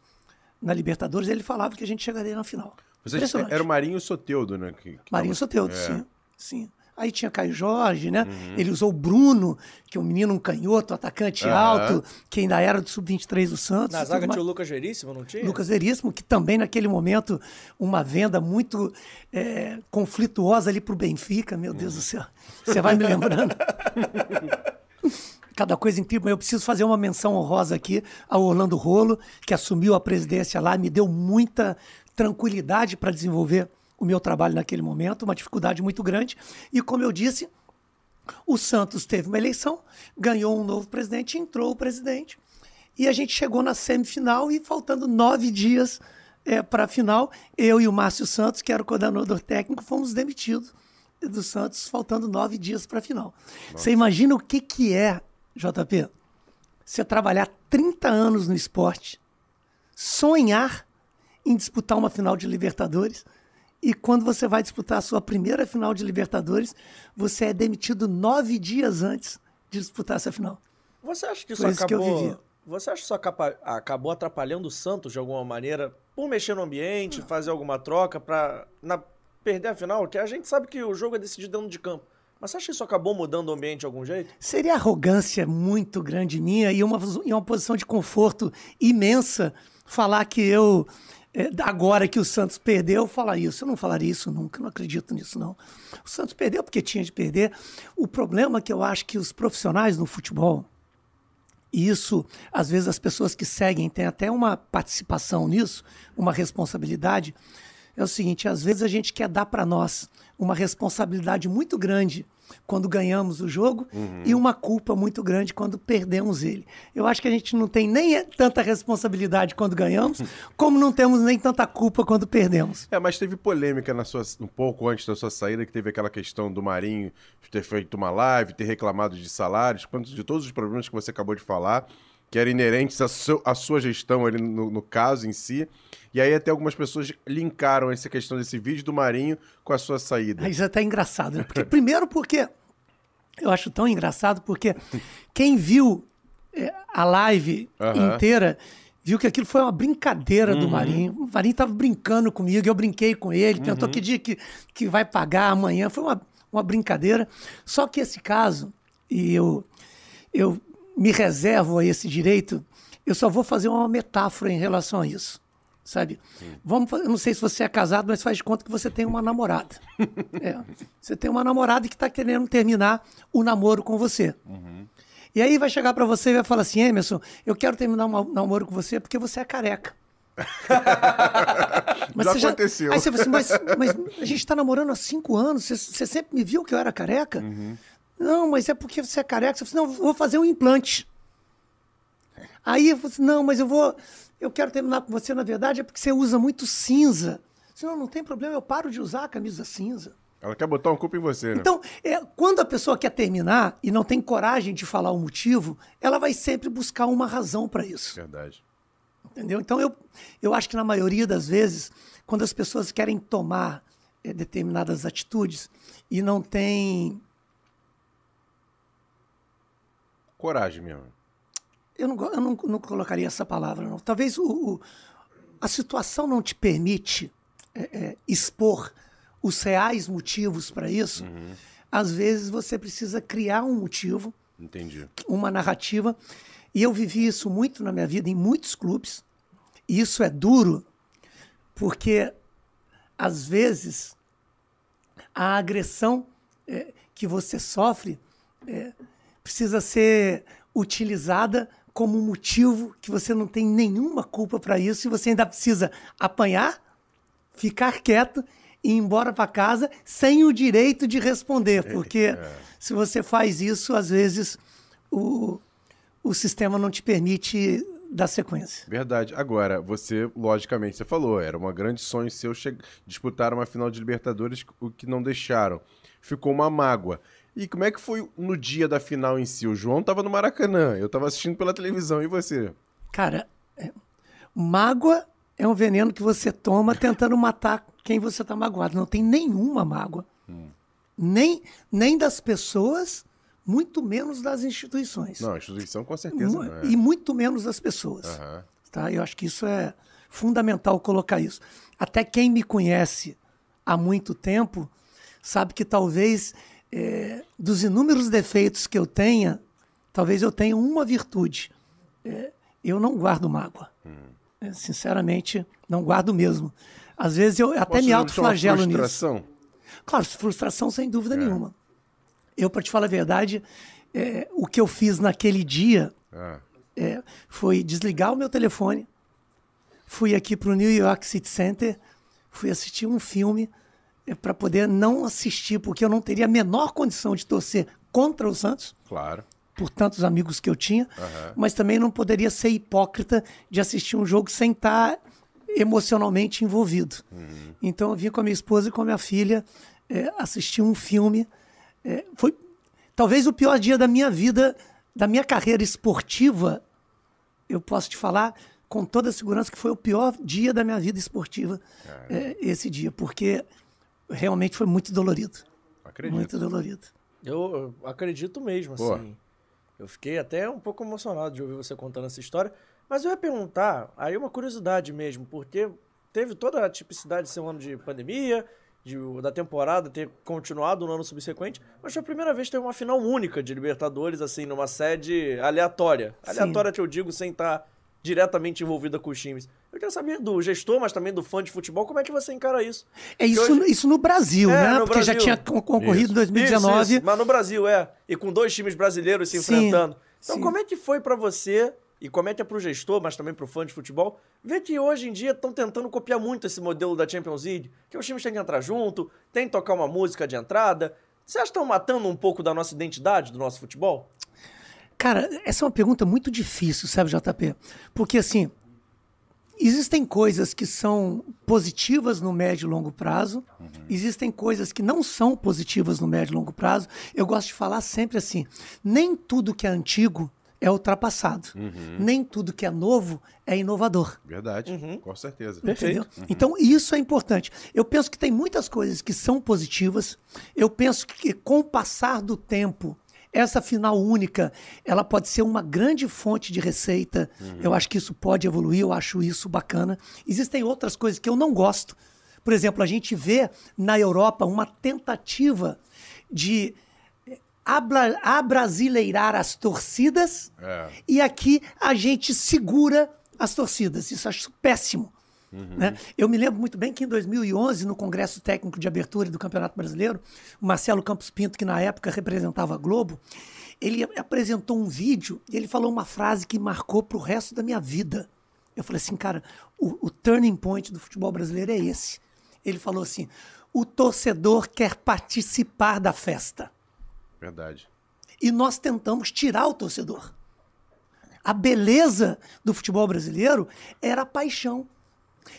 na Libertadores, ele falava que a gente chegaria na final. Vocês, era o Marinho e o Soteudo, né? que- que Marinho tava- Soteudo, é. sim. sim. Aí tinha Caio Jorge, né? Uhum. Ele usou o Bruno, que é um menino, um canhoto, atacante Aham. alto, que ainda era do Sub-23 do Santos. Na e zaga tinha o. Lucas Veríssimo, não tinha? Lucas Veríssimo, que também naquele momento, uma venda muito é, conflituosa ali pro Benfica, meu Deus do céu. Você vai me lembrando. Cada coisa incrível, mas eu preciso fazer uma menção honrosa aqui ao Orlando Rolo, que assumiu a presidência lá, me deu muita tranquilidade para desenvolver o meu trabalho naquele momento, uma dificuldade muito grande. E como eu disse, o Santos teve uma eleição, ganhou um novo presidente, entrou o presidente. E a gente chegou na semifinal e faltando nove dias para a final, eu e o Márcio Santos, que era o coordenador técnico, fomos demitidos do Santos, faltando nove dias para a final. Você imagina o que, que é, JP? Você trabalhar 30 anos no esporte, sonhar em disputar uma final de Libertadores. E quando você vai disputar a sua primeira final de Libertadores, você é demitido nove dias antes de disputar essa final. Você acha que isso isso que acabou. vivi. Você acha que isso acabou atrapalhando o Santos de alguma maneira por mexer no ambiente, fazer alguma troca pra na, perder a final? Que a gente sabe que o jogo é decidido dentro de campo. Mas você acha que isso acabou mudando o ambiente de algum jeito? Seria arrogância muito grande minha e uma, e uma posição de conforto imensa falar que eu, agora que o Santos perdeu, falar isso. Eu não falaria isso nunca, não acredito nisso, não. O Santos perdeu porque tinha de perder. O problema é que eu acho que os profissionais no futebol, e isso, às vezes, as pessoas que seguem têm até uma participação nisso, uma responsabilidade. É o seguinte: às vezes a gente quer dar para nós uma responsabilidade muito grande quando ganhamos o jogo e uma culpa muito grande quando perdemos ele. Eu acho que a gente não tem nem tanta responsabilidade quando ganhamos, como não temos nem tanta culpa quando perdemos. É, mas teve polêmica na sua, um pouco antes da sua saída, que teve aquela questão do Marinho ter feito uma live, ter reclamado de salários, quanto de todos os problemas que você acabou de falar, que eram inerentes à, seu- à sua gestão ali no, no caso em si. E aí até algumas pessoas linkaram essa questão desse vídeo do Marinho com a sua saída. Isso é até engraçado, né? Porque, primeiro porque eu acho tão engraçado porque quem viu é, a live Aham. inteira viu que aquilo foi uma brincadeira do Marinho. O Marinho estava brincando comigo, eu brinquei com ele, perguntou que dia que, que vai pagar amanhã. Foi uma, uma brincadeira. Só que esse caso, e eu, eu me reservo a esse direito, eu só vou fazer uma metáfora em relação a isso. Sabe? Vamos, eu não sei se você é casado, mas faz de conta que você tem uma namorada. É. Você tem uma namorada que está querendo terminar o namoro com você. E aí vai chegar pra você e vai falar assim, Emerson, eu quero terminar um namoro com você porque você é careca. Já você aconteceu. Aí você fala assim, mas, mas a gente tá namorando há cinco anos, você, você sempre me viu que eu era careca? Não, mas é porque você é careca. Você fala assim, não, eu vou fazer um implante. Aí eu falo assim, não, mas eu vou. Eu quero terminar com você, na verdade, é porque você usa muito cinza. Senão não tem problema, eu paro de usar a camisa cinza. Ela quer botar uma culpa em você, né? Então, é, quando a pessoa quer terminar e não tem coragem de falar o motivo, ela vai sempre buscar uma razão para isso. Verdade. Entendeu? Então, eu, eu acho que na maioria das vezes, quando as pessoas querem tomar é, determinadas atitudes e não tem. Coragem mesmo. Eu não, eu não, não colocaria essa palavra, não. Talvez o, o- a situação não te permite é, é, expor os reais motivos para isso. Às vezes você precisa criar um motivo Entendi. uma narrativa. E eu vivi isso muito na minha vida, em muitos clubes. E isso é duro, porque às vezes a agressão eh, que você sofre eh, precisa ser utilizada como motivo que você não tem nenhuma culpa para isso e você ainda precisa apanhar, ficar quieto e ir embora para casa sem o direito de responder, porque se você faz isso, às vezes o, o sistema não te permite dar sequência. Verdade. Agora, você, logicamente, você falou, era um grande sonho seu disputar uma final de Libertadores, o que não deixaram. Ficou uma mágoa. E como é que foi no dia da final em si? O João tava no Maracanã, eu tava assistindo pela televisão, e você? Cara, é, mágoa é um veneno que você toma tentando matar quem você está magoado. Não tem nenhuma mágoa. Nem, nem das pessoas, muito menos das instituições. Não, a instituição com certeza não é. E muito menos das pessoas. Aham. Tá? Eu acho que isso é fundamental colocar isso. Até quem me conhece há muito tempo sabe que talvez é, dos inúmeros defeitos que eu tenha, talvez eu tenha uma virtude. É, eu não guardo mágoa. É, sinceramente, não guardo mesmo. Às vezes eu até Posso me autoflagelo nisso. frustração? Claro, frustração sem dúvida nenhuma. Eu, para te falar a verdade, é, o que eu fiz naquele dia é, foi desligar o meu telefone, fui aqui para o New York City Center, fui assistir um filme para poder não assistir, porque eu não teria a menor condição de torcer contra o Santos, claro. por tantos amigos que eu tinha, mas também não poderia ser hipócrita de assistir um jogo sem estar emocionalmente envolvido. Então eu vim com a minha esposa e com a minha filha é, assistir um filme. É, foi talvez o pior dia da minha vida, da minha carreira esportiva. Eu posso te falar com toda a segurança que foi o pior dia da minha vida esportiva é, esse dia, porque realmente foi muito dolorido. Acredito. Muito dolorido. Eu acredito mesmo, Pô. assim. Eu fiquei até um pouco emocionado de ouvir você contando essa história. Mas eu ia perguntar, aí uma curiosidade mesmo, porque teve toda a tipicidade de ser um ano de pandemia, de, da temporada ter continuado no ano subsequente, mas foi a primeira vez que teve uma final única de Libertadores, assim, numa sede aleatória. Sim. Aleatória que eu digo sem estar diretamente envolvida com os times. Eu quero saber do gestor, mas também do fã de futebol, como é que você encara isso? É isso, hoje- isso no Brasil, É, né? no Porque já Brasil. tinha con- concorrido em 2019. Isso, isso. Mas no Brasil, é. E com dois times brasileiros se Sim, enfrentando. Então, sim. como é que foi pra você, e como é que é pro gestor, mas também pro fã de futebol, ver que hoje em dia estão tentando copiar muito esse modelo da Champions League, que os times têm que entrar junto, tem que tocar uma música de entrada, Você acha que estão matando um pouco da nossa identidade, do nosso futebol? Cara, essa é uma pergunta muito difícil, sabe, JP? Porque, assim, existem coisas que são positivas no médio e longo prazo, uhum. existem coisas que não são positivas no médio e longo prazo. Eu gosto de falar sempre assim: nem tudo que é antigo é ultrapassado, uhum. nem tudo que é novo é inovador. Verdade, uhum. com certeza. Entendeu? Uhum. Então, isso é importante. Eu penso que tem muitas coisas que são positivas, eu penso que com o passar do tempo essa final única, ela pode ser uma grande fonte de receita. Uhum. Eu acho que isso pode evoluir, eu acho isso bacana. Existem outras coisas que eu não gosto. Por exemplo, a gente vê na Europa uma tentativa de abra, abrasileirar as torcidas é. e aqui a gente segura as torcidas. Isso acho péssimo. Uhum. Né? Eu me lembro muito bem que em 2011, no Congresso Técnico de Abertura do Campeonato Brasileiro, o Marcelo Campos Pinto, que na época representava a Globo, ele apresentou um vídeo e ele falou uma frase que marcou para o resto da minha vida. Eu falei assim, cara, o, o turning point do futebol brasileiro é esse. Ele falou assim: o torcedor quer participar da festa. Verdade. E nós tentamos tirar o torcedor. A beleza do futebol brasileiro era a paixão.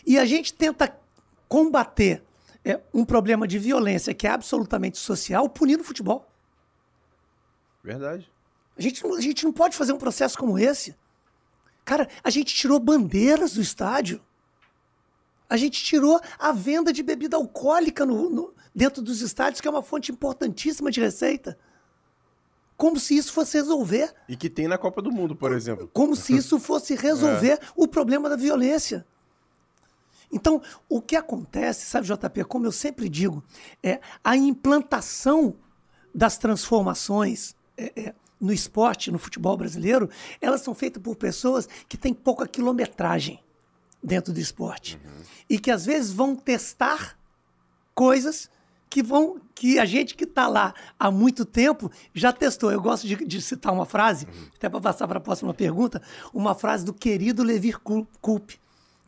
E a gente tenta combater é, um problema de violência que é absolutamente social punindo o futebol. Verdade. A gente, a gente não pode fazer um processo como esse. Cara, a gente tirou bandeiras do estádio. A gente tirou a venda de bebida alcoólica no, no, dentro dos estádios, que é uma fonte importantíssima de receita. Como se isso fosse resolver. E que tem na Copa do Mundo, por exemplo. Como se isso fosse resolver é. o problema da violência. Então, o que acontece, sabe, JP, como eu sempre digo, é a implantação das transformações é, é, no esporte, no futebol brasileiro, elas são feitas por pessoas que têm pouca quilometragem dentro do esporte. Uhum. E que às vezes vão testar coisas que vão que a gente que está lá há muito tempo já testou. Eu gosto de, de citar uma frase, uhum. até para passar para a próxima pergunta, uma frase do querido Levir Culpe,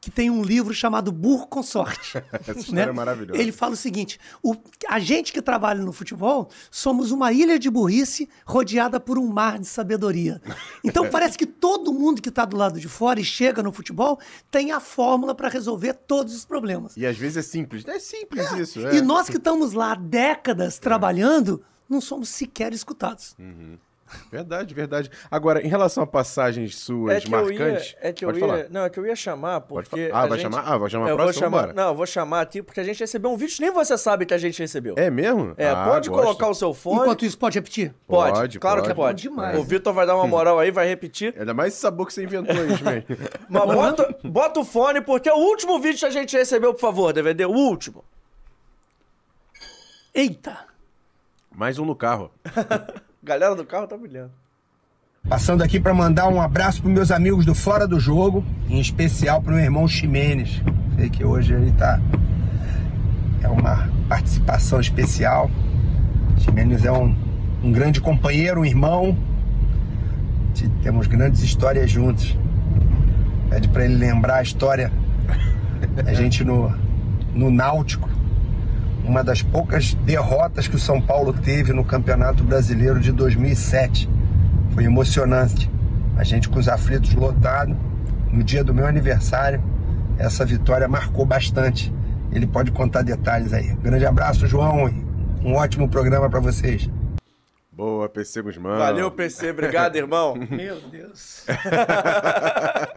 que tem um livro chamado Burro com Sorte. Essa história né? é maravilhosa. Ele fala o seguinte: o, a gente que trabalha no futebol somos uma ilha de burrice rodeada por um mar de sabedoria. Então parece que todo mundo que está do lado de fora e chega no futebol tem a fórmula para resolver todos os problemas. E às vezes é simples. É simples é. isso. É. E nós que estamos lá décadas trabalhando, não somos sequer escutados. Uhum. Verdade, verdade. Agora, em relação a passagens suas é marcantes. Ia, é que eu ia, falar. Não, é que eu ia chamar, porque. Ah, vai gente, chamar? Ah, vai chamar a próxima? Vou chamar, não, eu vou chamar aqui, porque a gente recebeu um vídeo, nem você sabe que a gente recebeu. É mesmo? É, ah, pode gosto. colocar o seu fone. Enquanto isso, pode repetir? Pode, pode claro pode. que pode. Demais. O Vitor vai dar uma moral aí, vai repetir. Ainda mais esse sabor que você inventou aí, man. Mas bota, bota o fone, porque é o último vídeo que a gente recebeu, por favor, DVD, o último. Eita! Mais um no carro. Galera do carro tá brilhando. Passando aqui para mandar um abraço para meus amigos do Fora do Jogo, em especial para meu irmão Ximenes. Sei que hoje ele tá é uma participação especial. Ximenes é um, um grande companheiro, um irmão. Temos grandes histórias juntos. Pede para ele lembrar a história a gente no, no Náutico, uma das poucas derrotas que o São Paulo teve no Campeonato Brasileiro de 2007 foi emocionante. A gente com os aflitos lotados, no dia do meu aniversário, essa vitória marcou bastante. Ele pode contar detalhes aí. Grande abraço, João. Um ótimo programa para vocês. Boa, PC Guzmão. Valeu, PC. Obrigado, irmão. Meu Deus.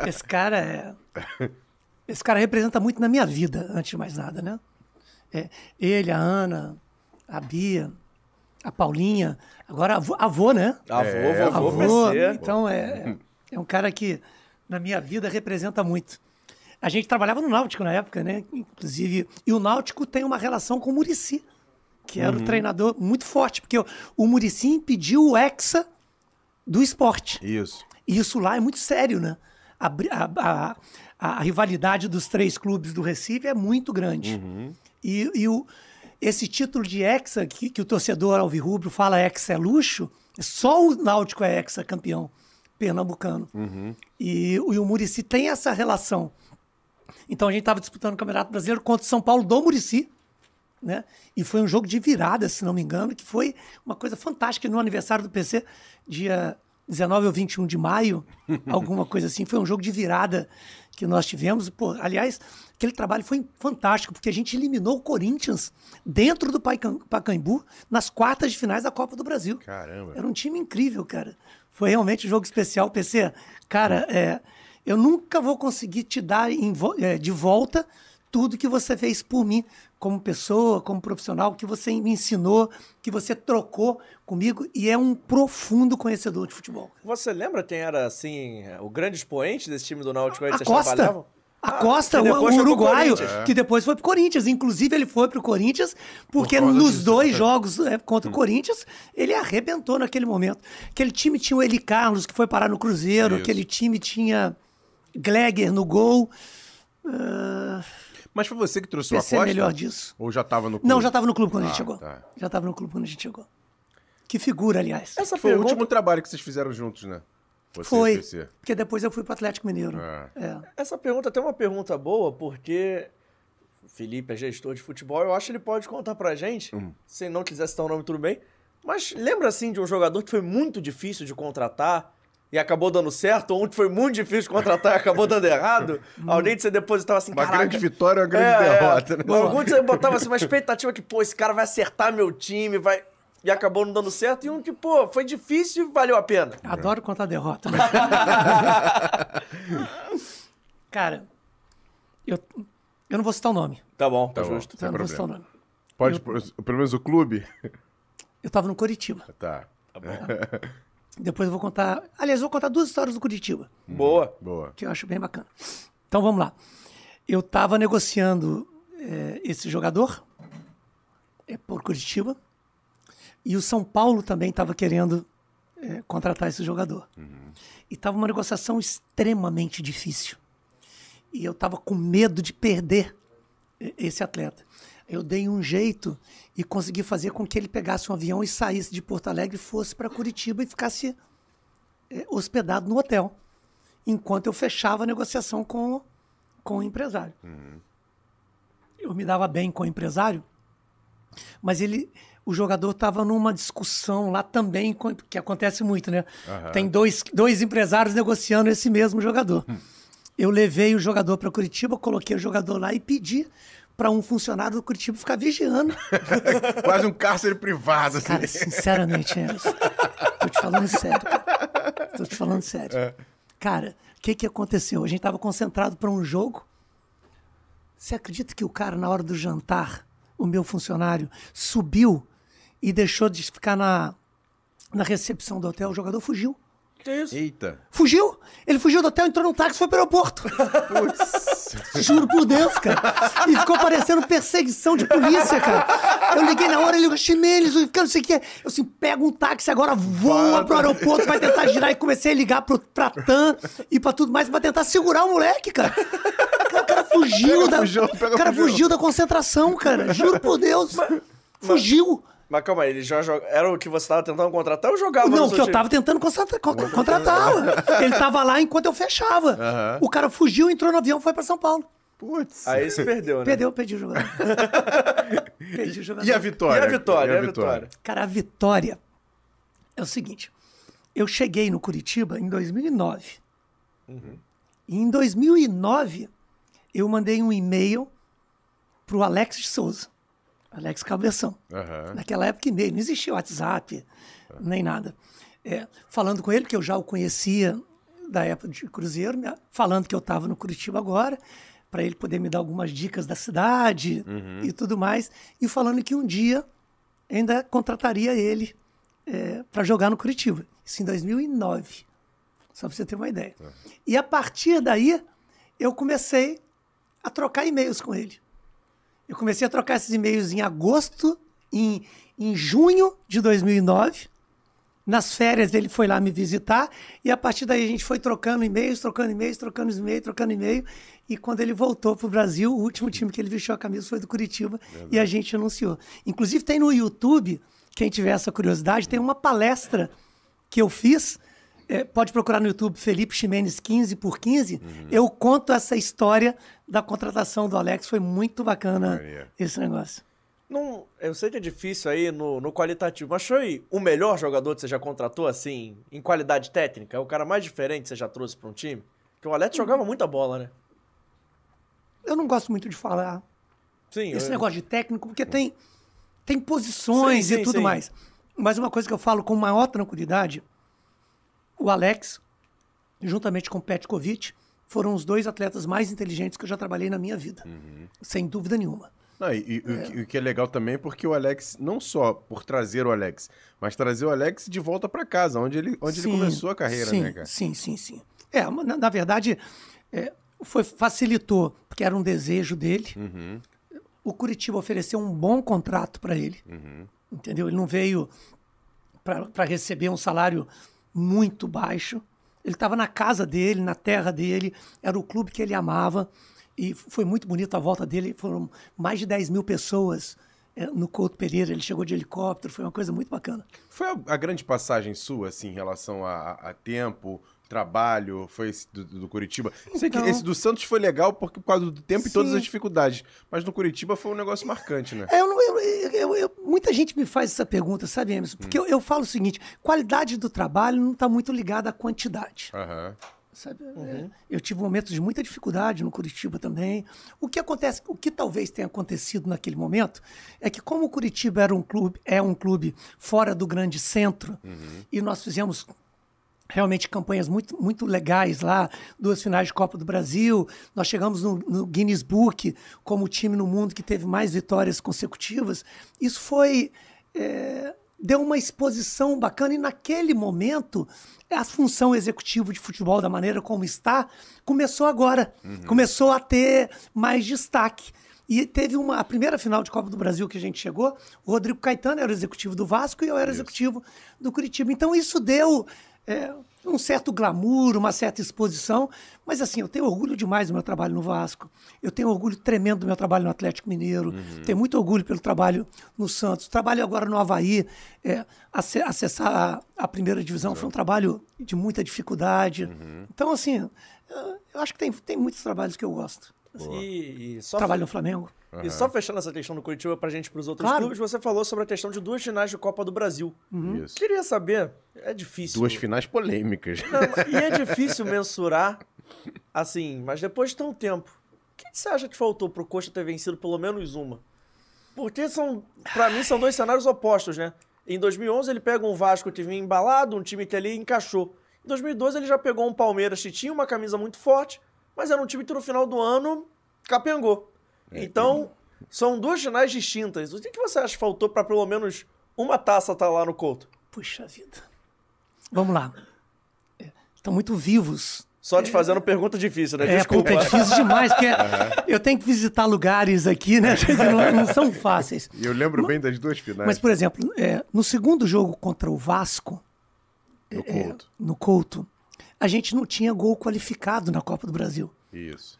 Esse cara é. Esse cara representa muito na minha vida, antes de mais nada, né? É, ele, a Ana, a Bia, a Paulinha, agora avô, avô né? Avô, é, vovô, avô, Então é, é um cara que na minha vida representa muito. A gente trabalhava no Náutico na época, né? Inclusive, e o Náutico tem uma relação com o Murici, que era uhum. o treinador muito forte, porque o, o Murici impediu o Hexa do esporte. Isso. E isso lá é muito sério, né? A, a, a, a rivalidade dos três clubes do Recife é muito grande. Uhum. E, e o esse título de hexa, que, que o torcedor alvirrubro fala hexa é luxo, só o Náutico é hexa campeão pernambucano. Uhum. E, e o Murici tem essa relação. Então a gente estava disputando o Campeonato Brasileiro contra o São Paulo do Murici. né? E foi um jogo de virada, se não me engano, que foi uma coisa fantástica no aniversário do PC, dia 19 ou 21 de maio, alguma coisa assim. Foi um jogo de virada que nós tivemos. Pô, aliás, aquele trabalho foi fantástico, porque a gente eliminou o Corinthians dentro do Pacaembu nas quartas de finais da Copa do Brasil. Caramba. Era um time incrível, cara. Foi realmente um jogo especial. PC, cara, é, eu nunca vou conseguir te dar vo- é, de volta tudo que você fez por mim, como pessoa, como profissional, que você me ensinou, que você trocou comigo e é um profundo conhecedor de futebol. Você lembra quem era, assim, o grande expoente desse time do Náutico aí que A vocês Costa. trabalhavam? A Ah, Costa, que o, depois o uruguaio, que depois foi pro Corinthians. Inclusive, ele foi pro Corinthians, porque causa nos disso, dois né? jogos é, contra o Corinthians, ele arrebentou naquele momento. Aquele time tinha o Eli Carlos, que foi parar no Cruzeiro. Isso. Aquele time tinha Gleger no gol. Ah, Mas foi você que trouxe o PC Acosta? melhor disso. Ou já tava no clube? Não, já estava no clube quando a Ah, gente chegou. tá. Já estava no clube quando a gente chegou. Que figura, aliás. Essa Foi o pergunta... último trabalho que vocês fizeram juntos, né? Você Foi. PC. Porque depois eu fui pro Atlético Mineiro. Ah. É. Essa pergunta tem uma pergunta boa, porque o Felipe é gestor de futebol, eu acho que ele pode contar pra gente, Hum. se não quiser citar o nome, tudo bem. Mas lembra, assim, de um jogador que foi muito difícil de contratar e acabou dando certo, ou um que foi muito difícil de contratar e acabou dando errado? Alguém que você depositava assim, Uma caraca... grande vitória uma grande É, derrota, é. né? Alguns você botava assim, uma expectativa que, pô, esse cara vai acertar meu time, vai... E acabou não dando certo, e um que, pô, foi difícil e valeu a pena. Adoro contar derrota. mas- Cara, eu, eu não vou citar o nome. Tá bom, tá, Tá bom. justo. Eu não vou citar o problema. nome. Pode, pelo menos o clube? Eu tava no Curitiba. Tá. Depois eu vou contar. Aliás, eu vou contar duas histórias do Curitiba, Boa. Boa. que eu acho bem bacana. Então vamos lá. Eu tava negociando eh, esse jogador eh, por Curitiba. E o São Paulo também estava querendo eh, contratar esse jogador. E estava uma negociação extremamente difícil. E eu estava com medo de perder esse atleta. Eu dei um jeito e consegui fazer com que ele pegasse um avião e saísse de Porto Alegre, fosse para Curitiba e ficasse eh, hospedado no hotel, enquanto eu fechava a negociação com, com o empresário. Eu me dava bem com o empresário, mas ele, o jogador estava numa discussão lá também, que acontece muito, né? Tem dois, dois empresários negociando esse mesmo jogador. Eu levei o jogador para Curitiba, coloquei o jogador lá e pedi para um funcionário do Curitiba ficar vigiando. Quase um cárcere privado, assim. Cara, sinceramente, Emerson, tô te falando sério. Cara. Tô te falando sério. Cara, o que que aconteceu? A gente tava concentrado para um jogo. Você acredita que o cara, na hora do jantar, o meu funcionário, subiu e deixou de ficar na, na recepção do hotel? O jogador fugiu. Que isso? Eita. Fugiu! Ele fugiu do hotel, entrou num táxi e foi pro aeroporto. Juro por Deus, cara. E ficou parecendo perseguição de polícia, cara. Eu liguei na hora, ele ligou, eu não sei o que. Eu assim, pega um táxi agora, voa pro aeroporto, vai tentar girar. E comecei a ligar pro, pra TAM e pra tudo mais, pra tentar segurar o moleque, cara. Cara, O cara fugiu Pega da. pega o cara fujão. fugiu da concentração, cara. Juro por Deus. Fugiu. Mas calma aí, ele já joga... era o que você tava tentando contratar ou jogava Não, no que eu time? tava tentando contratar. ué. Ele tava lá enquanto eu fechava. Aham. O cara fugiu, entrou no avião e foi pra São Paulo. Putz. Aí se perdeu, né? Perdeu, perdi o jogador. perdi o jogador. E a vitória? E a vitória, e a vitória? Cara, a vitória é o seguinte. Eu cheguei no Curitiba em 2009. E em 2009, eu mandei um e-mail pro Alex de Souza. Alex Cabeção. Aham. Naquela época, e-mail, não existia WhatsApp, nem nada. É, falando com ele, que eu já o conhecia da época de Cruzeiro, né? falando que eu estava no Curitiba agora, para ele poder me dar algumas dicas da cidade e tudo mais, e falando que um dia ainda contrataria ele para jogar no Curitiba. Isso em 2009, só para você ter uma ideia. E a partir daí, eu comecei a trocar e-mails com ele. Eu comecei a trocar esses e-mails em agosto, em, em junho de 2009. Nas férias ele foi lá me visitar e a partir daí a gente foi trocando e-mails, trocando e-mails, trocando e-mails, trocando e-mail. E quando ele voltou para o Brasil, o último time que ele vestiu a camisa foi do Curitiba e a gente anunciou. Inclusive tem no YouTube, quem tiver essa curiosidade, tem uma palestra que eu fiz. É, pode procurar no YouTube Felipe Ximenes 15 por 15. Eu conto essa história da contratação do Alex. Foi muito bacana esse negócio. Não, eu sei que é difícil aí no, no qualitativo, mas foi o melhor jogador que você já contratou, assim, em qualidade técnica? É o cara mais diferente que você já trouxe para um time? Porque o Alex jogava muita bola, né? Eu não gosto muito de falar Sim. esse eu- negócio de técnico, porque tem, tem posições Sim, e sim, tudo sim. mais. Mas uma coisa que eu falo com maior tranquilidade, o Alex, juntamente com o Petkovic, foram os dois atletas mais inteligentes que eu já trabalhei na minha vida. Uhum. Sem dúvida nenhuma. Não, e, e o que- o que é legal também é porque o Alex, não só por trazer o Alex, mas trazer o Alex de volta pra casa, onde ele, onde ele Sim, começou a carreira, sim, né, cara? Sim, sim, sim. É, na, na verdade, é, foi, facilitou, porque era um desejo dele. Uhum. O Curitiba ofereceu um bom contrato para ele. Uhum. Entendeu? Ele não veio para receber um salário muito baixo. Ele estava na casa dele, na terra dele, era o clube que ele amava. E foi muito bonito a volta dele. Foram mais de 10 mil pessoas é, no Couto Pereira. Ele chegou de helicóptero, foi uma coisa muito bacana. Foi a, a grande passagem sua, assim, em relação a, a- a tempo, trabalho, foi esse do, do Curitiba? Sei que Então- esse do Santos foi legal porque, por causa do tempo e todas Sim. as dificuldades, mas no Curitiba foi um negócio marcante, né? É, eu eu- eu- eu- muita gente me faz essa pergunta, sabe, Emerson? Porque eu, eu falo o seguinte: qualidade do trabalho não está muito ligada à quantidade. Aham. sabe? É, eu tive momentos de muita dificuldade no Curitiba também. O que acontece, o que talvez tenha acontecido naquele momento é que como o Curitiba era um clube, é um clube fora do grande centro e nós fizemos realmente campanhas muito, muito legais lá, duas finais de Copa do Brasil. Nós chegamos no, no Guinness Book como o time no mundo que teve mais vitórias consecutivas. Isso foi. é, deu uma exposição bacana e naquele momento a função executiva de futebol da maneira como está começou agora, começou a ter mais destaque. E teve uma a primeira final de Copa do Brasil que a gente chegou, o Rodrigo Caetano era o executivo do Vasco e eu era o executivo do Curitiba. Então isso deu é, um certo glamour, uma certa exposição, mas assim, eu tenho orgulho demais do meu trabalho no Vasco. Eu tenho orgulho tremendo do meu trabalho no Atlético Mineiro. Tenho muito orgulho pelo trabalho no Santos. Trabalho agora no Havaí. É, ace- acessar a, a primeira divisão foi um trabalho de muita dificuldade. Então, assim, eu- eu acho que tem, tem muitos trabalhos que eu gosto. E, e só, Trabalho no Flamengo. e só fechando essa questão do Curitiba pra gente pros outros Claro. clubes, você falou sobre a questão de duas finais de Copa do Brasil. Isso. Queria saber, é difícil. Duas finais polêmicas. Não, e é difícil mensurar, assim, mas depois de tanto tempo, o que você acha que faltou pro Coxa ter vencido pelo menos uma? Porque são, pra mim, são dois cenários opostos, né? Em 2011 ele pega um Vasco que vinha embalado, um time que ali encaixou. Em 2012 ele já pegou um Palmeiras que tinha uma camisa muito forte, mas era um time que no final do ano capengou. Então, são duas finais distintas. O que que você acha que faltou pra pelo menos uma taça estar lá no Couto? Puxa vida. Vamos lá. É, Estão muito vivos Só te fazendo pergunta difícil, né? É, Desculpa. puta, é difícil demais, porque eu tenho que visitar lugares aqui, né? Não, não são fáceis. E eu lembro bem das duas finais. Mas, por exemplo, é, no segundo jogo contra o Vasco, no Couto. no Couto, a gente não tinha gol qualificado na Copa do Brasil. Isso.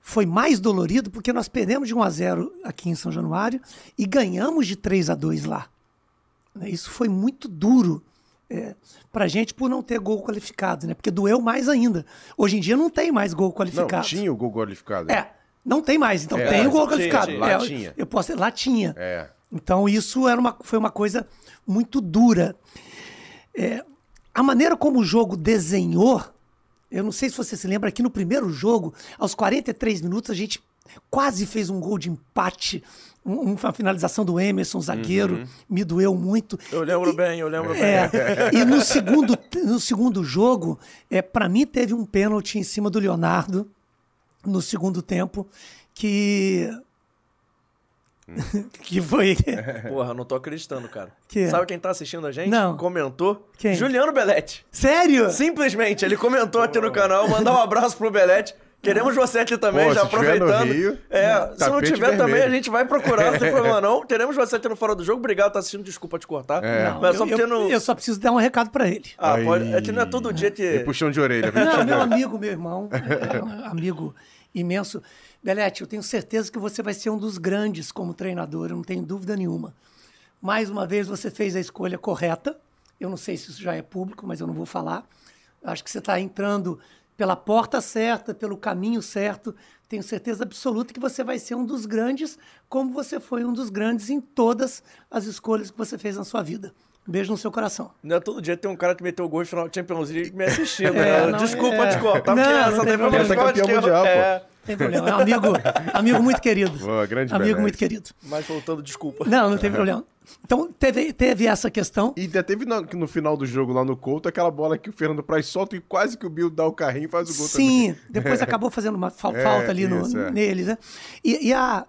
Foi mais dolorido porque nós perdemos de 1 a 0 aqui em São Januário e ganhamos de 3 a 2 lá. Né, Isso foi muito duro é, pra gente por não ter gol qualificado, né? Porque doeu mais ainda. Hoje em dia não tem mais gol Não, qualificado. tinha o gol qualificado. É, não tem mais. Então É, tem o gol qualificado. tinha. Lá É, tinha. Eu posso lá tinha. É. Então isso era uma, foi uma coisa muito dura. É, a maneira como o jogo desenhou, eu não sei se você se lembra, aqui no primeiro jogo, aos 43 minutos, a gente quase fez um gol de empate, um- uma finalização do Emerson, zagueiro, me doeu muito. Eu lembro bem, eu lembro bem. É, e no segundo, no segundo jogo, é, para mim teve um pênalti em cima do Leonardo no segundo tempo que que foi Porra, não tô acreditando, cara. Que? Sabe quem tá assistindo a gente? Não. Comentou? Quem? Juliano Belletti. sério? Simplesmente, ele comentou aqui no canal, mandar um abraço pro Belletti. Queremos você aqui também, Pô, já se tiver no aproveitando. Rio, é, se não tiver também, vermelho. a gente vai procurar, não tem problema não. Queremos você aqui no Fora do Jogo. Obrigado estar assistindo, desculpa te cortar. É. Não, Mas eu, só porque eu- não... eu só preciso dar um recado para ele. Ah, pode... É que não é todo dia E que... puxão de orelha. viu? Não, meu amigo, meu irmão, é um amigo imenso. Belete, eu tenho certeza que você vai ser um dos grandes como treinador, eu não tenho dúvida nenhuma. Mais uma vez, você fez a escolha correta. Eu não sei se isso já é público, mas eu não vou falar. Acho que você está entrando pela porta certa, pelo caminho certo. Tenho certeza absoluta que você vai ser um dos grandes, como você foi um dos grandes em todas as escolhas que você fez na sua vida. Beijo no seu coração. Não é todo dia tem um cara que meteu o gol em final de Champions League me assistindo. É, né? não, Desculpa, é. desculpa. Tá Não, porque não essa tem problema. uma Tá campeão pô. é, Tem problema. É um amigo, amigo muito querido. Boa, grande amigo Benetti. muito querido. Mas voltando, desculpa. Não, não tem problema. Então, teve, teve essa questão. E ainda teve no, no final do jogo lá no Couto aquela bola que o Fernando Praz solta e quase que o Bill dá o carrinho e faz o gol Sim, depois acabou fazendo uma fa- É, falta ali no, isso, é. neles, né? E, e a,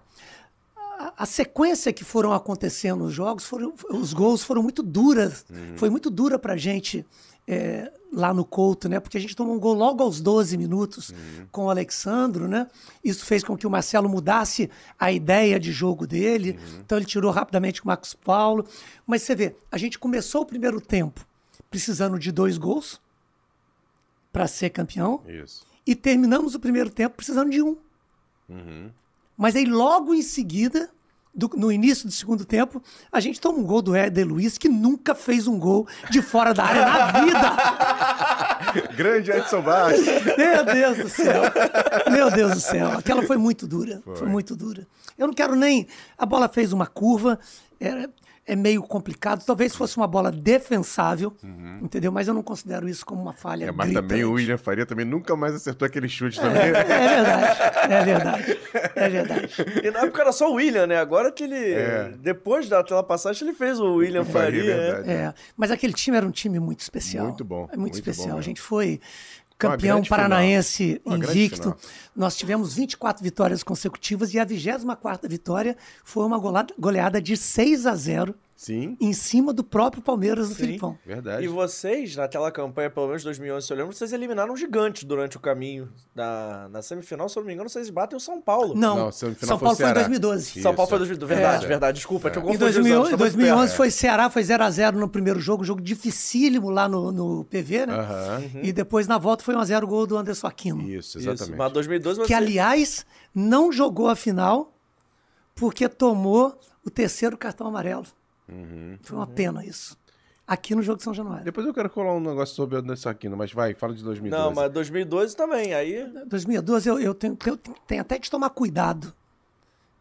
a, a sequência que foram acontecendo os jogos, foram, os gols foram muito duras. Uhum. Foi muito dura pra gente é, lá no Couto, né? Porque a gente tomou um gol logo aos 12 minutos Uhum. com o Alexandro, né? Isso fez com que o Marcelo mudasse a ideia de jogo dele. Uhum. Então ele tirou rapidamente o Marcos Paulo. Mas você vê, a gente começou o primeiro tempo precisando de dois gols para ser campeão. Isso. e terminamos o primeiro tempo precisando de um. Mas aí, logo em seguida, do- no início do segundo tempo, a gente toma um gol do Éder Luiz, que nunca fez um gol de fora da área na vida. Grande Edson Bastos. Meu Deus do céu. Meu Deus do céu. Aquela foi muito dura. Foi, Foi. muito dura. Eu não quero nem. A bola fez uma curva. Era, é meio complicado. Talvez fosse uma bola defensável, entendeu? Mas eu não considero isso como uma falha. É, mas gritante. também o William Faria também nunca mais acertou aquele chute É, também. é verdade. É verdade. É verdade. E na época era só o William, né? Agora que ele. É. Depois daquela passagem, ele fez o William Faria, Faria. é. verdade. É, mas aquele time era um time muito especial. Muito bom, É muito, muito especial. bom a gente foi campeão paranaense final. Invicto. Nós tivemos 24 vitórias consecutivas e a 24ª vitória foi uma goleada de 6 a 0 Sim, em cima do próprio Palmeiras do Sim. Filipão. verdade. E vocês, naquela campanha, pelo menos 2011, se eu lembro, vocês eliminaram um gigante durante o caminho da, na semifinal. Se eu não me engano, vocês batem o São Paulo. Não, Não, semifinal São Paulo foi em Ceará. 2012. São Paulo foi Isso. 2012. Verdade, É. verdade. Desculpa, tinha Em confundido os anos, 2011, tô muito 2011 perto. foi Ceará, foi 0x0 no primeiro jogo, jogo dificílimo lá no, no PV, né? Aham. E depois na volta foi 1x0 gol do Anderson Aquino. Isso, Isso, exatamente. mas 2012 você... que aliás não jogou a final porque tomou o terceiro cartão amarelo. Uhum. Foi uma pena isso. Aqui no jogo de São Januário. Depois eu quero colar um negócio sobre o Anderson Aquino, mas vai, fala de 2012. Não, mas 2012 também. Aí 2012 eu, eu tenho, eu tenho até que tomar cuidado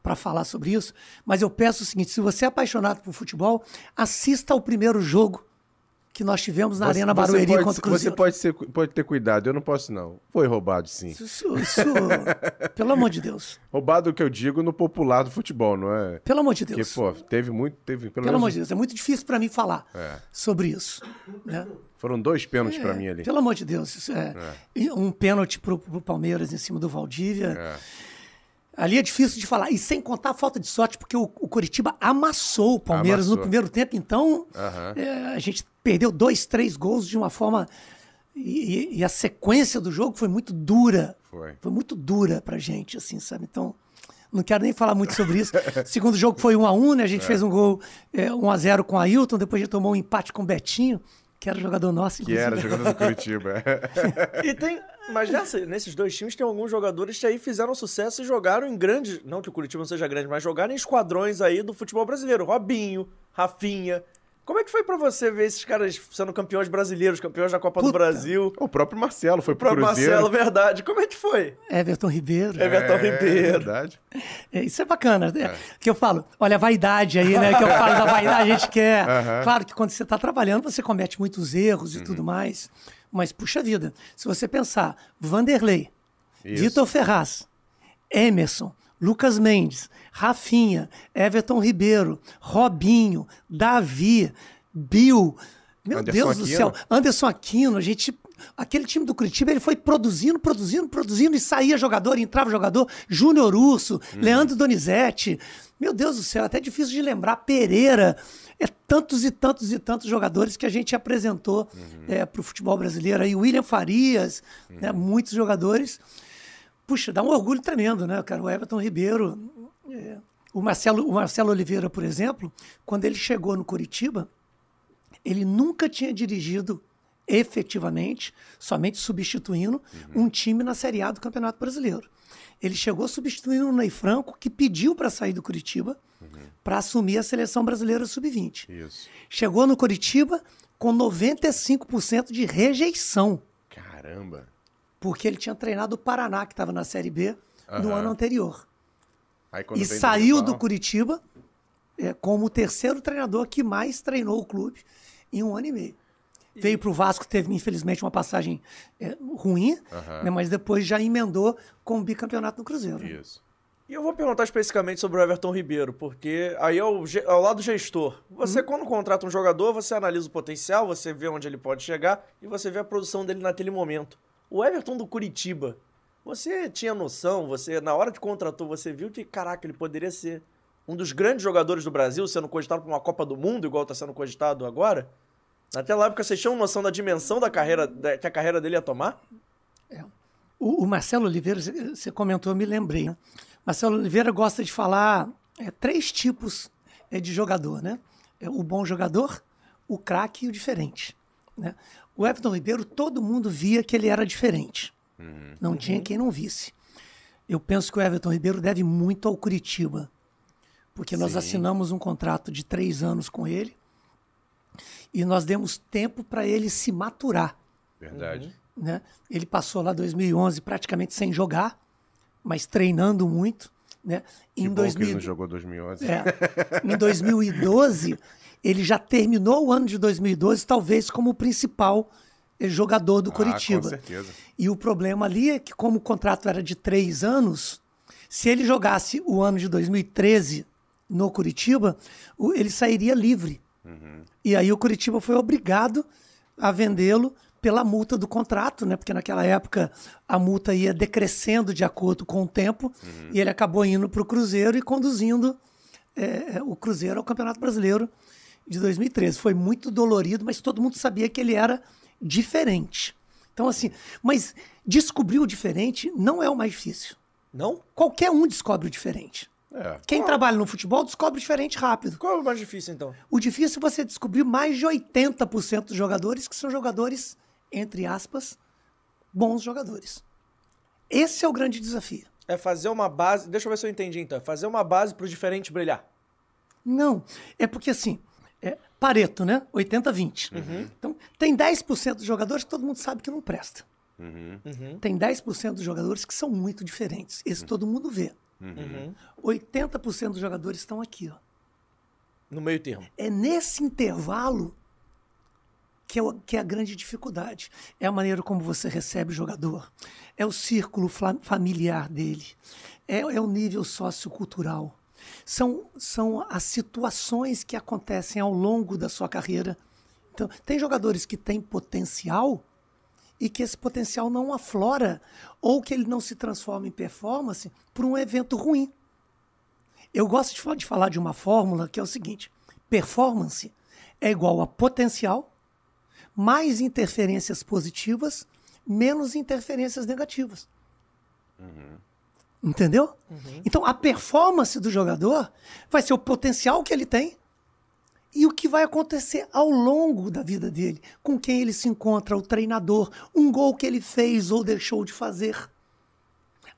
para falar sobre isso, mas eu peço o seguinte: se você é apaixonado por futebol, assista ao primeiro jogo que nós tivemos na Você- Arena você Barueri pode- contra o Você Cruzeiro. pode, ser, pode ter cuidado, eu não posso não. Foi roubado, sim. Isso, isso- pelo amor de Deus. Roubado o que eu digo no popular do futebol, não é? Pelo amor de Porque, Deus. pô, teve muito, teve pelo, Pelo menos... amor de Deus. É muito difícil para mim falar É. sobre isso. Né? Foram dois pênaltis pra mim ali. Pelo amor de Deus, isso é, e um pênalti pro, pro Palmeiras em cima do Valdívia. É. Ali é difícil de falar. E sem contar a falta de sorte, porque o, o Coritiba amassou o Palmeiras Amassou. no primeiro tempo. Então, Aham. é, a gente perdeu dois, três gols de uma forma. E, e- e a sequência do jogo foi muito dura. Foi. Foi muito dura pra gente, assim, sabe? Então, não quero nem falar muito sobre isso. Segundo jogo foi 1 a 1 né? A gente É. fez um gol é, 1 a 0 com o Ailton, depois a gente tomou um empate com o Betinho, que era jogador nosso, Que era jogador do Curitiba. E tem. Mas nessa- nesses dois times tem alguns jogadores que aí fizeram sucesso e jogaram em grandes. Não que o Curitiba não seja grande, mas jogaram em esquadrões aí do futebol brasileiro. Robinho, Rafinha. Como é que foi pra você ver esses caras sendo campeões brasileiros, campeões da Copa do Puta. Brasil? o próprio Marcelo foi O pro próprio Cruzeiro. Marcelo, verdade. Como é que foi? Everton Ribeiro. Everton É, Ribeiro. verdade. É, isso é bacana. É, Que eu falo, olha, a vaidade aí, né? Que eu falo da vaidade, a gente quer. Aham. Claro que quando você está trabalhando, você comete muitos erros e Uhum. tudo mais. Mas, puxa vida, se você pensar, Vanderlei, Isso. Vitor Ferraz, Emerson, Lucas Mendes, Rafinha, Everton Ribeiro, Robinho, Davi, Bill. Meu Anderson Deus do Aquino. céu, Anderson Aquino, a gente. Aquele time do Curitiba, ele foi produzindo, produzindo, produzindo, e saía jogador, entrava jogador. Júnior Urso, Uhum. Leandro Donizete. Meu Deus do céu, até difícil de lembrar. Pereira. É tantos e tantos e tantos jogadores que a gente apresentou Uhum. para o futebol brasileiro. Aí, William Farias, né, Uhum. muitos jogadores. Puxa, dá um orgulho tremendo, né, cara? O Everton Ribeiro. é, o, Marcelo, o Marcelo Oliveira, por exemplo, quando ele chegou no Curitiba, ele nunca tinha dirigido efetivamente, somente substituindo, um time na Série A do Campeonato Brasileiro. Ele chegou substituindo o Ney Franco, que pediu para sair do Curitiba para assumir a seleção brasileira sub-20. Isso. Chegou no Curitiba com 95% de rejeição. Caramba. Porque ele tinha treinado o Paraná, que estava na Série B, no Aham. ano anterior. Aí E saiu do Curitiba é, como o terceiro treinador que mais treinou o clube em um ano e meio. Veio para o Vasco, teve infelizmente uma passagem é, ruim, Aham. né, mas depois já emendou com o bicampeonato no Cruzeiro. Isso. E eu vou perguntar especificamente sobre o Everton Ribeiro, porque aí é o, ge- ao lado gestor. Você, quando contrata um jogador, você analisa o potencial, você vê onde ele pode chegar e você vê a produção dele naquele momento. O Everton do Curitiba, você tinha noção, você na hora que contratou, você viu que, caraca, ele poderia ser um dos grandes jogadores do Brasil, sendo cogitado para uma Copa do Mundo, igual está sendo cogitado agora? Naquela época, vocês tinham noção da dimensão da carreira, da- que a carreira dele ia tomar? O, o Marcelo Oliveira, você- você comentou, eu me lembrei. Né? Marcelo Oliveira gosta de falar é, três tipos é, de jogador, né? É, o bom jogador, o craque e o diferente. Né? O Everton Ribeiro, todo mundo via que ele era diferente. Não tinha quem não visse. Eu penso que o Everton Ribeiro deve muito ao Curitiba, porque nós Sim. assinamos um contrato de três anos com ele e nós demos tempo para ele se maturar Verdade. né? Ele passou lá 2011 praticamente sem jogar, mas treinando muito, né? Que Em bom que ele 2000 não jogou 2011. é, em 2012, ele já terminou o ano de 2012 talvez como o principal eh, jogador do Ah, Curitiba. com certeza. E o problema ali é que, como o contrato era de três anos, se ele jogasse o ano de 2013 no Curitiba, ele sairia livre. E aí o Curitiba foi obrigado a vendê-lo pela multa do contrato, né? Porque naquela época a multa ia decrescendo de acordo com o tempo e ele acabou indo para o Cruzeiro e conduzindo é, o Cruzeiro ao Campeonato Brasileiro de 2013. Foi muito dolorido, mas todo mundo sabia que ele era diferente. Então, assim, mas descobrir o diferente não é o mais difícil. Não? Qualquer um descobre o diferente. É. Quem trabalha no futebol descobre o diferente rápido. Qual é o mais difícil, então? O difícil é você descobrir mais de 80% dos jogadores que são jogadores, entre aspas, bons jogadores. Esse é o grande desafio. É fazer uma base. Deixa eu ver se eu entendi então. É fazer uma base pro diferente brilhar. Não, é porque assim, Pareto, né? 80-20. Então, tem 10% dos jogadores que todo mundo sabe que não presta. Tem 10% dos jogadores que são muito diferentes. Esse todo mundo vê. 80% dos jogadores estão aqui, ó. No meio termo. É nesse intervalo que é, o- que é a grande dificuldade. É a maneira como você recebe o jogador, é o círculo familiar dele, é, é o nível sociocultural. São, são as situações que acontecem ao longo da sua carreira. Então, tem jogadores que têm potencial e que esse potencial não aflora ou que ele não se transforma em performance por um evento ruim. Eu gosto de, fa- de falar de uma fórmula que é o seguinte: performance é igual a potencial mais interferências positivas menos interferências negativas. Entendeu? Então a performance do jogador vai ser o potencial que ele tem e o que vai acontecer ao longo da vida dele, com quem ele se encontra, o treinador, um gol que ele fez ou deixou de fazer,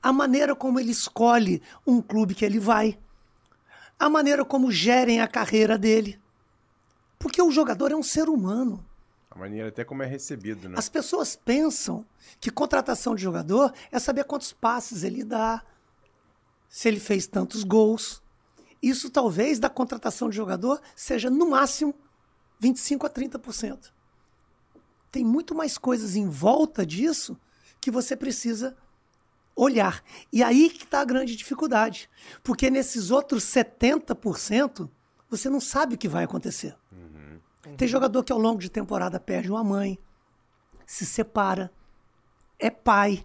a maneira como ele escolhe um clube que ele vai, a maneira como gerem a carreira dele. Porque o jogador é um ser humano. A maneira até como é recebido, né? As pessoas pensam que contratação de jogador é saber quantos passes ele dá, se ele fez tantos gols. Isso talvez da contratação de jogador seja no máximo 25 a 30%. Tem muito mais coisas em volta disso que você precisa olhar. E aí que está a grande dificuldade. Porque nesses outros 70%, você não sabe o que vai acontecer. Tem jogador que ao longo de temporada perde uma mãe, se separa, é pai,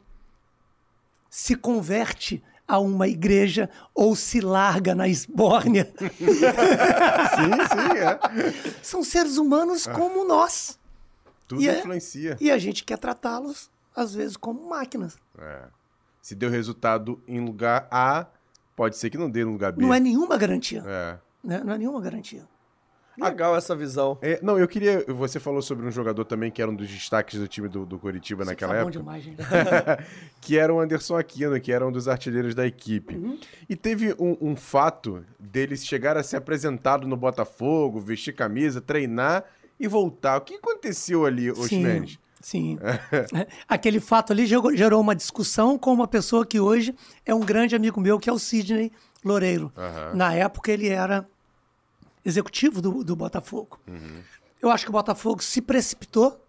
se converte a uma igreja ou se larga na esbórnia. Sim, sim, é. São seres humanos como nós. Tudo E é- influencia. E a gente quer tratá-los, às vezes, como máquinas. É. Se deu resultado em lugar A, pode ser que não dê no lugar B. Não é nenhuma garantia. É. né? Não é nenhuma garantia. Legal essa visão. É, não, eu queria. Você falou sobre um jogador também que era um dos destaques do time do, do Curitiba Você naquela tá bom época. demais, gente. que era o Anderson Aquino, que era um dos artilheiros da equipe. Uhum. E teve um, um fato dele chegar a ser apresentado no Botafogo, vestir camisa, treinar e voltar. O que aconteceu ali, Sim. Osmenes? Sim. É, Aquele fato ali gerou, gerou uma discussão com uma pessoa que hoje é um grande amigo meu, que é o Sidney Loureiro. Na época ele era executivo do, do Botafogo. Eu acho que o Botafogo se precipitou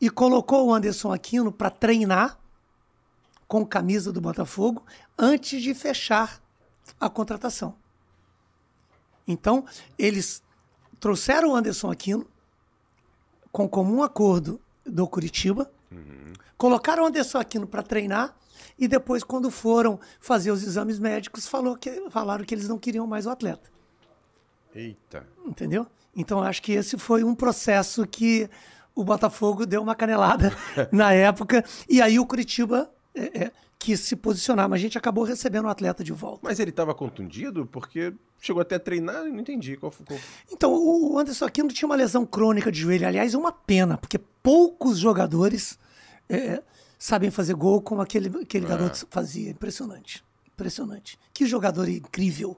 e colocou o Anderson Aquino para treinar com camisa do Botafogo antes de fechar a contratação. Então, eles trouxeram o Anderson Aquino com comum acordo do Curitiba, colocaram o Anderson Aquino para treinar e depois, quando foram fazer os exames médicos, falou que, falaram que eles não queriam mais o atleta. Eita. Entendeu? Então, acho que esse foi um processo que o Botafogo deu uma canelada na época. E aí o Curitiba é, é, quis se posicionar, mas a gente acabou recebendo o atleta de volta. Mas ele tava contundido? Porque chegou até a treinar e não entendi qual qual- Então, o Anderson Aquino tinha uma lesão crônica de joelho. Aliás, é uma pena, porque poucos jogadores é, sabem fazer gol como aquele, aquele garoto fazia. Impressionante. Impressionante. Que jogador incrível.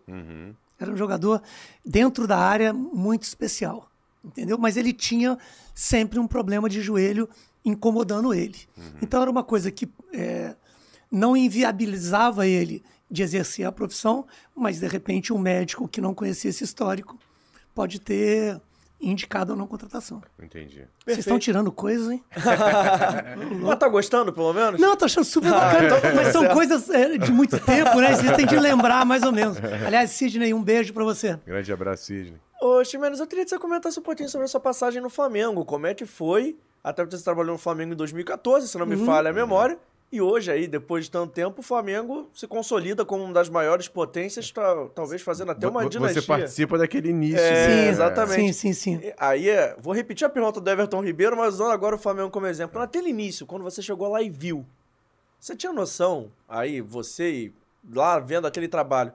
Era um jogador dentro da área muito especial. Entendeu? Mas ele tinha sempre um problema de joelho incomodando ele. Então era uma coisa que é, não inviabilizava ele de exercer a profissão, mas de repente um médico que não conhecia esse histórico pode ter indicado a não contratação. Entendi. Vocês estão tirando coisas, hein? Mas tá gostando, pelo menos? Não, tô achando super bacana. mas são coisas é, de muito tempo, né? Vocês têm de lembrar mais ou menos. Aliás, Sidney, um beijo pra você. Grande abraço, Sidney. Ô, Ximenes, eu queria que você comentasse um pouquinho sobre a sua passagem no Flamengo. Como é que foi? Até porque você trabalhou no Flamengo em 2014, se não me falha a memória. E hoje aí, depois de tanto tempo, o Flamengo se consolida como uma das maiores potências, tá- talvez fazendo até uma dinastia. Você participa daquele início. É, né? exatamente. Sim, sim, sim. Aí, é, vou repetir a pergunta do Everton Ribeiro, mas usando agora o Flamengo como exemplo. Naquele início, quando você chegou lá e viu, você tinha noção, aí, você e lá vendo aquele trabalho,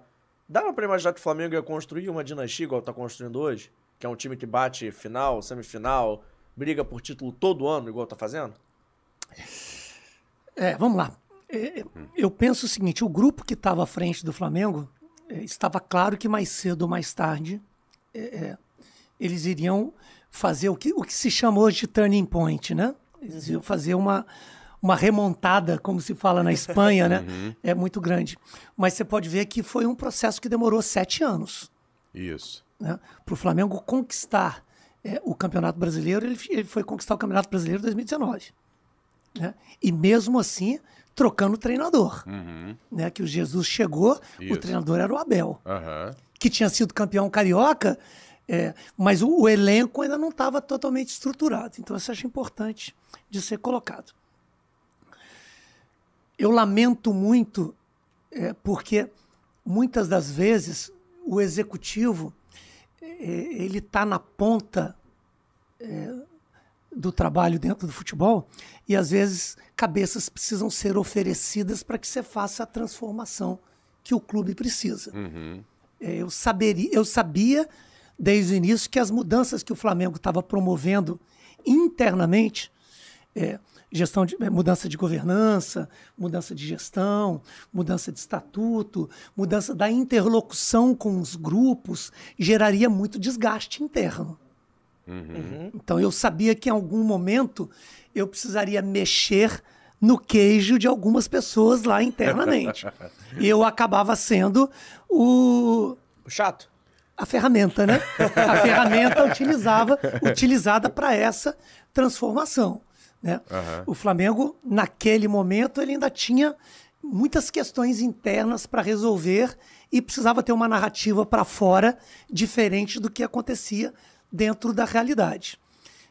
dava pra imaginar que o Flamengo ia construir uma dinastia igual tá construindo hoje? Que é um time que bate final, semifinal, briga por título todo ano, igual tá fazendo? É, vamos lá. É, eu penso o seguinte: o grupo que estava à frente do Flamengo é, estava claro que mais cedo ou mais tarde é, é, eles iriam fazer o que, o que se chama hoje de turning point, né? Eles iam fazer uma, uma remontada, como se fala na Espanha, né? É muito grande. Mas você pode ver que foi um processo que demorou sete anos Isso. né, para o Flamengo conquistar é, o Campeonato Brasileiro, ele, ele foi conquistar o Campeonato Brasileiro em 2019. Né? E mesmo assim, trocando o treinador. Né, que o Jesus chegou, Isso. o treinador era o Abel, Aham. que tinha sido campeão carioca, é, mas o, o elenco ainda não estava totalmente estruturado. Então, isso eu acho importante de ser colocado. Eu lamento muito, é, porque muitas das vezes o executivo é, ele está na ponta é, do trabalho dentro do futebol e às vezes cabeças precisam ser oferecidas para que você faça a transformação que o clube precisa. É, eu, saberia, eu sabia desde o início que as mudanças que o Flamengo estava promovendo internamente, é, gestão de, é, mudança de governança, mudança de gestão, mudança de estatuto, mudança da interlocução com os grupos, geraria muito desgaste interno. Então eu sabia que em algum momento eu precisaria mexer no queijo de algumas pessoas lá internamente. e eu acabava sendo o, Chato. a ferramenta, né? A ferramenta utilizava, utilizada para essa transformação. Né? O Flamengo, naquele momento, ele ainda tinha muitas questões internas para resolver e precisava ter uma narrativa para fora diferente do que acontecia dentro da realidade.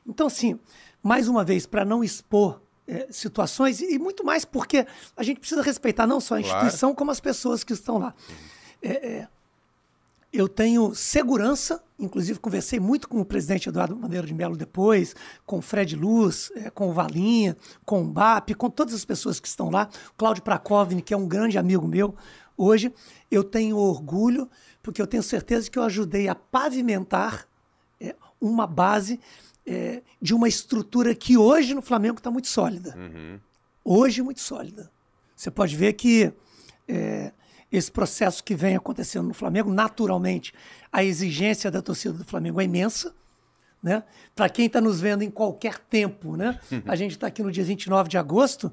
Então, assim, mais uma vez, para não expor eh, situações, e muito mais porque a gente precisa respeitar não só a Claro. instituição, como as pessoas que estão lá. Eu tenho segurança, inclusive conversei muito com o presidente Eduardo Maneiro de Mello depois, com o Fred Luz, eh, com o Valinha, com o BAP, com todas as pessoas que estão lá, Cláudio Prakovni, que é um grande amigo meu hoje. Eu tenho orgulho, porque eu tenho certeza que eu ajudei a pavimentar uma base eh, de uma estrutura que hoje no Flamengo está muito sólida. Hoje muito sólida. Você pode ver que é, esse processo que vem acontecendo no Flamengo, naturalmente, a exigência da torcida do Flamengo é imensa. Né? Para quem está nos vendo em qualquer tempo, né? a gente está aqui no dia 29 de agosto,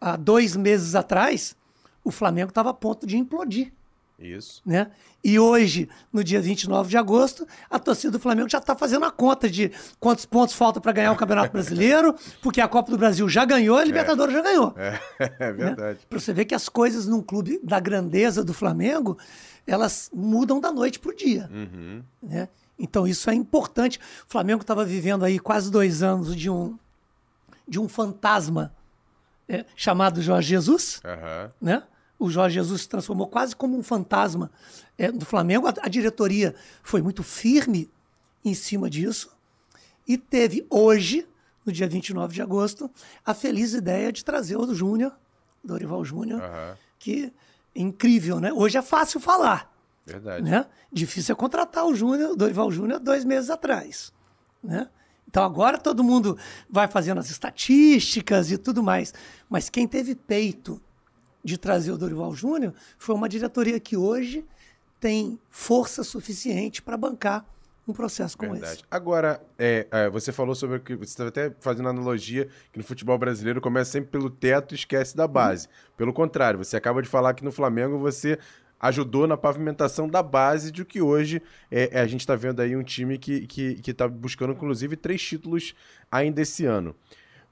há dois meses atrás, o Flamengo estava a ponto de implodir. Isso. Né? E hoje, no dia 29 de agosto, a torcida do Flamengo já está fazendo a conta de quantos pontos falta para ganhar o Campeonato Brasileiro, porque a Copa do Brasil já ganhou a Libertadores já ganhou. É, é verdade. Né? Para você ver que as coisas num clube da grandeza do Flamengo, elas mudam da noite para o dia. Uhum. Né? Então isso é importante. O Flamengo estava vivendo aí quase dois anos de um, de um fantasma é, chamado Jorge Jesus, Aham. né? O Jorge Jesus se transformou quase como um fantasma é, do Flamengo. A, a diretoria foi muito firme em cima disso e teve hoje, no dia 29 de agosto, a feliz ideia de trazer o Júnior, Dorival Júnior, Aham. que é incrível, né? Hoje é fácil falar Verdade. né? Difícil é contratar o Júnior, o Dorival Júnior, dois meses atrás, né? Então agora todo mundo vai fazendo as estatísticas e tudo mais, mas quem teve peito de trazer o Dorival Júnior foi uma diretoria que hoje tem força suficiente para bancar um processo como Verdade. esse. Agora, é, é, você falou sobre o que você estava até fazendo analogia que no futebol brasileiro começa sempre pelo teto e esquece da base. Pelo contrário, você acaba de falar que no Flamengo você ajudou na pavimentação da base de que hoje é, é, a gente está vendo aí um time que que que está buscando inclusive três títulos ainda esse ano.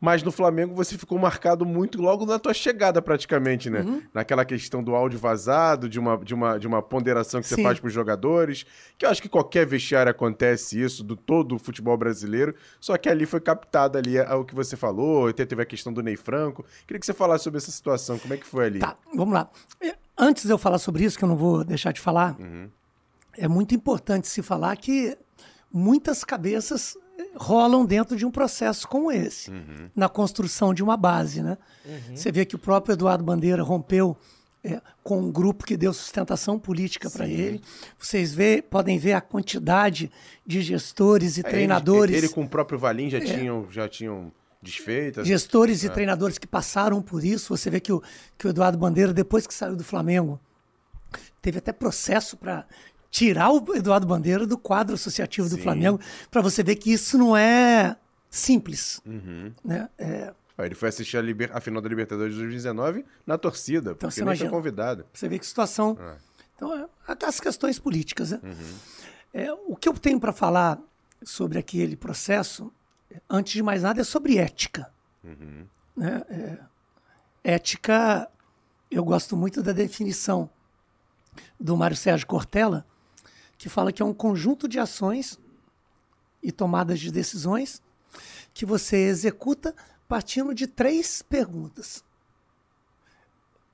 Mas no Flamengo você ficou marcado muito logo na tua chegada, praticamente, né? Uhum. Naquela questão do áudio vazado, de uma, de uma, de uma ponderação que você Sim. faz para os jogadores, que eu acho que qualquer vestiário acontece isso, do todo o futebol brasileiro, só que ali foi captado ali o que você falou, até teve a questão do Ney Franco. Queria que você falasse sobre essa situação, como é que foi ali? Tá, vamos lá. É, Antes de eu falar sobre isso, que eu não vou deixar de falar, é muito importante se falar que muitas cabeças rolam dentro de um processo como esse, na construção de uma base, né? Você vê que o próprio Eduardo Bandeira rompeu é, com um grupo que deu sustentação política para ele. Vocês vê, podem ver a quantidade de gestores e É, ele- treinadores Ele, com o próprio Valim já tinham, já tinham desfeito. gestores e treinadores que passaram por isso. Você vê que o, que o Eduardo Bandeira, depois que saiu do Flamengo, teve até processo para tirar o Eduardo Bandeira do quadro associativo do Sim. Flamengo, para você ver que isso não é simples. Uhum. Né? É, Ah, Ele foi assistir a, Liber- a final da Libertadores de 2019 na torcida, porque Então você nem foi convidado. Você vê que situação. É. Então, é, as questões políticas. Né? Uhum. É, o que eu tenho para falar sobre aquele processo, antes de mais nada, é sobre ética. Uhum. Né? É, ética, eu gosto muito da definição do Mário Sérgio Cortella, que fala que é um conjunto de ações e tomadas de decisões que você executa partindo de três perguntas: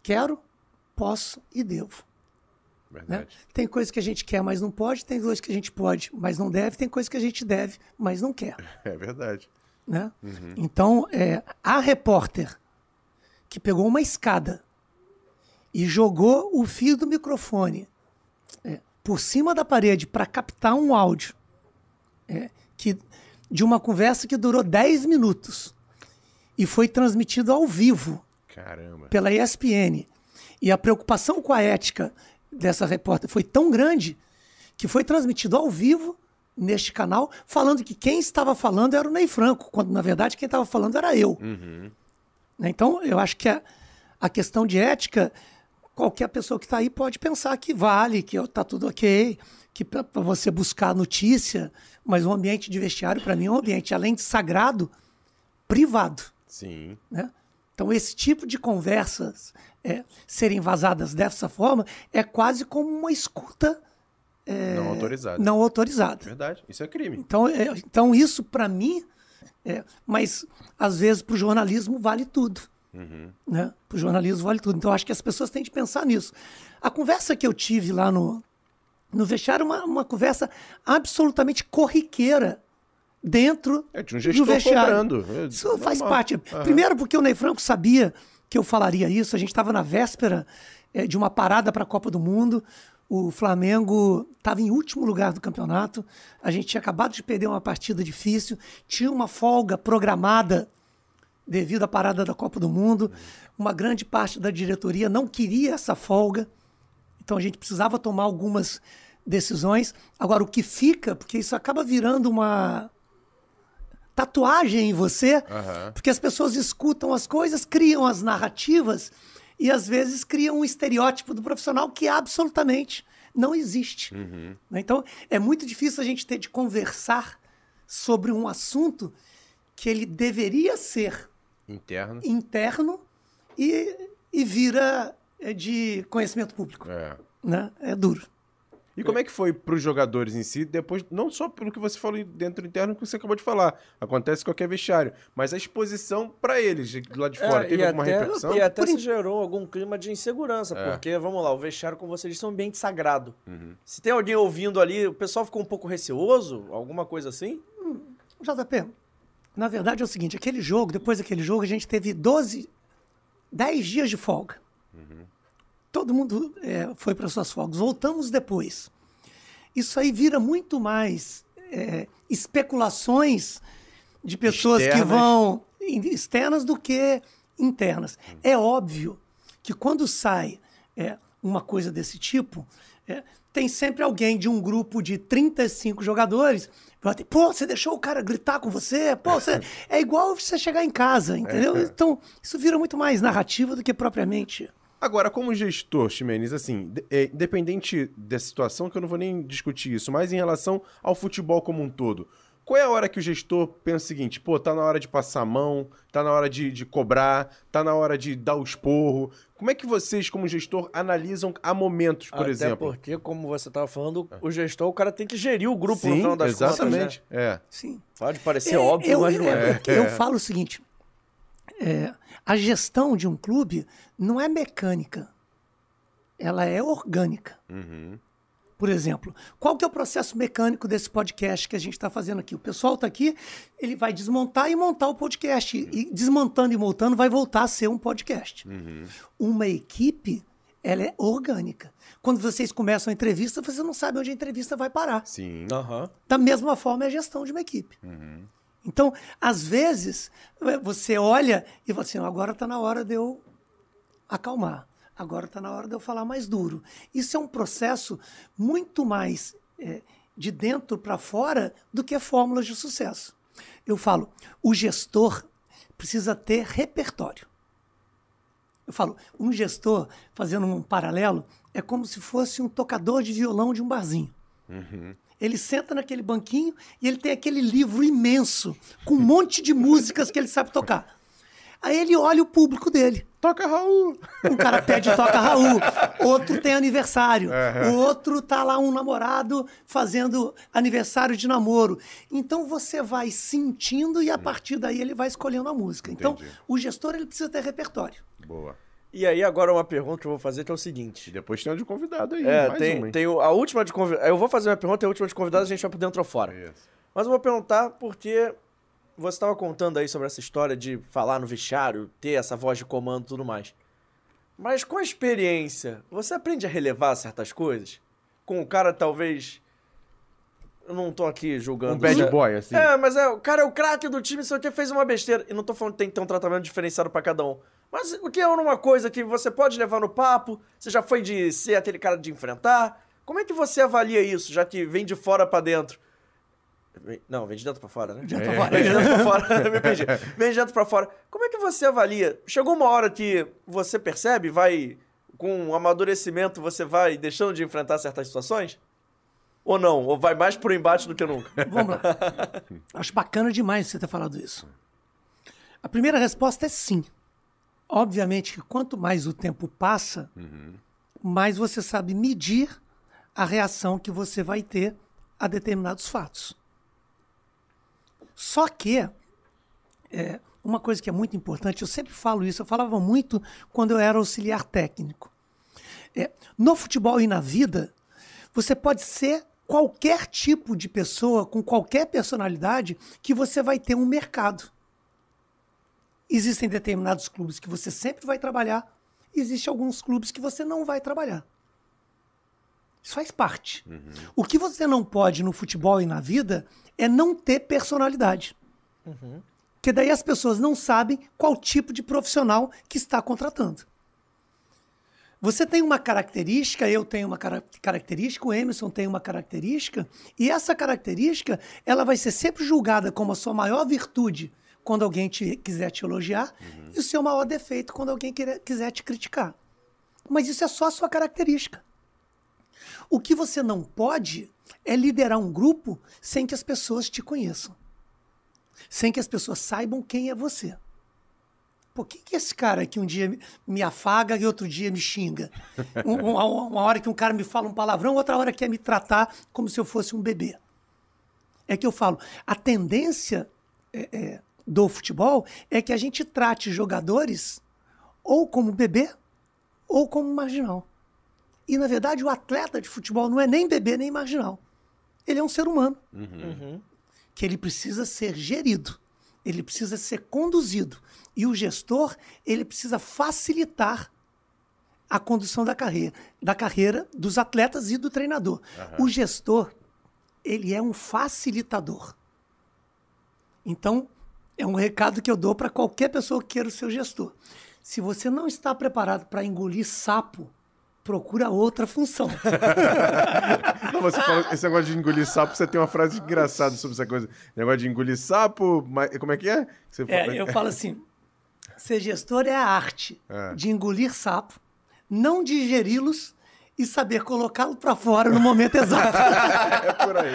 quero, posso e devo. Né? Verdade. Tem coisa que a gente quer, mas não pode, tem coisa que a gente pode, mas não deve, tem coisa que a gente deve, mas não quer. É verdade. Né? Então, é, a repórter que pegou uma escada e jogou o fio do microfone é, por cima da parede para captar um áudio é, que, de uma conversa que durou 10 minutos e foi transmitido ao vivo Caramba. pela ESPN. E a preocupação com a ética dessa repórter foi tão grande que foi transmitido ao vivo neste canal, falando que quem estava falando era o Ney Franco, quando na verdade quem estava falando era eu. Uhum. Né? Então, eu acho que a, a questão de ética, qualquer pessoa que está aí pode pensar que vale, que está tudo ok, que para você buscar notícia, mas o ambiente de vestiário, para mim, é um ambiente, além de sagrado, privado Sim. né? Então, esse tipo de conversas é, serem vazadas dessa forma é quase como uma escuta não autorizado. não autorizada. Verdade. Isso é crime. Então, é, então isso, para mim, é, mas às vezes para o jornalismo vale tudo. Né? Para o jornalismo vale tudo. Então, acho que as pessoas têm de pensar nisso. A conversa que eu tive lá no, no vestiário é uma, uma conversa absolutamente corriqueira dentro É, tinha um do vestiário. cobrando. É Isso faz normal. parte. Primeiro, porque o Ney Franco sabia que eu falaria isso. A gente estava na véspera eh, de uma parada para a Copa do Mundo. O Flamengo estava em último lugar do campeonato. A gente tinha acabado de perder uma partida difícil. Tinha uma folga programada devido à parada da Copa do Mundo. Uma grande parte da diretoria não queria essa folga. Então a gente precisava tomar algumas decisões. Agora, o que fica, porque isso acaba virando uma, tatuagem em você, Aham. porque as pessoas escutam as coisas, criam as narrativas e às vezes criam um estereótipo do profissional que absolutamente não existe. Uhum. né? Então, é muito difícil a gente ter de conversar sobre um assunto que ele deveria ser Interno. interno e, e vira é, de conhecimento público. É. Né? É duro. E como é que foi para os jogadores em si, depois, não só pelo que você falou dentro do interno que você acabou de falar, acontece em qualquer vestiário, mas a exposição para eles de lá de fora, É, teve alguma até, repercussão? E até Por se gerou algum clima de insegurança, É. porque, vamos lá, o vestiário, como você disse, é um ambiente sagrado. Uhum. Se tem alguém ouvindo ali, o pessoal ficou um pouco receoso, alguma coisa assim? JP, na verdade é o seguinte, aquele jogo, depois daquele jogo, a gente teve 12, 10 dias de folga. Todo mundo é, foi para suas folgas. Voltamos depois. Isso aí vira muito mais é, especulações de pessoas que Externas. vão in- externas do que internas. É óbvio que quando sai é, uma coisa desse tipo, é, tem sempre alguém de um grupo de 35 jogadores. Pô, você deixou o cara gritar com você? Pô, você... é igual você chegar em casa, entendeu? Então, isso vira muito mais narrativa do que propriamente. Agora, como gestor, Ximenes, assim, é, independente dessa situação, que eu não vou nem discutir isso, mas em relação ao futebol como um todo, qual é a hora que o gestor pensa o seguinte, pô, tá na hora de passar a mão, tá na hora de, de cobrar, tá na hora de dar o esporro? Como é que vocês, como gestor, analisam a momentos, por Até exemplo? porque, como você estava falando, o gestor, o cara tem que gerir o grupo no Sim, final das exatamente. contas. né? É. Sim. Pode parecer É, óbvio, eu, mas não é. eu- eu falo o seguinte: é, a gestão de um clube não é mecânica, ela é orgânica. Uhum. Por exemplo, qual que é o processo mecânico desse podcast que a gente está fazendo aqui? O pessoal está aqui, ele vai desmontar e montar o podcast. E desmontando e montando vai voltar a ser um podcast. Uma equipe, ela é orgânica. Quando vocês começam a entrevista, você não sabe onde a entrevista vai parar. Sim. Aham. Da mesma forma é a gestão de uma equipe. Então, às vezes, eh, você olha e fala assim, "Ó, agora está na hora de eu acalmar. Agora está na hora de eu falar mais duro. Isso é um processo muito mais eh, de dentro para fora do que fórmulas de sucesso. Eu falo, o gestor precisa ter repertório. Eu falo, um gestor, fazendo um paralelo, é como se fosse um tocador de violão de um barzinho. Ele senta naquele banquinho e ele tem aquele livro imenso, com um monte de músicas que ele sabe tocar. Aí ele olha o público dele. Toca, Raul! Um cara pede toca Raul, outro tem aniversário, o outro tá lá um namorado fazendo aniversário de namoro. Então você vai sentindo e a partir daí ele vai escolhendo a música. Então Entendi. o gestor ele precisa ter repertório. Boa. E aí, agora uma pergunta que eu vou fazer que é o seguinte. depois tem uma de convidado aí, É, mais tem, uma, hein? tem a última de convidado. Eu vou fazer uma pergunta e a última de convidado a gente vai por dentro ou fora. Isso. Mas eu vou perguntar porque você estava contando aí sobre essa história de falar no vestiário, ter essa voz de comando e tudo mais. Mas com a experiência, você aprende a relevar certas coisas? Com o cara, talvez. Eu não tô aqui julgando. Um bad boy, assim. É, mas é, o cara é o craque do time, sei o que, fez uma besteira. E não tô falando que tem que ter um tratamento diferenciado pra cada um. Mas o que é uma coisa que você pode levar no papo? Você já foi de ser aquele cara de enfrentar? Como é que você avalia isso, já que vem de fora pra dentro? Não, vem de dentro pra fora, né? De dentro É. pra fora. Vem de dentro pra fora, me perdi. Vem de dentro pra fora. Como é que você avalia? Chegou uma hora que você percebe, vai, com um amadurecimento, você vai deixando de enfrentar certas situações? Ou não? Ou vai mais pro embate do que nunca? Vamos lá. Acho bacana demais você ter falado isso. A primeira resposta é sim. Obviamente que quanto mais o tempo passa, mais você sabe medir a reação que você vai ter a determinados fatos. Só que é, uma coisa que é muito importante, eu sempre falo isso, eu falava muito quando eu era auxiliar técnico. É, no futebol e na vida, você pode ser qualquer tipo de pessoa, com qualquer personalidade, que você vai ter um mercado. Existem determinados clubes que você sempre vai trabalhar, existem alguns clubes que você não vai trabalhar. Isso faz parte. O que você não pode no futebol e na vida é não ter personalidade. Porque daí as pessoas não sabem qual tipo de profissional que está contratando. Você tem uma característica, eu tenho uma cara- característica, o Emerson tem uma característica, e essa característica ela vai ser sempre julgada como a sua maior virtude quando alguém te, quiser te elogiar, e o seu maior defeito quando alguém quiser te criticar. Mas isso é só a sua característica. O que você não pode é liderar um grupo sem que as pessoas te conheçam. Sem que as pessoas saibam quem é você. Por que, que esse cara que um dia me- afaga e outro dia me xinga? Um- uma, uma hora que um cara me fala um palavrão, outra hora quer me tratar como se eu fosse um bebê. É que eu falo, a tendência é, é, do futebol é que a gente trate jogadores ou como bebê ou como marginal. E, na verdade, o atleta de futebol não é nem bebê nem marginal. Ele é um ser humano. Que ele precisa ser gerido. Ele precisa ser conduzido. E o gestor, ele precisa facilitar a condução da carreira, da carreira dos atletas e do treinador. O gestor, ele é um facilitador. Então, é um recado que eu dou para qualquer pessoa que queira o seu gestor. Se você não está preparado para engolir sapo, procura outra função. Não, você esse negócio de engolir sapo, você tem uma frase engraçada sobre essa coisa. Negócio de engolir sapo, mas, como é que é? É, eu falo assim: ser gestor é a arte É. de engolir sapo, não digeri-los e saber colocá-lo para fora no momento exato. É por aí.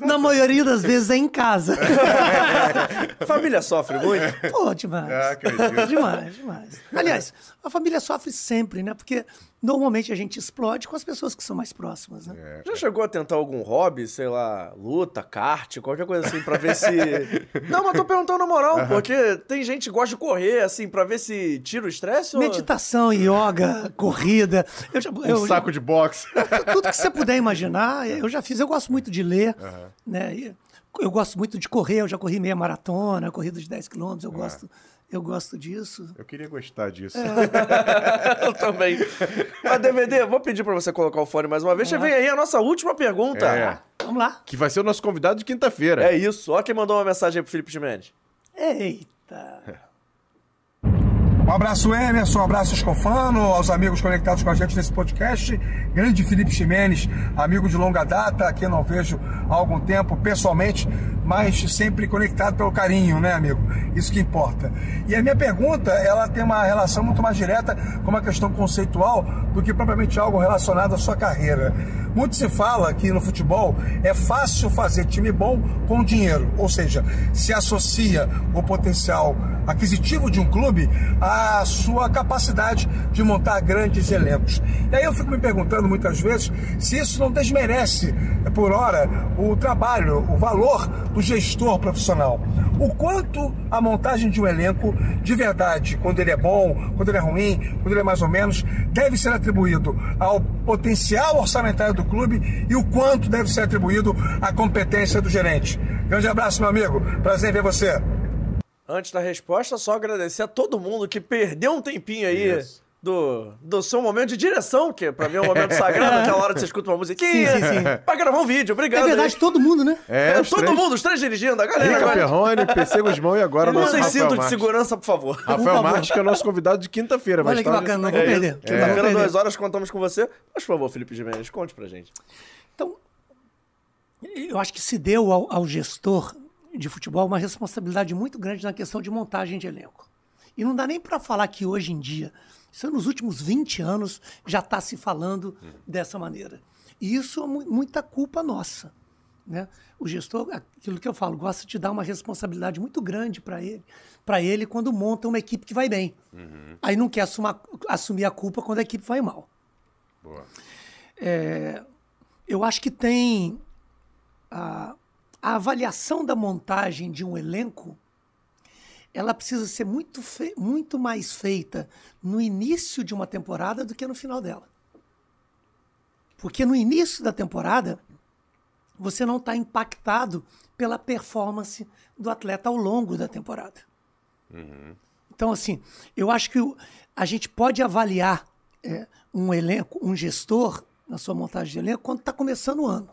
Na maioria das vezes é em casa. Família sofre muito. Pô, demais. Ah. Demais, demais. Aliás, a família sofre sempre, né? Porque normalmente a gente explode com as pessoas que são mais próximas, né? É. Já chegou a tentar algum hobby, sei lá, luta, kart, qualquer coisa assim, pra ver se. Não, mas tô perguntando na moral, porque tem gente que gosta de correr, assim, pra ver se tira o estresse ou. Meditação, yoga, corrida. Eu já, Um eu, saco de boxe. tudo que você puder imaginar, eu já fiz. Eu gosto muito de ler, né? E Eu gosto muito de correr, eu já corri meia maratona, corrida de 10 quilômetros, eu gosto, eu gosto disso. Eu queria gostar disso. Eu também. Mas, DVD, vou pedir pra você colocar o fone mais uma vez. Já vem aí a nossa última pergunta. É. Vamos lá. Que vai ser o nosso convidado de quinta-feira. É isso. Ó quem mandou uma mensagem aí pro Felipe Gimenez. Eita. Um abraço, Emerson, um abraço, Escofano, aos amigos conectados com a gente nesse podcast. Grande Felipe Ximenes, amigo de longa data, que eu não vejo há algum tempo pessoalmente, mas sempre conectado pelo carinho, né, amigo? Isso que importa. E a minha pergunta, ela tem uma relação muito mais direta com uma questão conceitual do que propriamente algo relacionado à sua carreira. Muito se fala que no futebol é fácil fazer time bom com dinheiro, ou seja, se associa o potencial aquisitivo de um clube à sua capacidade de montar grandes elencos. E aí eu fico me perguntando muitas vezes se isso não desmerece, por hora, o trabalho, o valor do gestor profissional. O quanto a montagem de um elenco, de verdade, quando ele é bom, quando ele é ruim, quando ele é mais ou menos, deve ser atribuído ao potencial orçamentário do clube e o quanto deve ser atribuído à competência do gerente. Grande abraço, meu amigo. Prazer em ver você. Antes da resposta, só agradecer a todo mundo que perdeu um tempinho aí Isso. Do, do seu momento de direção, que pra mim é um momento sagrado, aquela hora que você escuta uma musiquinha, Sim, sim, sim. pra gravar um vídeo. Obrigado. É verdade, aí. todo mundo, né? É, É, todo três. mundo, os três dirigindo, a galera. Rica agora. Perrone, PC Guzmão e agora o nosso Rafael cinto de Marques. segurança, por favor. Rafael favor. Marques, que é o nosso convidado de quinta-feira. vai Olha que estar bacana, não nesse- vou É perder. vou Quinta-feira, duas horas, contamos com você. Mas, por favor, Felipe Gimenez, conte pra gente. Então, eu acho que se deu ao, ao gestor de futebol uma responsabilidade muito grande na questão de montagem de elenco. E não dá nem para falar que hoje em dia, isso nos últimos 20 anos, já está se falando dessa maneira. E isso é mu- muita culpa nossa. Né? O gestor, aquilo que eu falo, gosta de dar uma responsabilidade muito grande para ele, para ele quando monta uma equipe que vai bem. Aí não quer assumar- assumir a culpa quando a equipe vai mal. Boa. É, eu acho que tem a, a avaliação da montagem de um elenco ela precisa ser muito, muito mais feita no início de uma temporada do que no final dela. Porque no início da temporada, você não está impactado pela performance do atleta ao longo da temporada. Então, assim, eu acho que a gente pode avaliar é, um elenco, um gestor, na sua montagem de elenco, quando está começando o ano.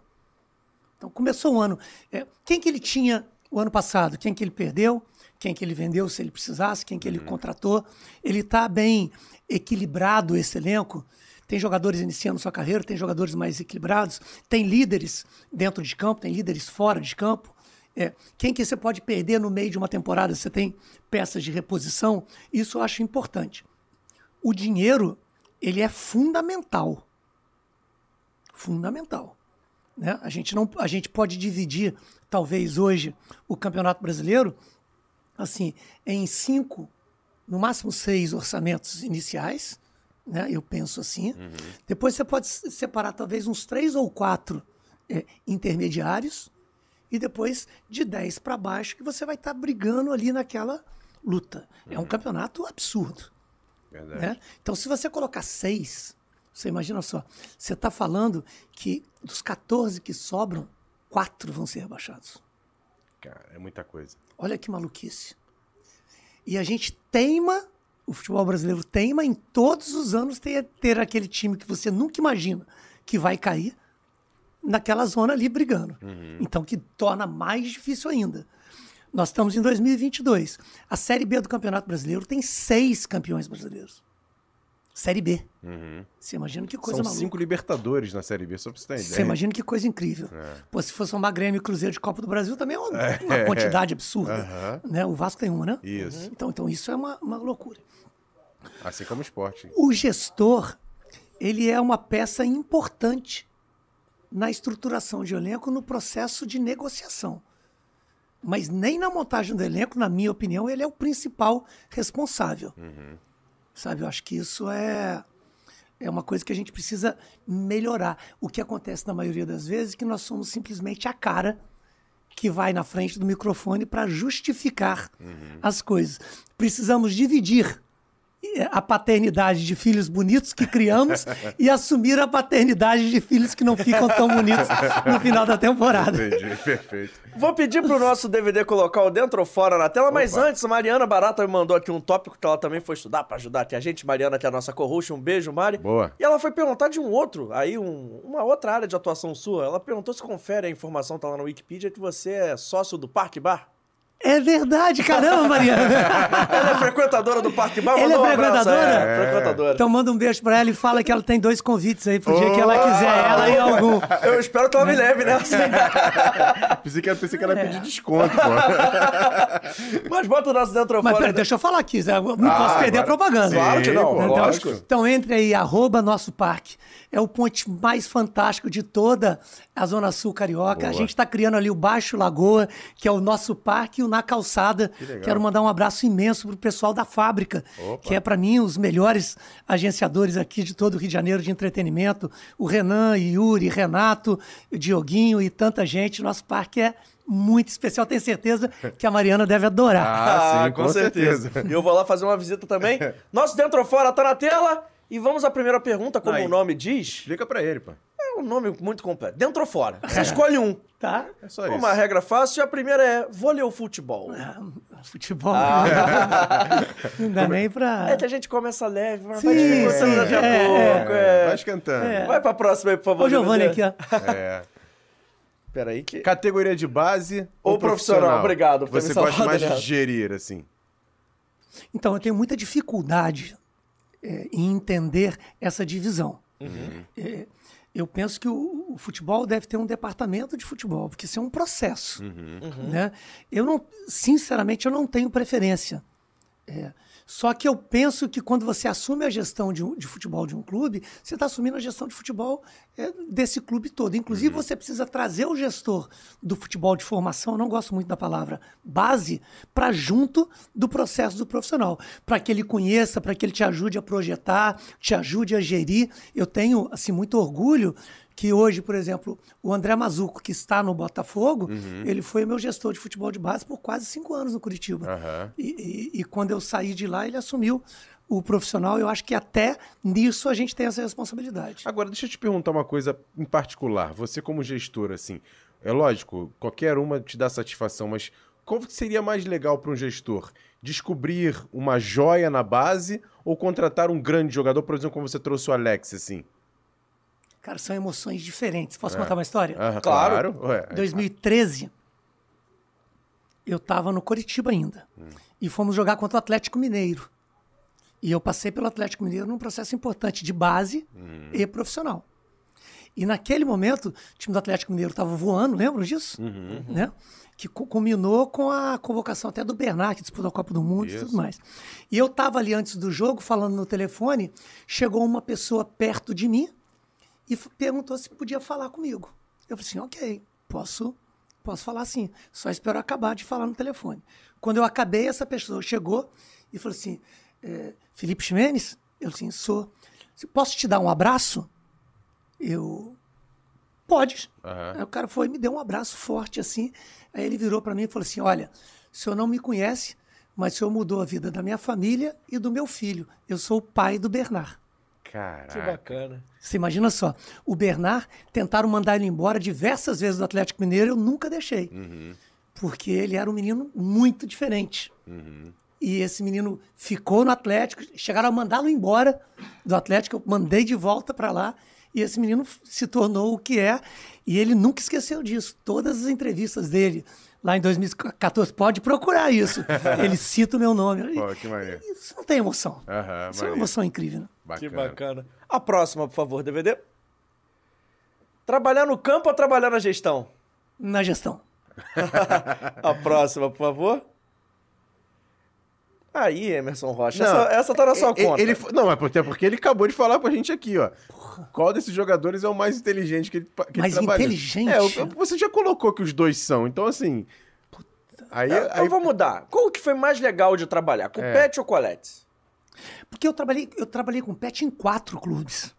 Então, começou o ano. é, quem que ele tinha o ano passado, quem que ele perdeu, quem que ele vendeu se ele precisasse, quem que ele contratou. Ele está bem equilibrado esse elenco. Tem jogadores iniciando sua carreira, tem jogadores mais equilibrados, tem líderes dentro de campo, tem líderes fora de campo. É, quem que você pode perder no meio de uma temporada? Você tem peças de reposição. Isso eu acho importante. O dinheiro ele é fundamental, fundamental. Né? A gente não, a gente pode dividir talvez hoje o Campeonato Brasileiro assim em cinco, no máximo seis orçamentos iniciais. Né? Eu penso assim. Depois você pode separar talvez uns três ou quatro é, intermediários e depois de 10 para baixo que você vai estar brigando ali naquela luta. É um campeonato absurdo. Né? Então, se você colocar seis, você imagina só, você está falando que dos 14 que sobram, quatro vão ser rebaixados. Cara, é muita coisa. Olha que maluquice. E a gente teima, o futebol brasileiro teima em todos os anos ter, ter aquele time que você nunca imagina que vai cair naquela zona ali brigando. Então, que torna mais difícil ainda. Nós estamos em 2022. A Série B do Campeonato Brasileiro tem seis campeões brasileiros. Série B. Você imagina que coisa São maluca. cinco Libertadores na Série B, só pra você ter Você ideia. imagina que coisa incrível. Pô, se fosse uma Grêmio e Cruzeiro de Copa do Brasil, também é uma, uma quantidade absurda. Aham. Né? O Vasco tem uma, né? Isso. Então, então isso é uma, uma loucura. Assim como o esporte. O gestor, ele é uma peça importante na estruturação de elenco, no processo de negociação. Mas nem na montagem do elenco, na minha opinião, ele é o principal responsável. Sabe, eu acho que isso é, é uma coisa que a gente precisa melhorar. O que acontece na maioria das vezes é que nós somos simplesmente a cara que vai na frente do microfone para justificar as coisas. Precisamos dividir a paternidade de filhos bonitos que criamos e assumir a paternidade de filhos que não ficam tão bonitos no final da temporada. Entendi, perfeito. Vou pedir pro nosso DVD colocar o dentro ou fora na tela, mas Opa. antes, a Mariana Barata me mandou aqui um tópico que ela também foi estudar pra ajudar aqui a gente. Mariana, que é a nossa co-host, um beijo, Mari. Boa. E ela foi perguntar de um outro, aí um- uma outra área de atuação sua. Ela perguntou se confere a informação, tá lá na Wikipedia, que você é sócio do Parque Bar. É verdade, caramba, Mariana. Ela é frequentadora do Parque Bar, Ela é mandou um frequentadora? É, frequentadora. Então manda um beijo pra ela e fala que ela tem dois convites aí pro dia que ela quiser, ela e algum. Eu espero que ela me leve nessa. Pensei que, pensei que ela ia É. pedir desconto, pô. Mas bota o nosso dentro Mas fora. peraí, deixa eu falar aqui, Zé, não posso perder a agora- propaganda. Claro que não, Então, lógico. Então entre aí, arroba nosso parque. É o ponte mais fantástico de toda a Zona Sul Carioca. Boa. A gente está criando ali o Baixo Lagoa, que é o nosso parque, e o Na Calçada. legal. Quero mandar um abraço imenso pro pessoal da fábrica, Opa. que é para mim os melhores agenciadores aqui de todo o Rio de Janeiro de entretenimento. O Renan, Yuri, Renato, o Dioguinho e tanta gente. Nosso parque é muito especial. Tenho certeza que a Mariana deve adorar. Ah, sim, com, certeza. E eu vou lá fazer uma visita também. Nosso dentro ou fora tá na tela. E vamos à primeira pergunta, como Aí. o nome diz. Explica pra ele, pô. É um nome muito completo. Dentro ou fora? Você escolhe um. Tá? É só Uma isso. regra fácil. E a primeira é vôlei ou futebol? Ah, Futebol. Não dá nem pra. É que a gente começa leve, mas Sim, vai sim, daqui a é, pouco. É, É. vai esquentando. Vai pra próxima aí, por favor. Ô, Giovanni aqui, ó. É. Peraí que... Categoria de base Ou profissional, obrigado por ter Você gosta mais de gerir, assim. Então, eu tenho muita dificuldade é, em entender essa divisão. É, eu penso que o, o futebol deve ter um departamento de futebol, porque isso é um processo. Né? Eu não, sinceramente, eu não tenho preferência. É, só que eu penso que quando você assume a gestão de, um- de futebol de um clube, você está assumindo a gestão de futebol é, desse clube todo. Inclusive, você precisa trazer o gestor do futebol de formação, eu não gosto muito da palavra base, para junto do processo do profissional. Para que ele conheça, para que ele te ajude a projetar, te ajude a gerir. Eu tenho assim, muito orgulho que hoje, por exemplo, o André Mazuco, que está no Botafogo, ele foi meu gestor de futebol de base por quase cinco anos no Curitiba. Aham. E, e- e quando eu saí de lá, ele assumiu o profissional. Eu acho que até nisso a gente tem essa responsabilidade. Agora, deixa eu te perguntar uma coisa em particular. Você, como gestor, assim, é lógico, qualquer uma te dá satisfação, mas qual seria mais legal para um gestor? Descobrir uma joia na base ou contratar um grande jogador, por exemplo, como você trouxe o Alex, assim? Cara, são emoções diferentes. Posso É. contar uma história? Ah, Claro. claro. Ué, 2013, eu estava no Coritiba ainda. E fomos jogar contra o Atlético Mineiro. E eu passei pelo Atlético Mineiro num processo importante de base e profissional. E naquele momento, o time do Atlético Mineiro estava voando, lembram disso? Né? Que cu- culminou com a convocação até do Bernard, que disputou a Copa do Mundo e Isso. tudo mais. E eu estava ali antes do jogo, falando no telefone, chegou uma pessoa perto de mim e perguntou se podia falar comigo. Eu falei assim, ok, posso, posso falar sim. Só espero acabar de falar no telefone. Quando eu acabei, essa pessoa chegou e falou assim, "É, Felipe Ximenes? Eu assim, sou. Posso te dar um abraço? Eu, pode. Aham. Aí o cara foi e me deu um abraço forte assim. Aí ele virou para mim e falou assim, olha, o senhor não me conhece, mas o senhor mudou a vida da minha família e do meu filho. Eu sou o pai do Bernard. Que Caraca. bacana. Você imagina só, o Bernard tentaram mandar ele embora diversas vezes do Atlético Mineiro, eu nunca deixei. Porque ele era um menino muito diferente. E esse menino ficou no Atlético, chegaram a mandá-lo embora do Atlético, eu mandei de volta para lá. E esse menino se tornou o que é, e ele nunca esqueceu disso. Todas as entrevistas dele, lá em 2014, pode procurar isso. ele cita o meu nome. Pô, que maneiro. Isso não tem emoção. Isso é uma emoção incrível, né? Que Bacana. bacana. A próxima, por favor, DVD. Trabalhar no campo ou trabalhar na gestão? Na gestão. A próxima, por favor. Aí, Emerson Rocha. Não, essa, essa tá na sua E- conta. Ele, não, é porque, porque ele acabou de falar pra gente aqui, ó. Qual desses jogadores é o mais inteligente que ele, que ele Mais trabalhou? inteligente? É, você já colocou que os dois são, então assim. Aí, É, aí Então vou mudar. Qual que foi mais legal de trabalhar? Com o É. Pet ou com o Alex? Porque eu trabalhei, eu trabalhei com pet em quatro clubes.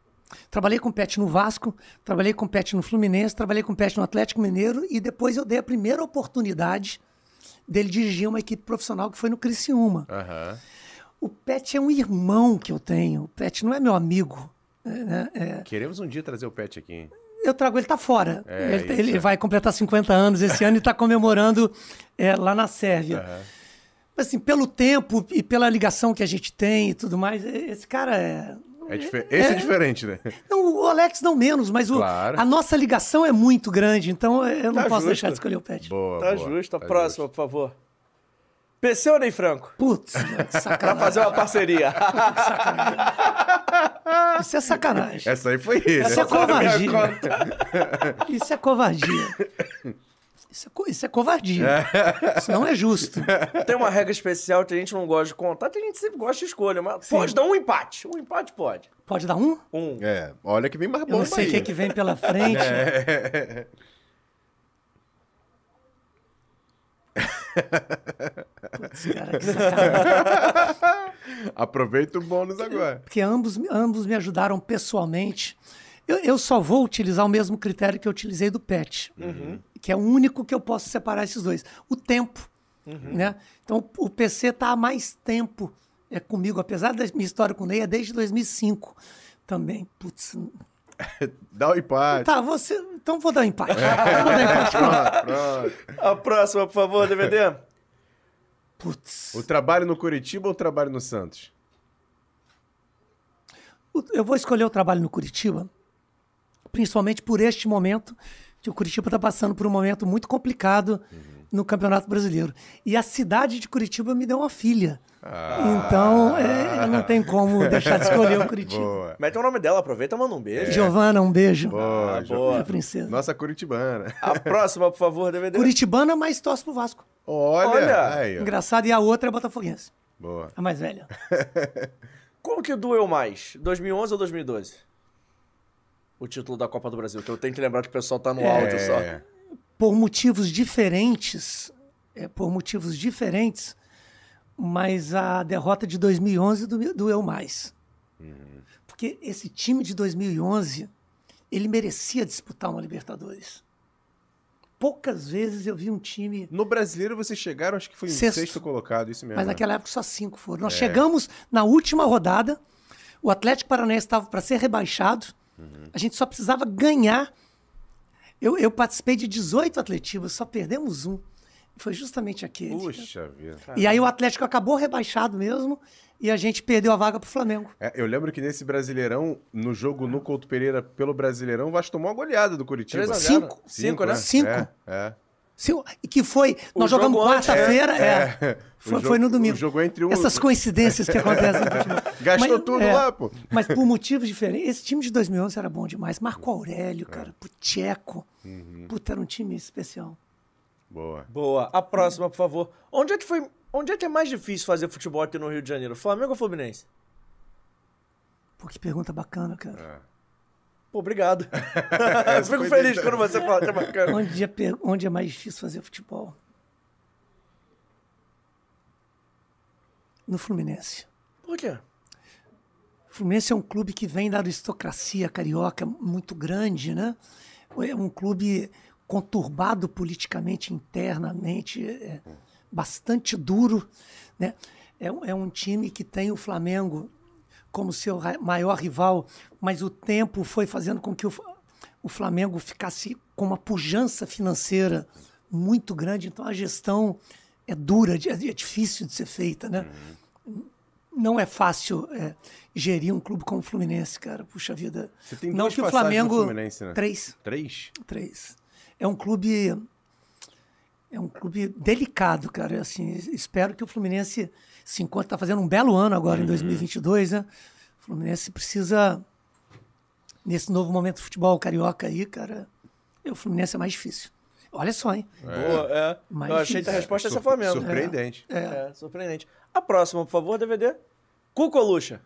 Trabalhei com pet no Vasco, trabalhei com pet no Fluminense, trabalhei com pet no Atlético Mineiro e depois eu dei a primeira oportunidade dele dirigir uma equipe profissional que foi no Criciúma. Aham. O Pet é um irmão que eu tenho. O Pet não é meu amigo. né? É, Queremos um dia trazer o Pet aqui. eu trago ele tá fora. É, ele, ele é. vai completar 50 anos esse ano e está comemorando é, lá na Sérvia. Mas, assim, pelo tempo e pela ligação que a gente tem e tudo mais, esse cara é. É Esse é, diferente, né? Não, o Alex não menos, mas o- Claro. a nossa ligação é muito grande, então eu não Tá posso justo. deixar de escolher o Pet. Boa. Tá boa, justo. A tá próxima, por favor. PC ou Ney Franco? Putz, que Pra sacanagem. fazer uma parceria. Isso é sacanagem. Essa aí foi ele. Isso é né? covardia. Isso é covardia. Isso é, isso é covardia. Isso não é justo. Tem uma regra especial que a gente não gosta de contar, tem gente que sempre gosta de escolha, mas pode dar um empate. Um empate pode. Pode dar um? Um. É, olha que vem mais Eu bom não sei o que, que vem pela frente. É. Putz, cara, que. Aproveita o bônus agora. Porque ambos, ambos me ajudaram pessoalmente. Eu, eu só vou utilizar o mesmo critério que eu utilizei do PET, que é o único que eu posso separar esses dois. O tempo. Né? Então, o PC está há mais tempo é, comigo, apesar da minha história com o Ney, é desde 2005 também. Putz. Dá o empate. Tá, você. Então vou dar um empate. Vou dar empate. pronto. A próxima, por favor, DVD. Putz. O trabalho no Curitiba ou o trabalho no Santos? Eu vou escolher o trabalho no Curitiba, principalmente por este momento, que o Curitiba está passando por um momento muito complicado no Campeonato Brasileiro. E a cidade de Curitiba me deu uma filha. Então, é, não tenho como deixar de escolher o Curitiba. Boa. Mete o nome dela, aproveita e manda um beijo. Giovana, um beijo. Boa, Ah, boa. Minha princesa. Nossa Curitibana. A próxima, por favor, DVD. Curitibana, mas torce pro Vasco. Olha, Olha. aí. Engraçado. E a outra é botafoguense, Boa. a mais velha. Qual que doeu mais? 2011 ou 2012? O título da Copa do Brasil, que eu tenho que lembrar que o pessoal tá no áudio só. É. por motivos diferentes, é, por motivos diferentes, mas a derrota de 2011 do- doeu mais. Porque esse time de 2011, ele merecia disputar uma Libertadores. Poucas vezes eu vi um time, No brasileiro vocês chegaram, acho que foi em Sexto. sexto, colocado, isso mesmo. mas naquela época só cinco foram. Nós chegamos na última rodada, o Atlético Paranaense estava para ser rebaixado, a gente só precisava ganhar. Eu, eu participei de 18 atletivas, só perdemos um. Foi justamente aquele. Puxa vida. E aí o Atlético acabou rebaixado mesmo e a gente perdeu a vaga pro Flamengo. É, eu lembro que nesse Brasileirão, no jogo no Couto Pereira pelo Brasileirão, o Vasco tomou uma goleada do Curitiba. 3 a 0. Cinco. Cinco, né? Cinco. É, é. Se eu- e que foi. nós jogo jogamos quarta-feira. É. É. O Foi, jogo- foi no domingo. o jogo entre um- Essas coincidências que acontecem no futebol. Gastou tudo lá, pô. Mas por motivos diferentes. Esse time de 2011 era bom demais. Marco Aurélio, É. cara. Puteco. Uhum. Puta, era um time especial. Boa. Boa. A próxima, por favor. Onde é que foi. Onde é que é mais difícil fazer futebol aqui no Rio de Janeiro? Flamengo ou Fluminense? Pô, que pergunta bacana, cara. É. Pô, obrigado. Fico feliz quando você fala que é bacana. Onde é, per- onde é mais difícil fazer futebol? No Fluminense. Por quê? O Fluminense é um clube que vem da aristocracia carioca muito grande, né? É um clube conturbado politicamente, internamente, é bastante duro, né? É, um- é um time que tem o Flamengo como seu maior rival, mas o tempo foi fazendo com que o, o Flamengo ficasse com uma pujança financeira muito grande, então a gestão é dura, é, é difícil de ser feita, né? não é fácil é, gerir um clube como o Fluminense, cara. Puxa vida. Você tem não que o Flamengo. Fluminense, né? Três. Três? Três. É um clube. É um clube delicado, cara. Assim, espero que o Fluminense se encontre. Está fazendo um belo ano agora, em 2022, né? O Fluminense precisa. Nesse novo momento do futebol carioca aí, cara. O Fluminense é mais difícil. Olha só, hein? Boa, é. Mas Eu achei que a resposta ia ser Sur- Flamengo. Surpreendente. É. surpreendente. A próxima, por favor, DVD. Cuco ou Lucha?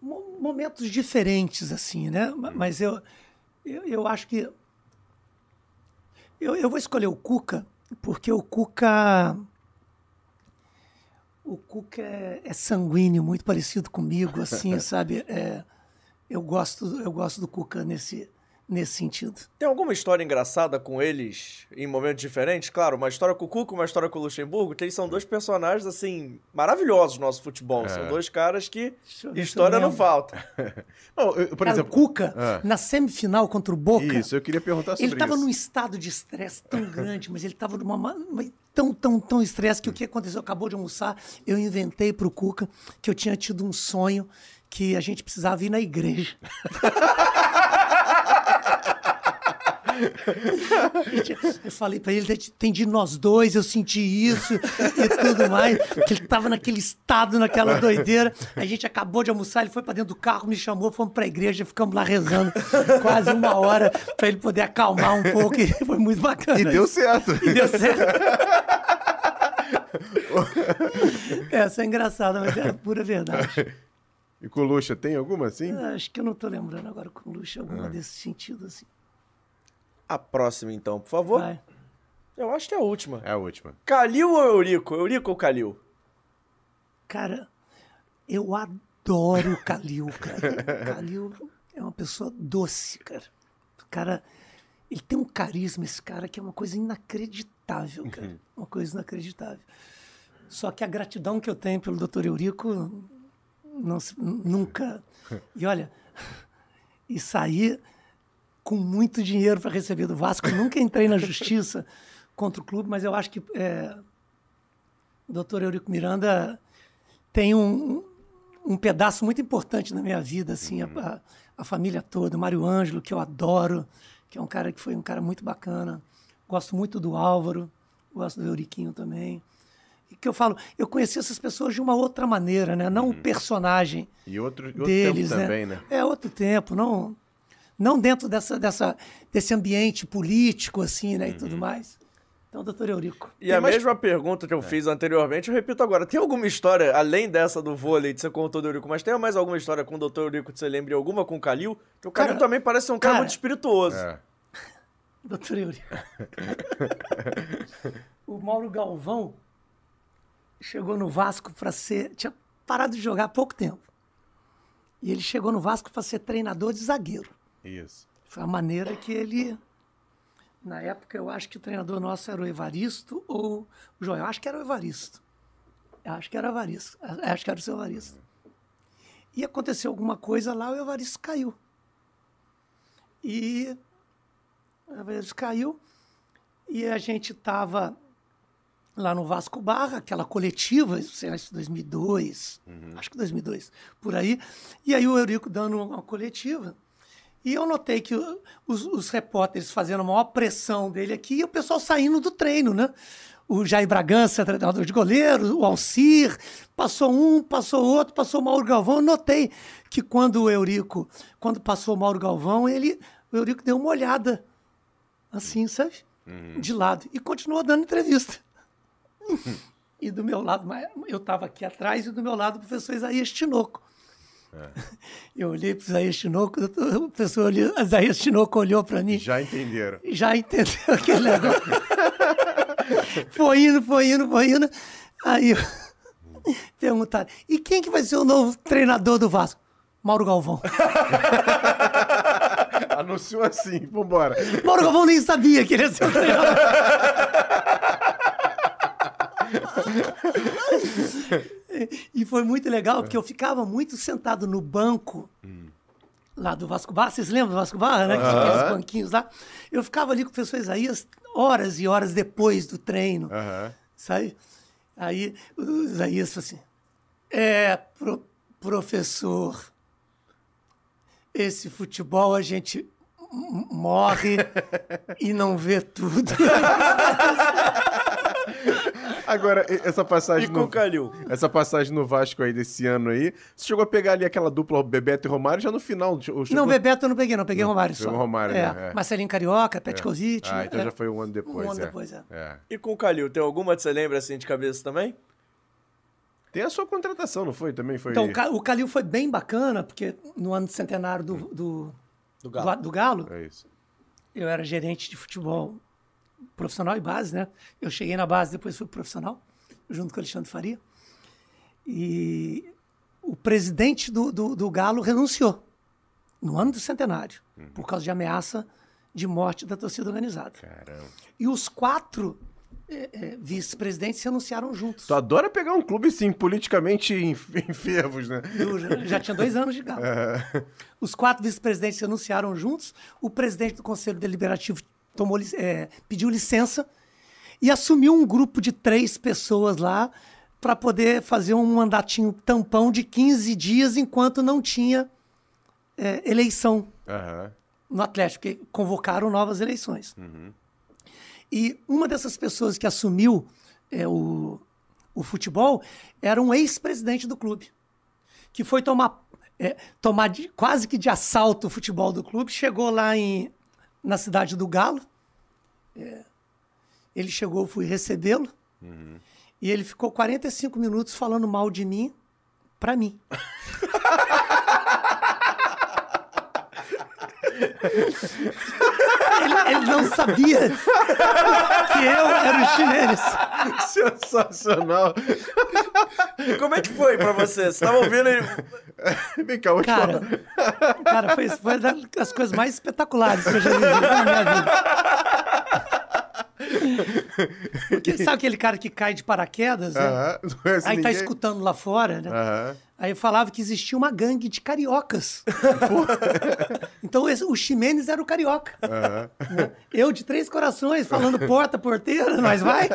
mo- momentos diferentes, assim, né? Ma- Mas eu, eu, eu acho que. Eu, eu vou escolher o Cuca, porque o Cuca. O Cuca é, é sanguíneo, muito parecido comigo, assim, sabe? É, eu, gosto, eu gosto do Cuca nesse, nesse sentido. Tem alguma história engraçada com eles em momentos diferentes? Claro, uma história com o Cuco, uma história com o Luxemburgo, que eles são dois personagens, assim, maravilhosos no nosso futebol. São dois caras que eu história não falta. Não, eu- por Cara, exemplo, o Cuca, Ah. na semifinal contra o Boca. isso, eu queria perguntar sobre Ele estava isso. num estado de estresse tão grande, mas ele estava numa ma- ma- tão, tão, tão estresse que o que aconteceu? Acabou de almoçar, eu inventei para o Cuca que eu tinha tido um sonho que a gente precisava ir na igreja. Gente, eu falei para ele, tem de nós dois, eu senti isso e tudo mais. Que ele estava naquele estado, naquela doideira. A gente acabou de almoçar, ele foi para dentro do carro, me chamou, fomos para a igreja, ficamos lá rezando quase uma hora para ele poder acalmar um pouco. E foi muito bacana. E deu certo. E deu certo. Essa é engraçada, mas é a pura verdade. E com Luxa, tem alguma assim? Acho que eu não estou lembrando agora com o Luxo alguma desse sentido assim. A próxima, então, por favor. Vai. Eu acho que é a última. É a última. Calil ou Eurico? Eurico ou Calil? Cara, eu adoro o Calil, cara. O Calil é uma pessoa doce, cara. O cara, ele tem um carisma, esse cara, que é uma coisa inacreditável, cara. Uma coisa inacreditável. Só que a gratidão que eu tenho pelo Dr. Eurico não se- nunca. E olha, e sair com muito dinheiro para receber do Vasco. Nunca entrei na justiça contra o clube, mas eu acho que é, o doutor Eurico Miranda tem um, um pedaço muito importante na minha vida, assim, a, a- a família toda, o Mário Ângelo, que eu adoro, que é um cara que foi um cara muito bacana. Gosto muito do Álvaro, gosto do Euriquinho também. E que eu falo, eu conheci essas pessoas de uma outra maneira, né? Não o personagem E outro, outro deles, tempo né? também, né? É outro tempo, não não dentro dessa, dessa desse ambiente político assim, né, e Uhum. tudo mais. Então, doutor Eurico. E a mesma pergunta que eu fiz anteriormente, eu repito agora. Tem alguma história, além dessa do vôlei que você contou do Eurico, mas tem mais alguma história com o Dr. Eurico que você lembre alguma com o Calil? Porque o Calil Cara, também parece ser um cara, cara, muito espirituoso. É. Doutor Eurico. o Mauro Galvão chegou no Vasco para ser. Tinha parado de jogar há pouco tempo. E ele chegou no Vasco para ser treinador de zagueiro. Isso. Foi a maneira que ele. Na época, eu acho que o treinador nosso era o Evaristo ou o Joel. Acho que era o Evaristo. Acho que era o Evaristo. Acho que era o seu Evaristo. E aconteceu alguma coisa lá, o Evaristo caiu. E o Evaristo caiu. E a gente estava lá no Vasco Barra, aquela coletiva, sei lá, isso 2002, acho que 2002, por aí. E aí o Eurico dando uma coletiva. E eu notei que os, os repórteres fazendo a maior pressão dele aqui e o pessoal saindo do treino, né? O Jair Bragança, treinador de goleiro, o Alcir, passou um, passou outro, passou o Mauro Galvão. Eu notei que quando o Eurico, quando passou o Mauro Galvão, ele, o Eurico deu uma olhada assim, sabe? De lado. E continuou dando entrevista. e do meu lado, eu estava aqui atrás, e do meu lado o professor Isaías Tinoco. Eu olhei para o Isaías Tinoco, o professor olhou, Isaías Tinoco olhou para mim, Já entenderam. já entendeu aquele negócio. foi indo, foi indo, foi indo. Aí eu- perguntaram, e quem que vai ser o novo treinador do Vasco? Mauro Galvão. Anunciou assim, vambora. Mauro Galvão nem sabia que ele ia ser o treinador. E foi muito legal, porque eu ficava muito sentado no banco lá do Vasco Barra. Vocês lembram do Vasco Barra, né? Que tinha aqueles banquinhos lá. Eu ficava ali com o professor Isaías horas e horas depois do treino, Aham. sabe? Aí o Isaías falou assim, é, pro- professor, esse futebol a gente morre e não vê tudo. Agora, e- essa E passagem com no... o Calil? Essa passagem no Vasco aí desse ano aí, você chegou a pegar ali aquela dupla Bebeto e Romário já no final? ou chegou- Não, Bebeto eu não peguei, não. Peguei Romário só. Romário, é. né? É. Marcelinho Carioca, Petkovic. Ah, né? então É. já foi um ano depois. Um ano é. depois, é. É. E com o Calil, tem alguma que você lembra assim de cabeça também? Tem a sua contratação, não foi? Também foi. Então, o Ca- o Calil foi bem bacana, porque no ano centenário do, do, Do do, do Galo, É isso. eu era gerente de futebol profissional e base, né? Eu cheguei na base, depois fui profissional, junto com o Alexandre Faria. E o presidente do, do, do Galo renunciou no ano do centenário, por causa de ameaça de morte da torcida organizada. Caramba. E os quatro eh, eh, vice-presidentes se anunciaram juntos. Tu adora pegar um clube, assim, politicamente enf- enfervos, né? Eu já, já tinha dois anos de Galo. Os quatro vice-presidentes se anunciaram juntos. O presidente do Conselho Deliberativo tomou, eh, pediu licença e assumiu um grupo de três pessoas lá para poder fazer um mandatinho tampão de 15 dias enquanto não tinha eh, eleição Aham. no Atlético, porque convocaram novas eleições. E uma dessas pessoas que assumiu é, o, o futebol era um ex-presidente do clube, que foi tomar, é, tomar de- quase que de assalto o futebol do clube, chegou lá em, na cidade do Galo. É, ele chegou, fui recebê-lo, e ele ficou 45 minutos falando mal de mim para mim. ele, ele não sabia que eu era o chinês. Sensacional. Como é que foi pra você? Você tava ouvindo e... Vem cá, vou te Cara, falar. cara foi, foi das coisas mais espetaculares que eu já vivi na minha vida. Porque sabe aquele cara que cai de paraquedas? né? Aham. Não conhece Aí tá ninguém? escutando lá fora, né? Aham. Aí eu falava que existia uma gangue de cariocas. então esse- o Ximenes era o carioca. né? Eu de três corações, falando porta, porteira, nós vai.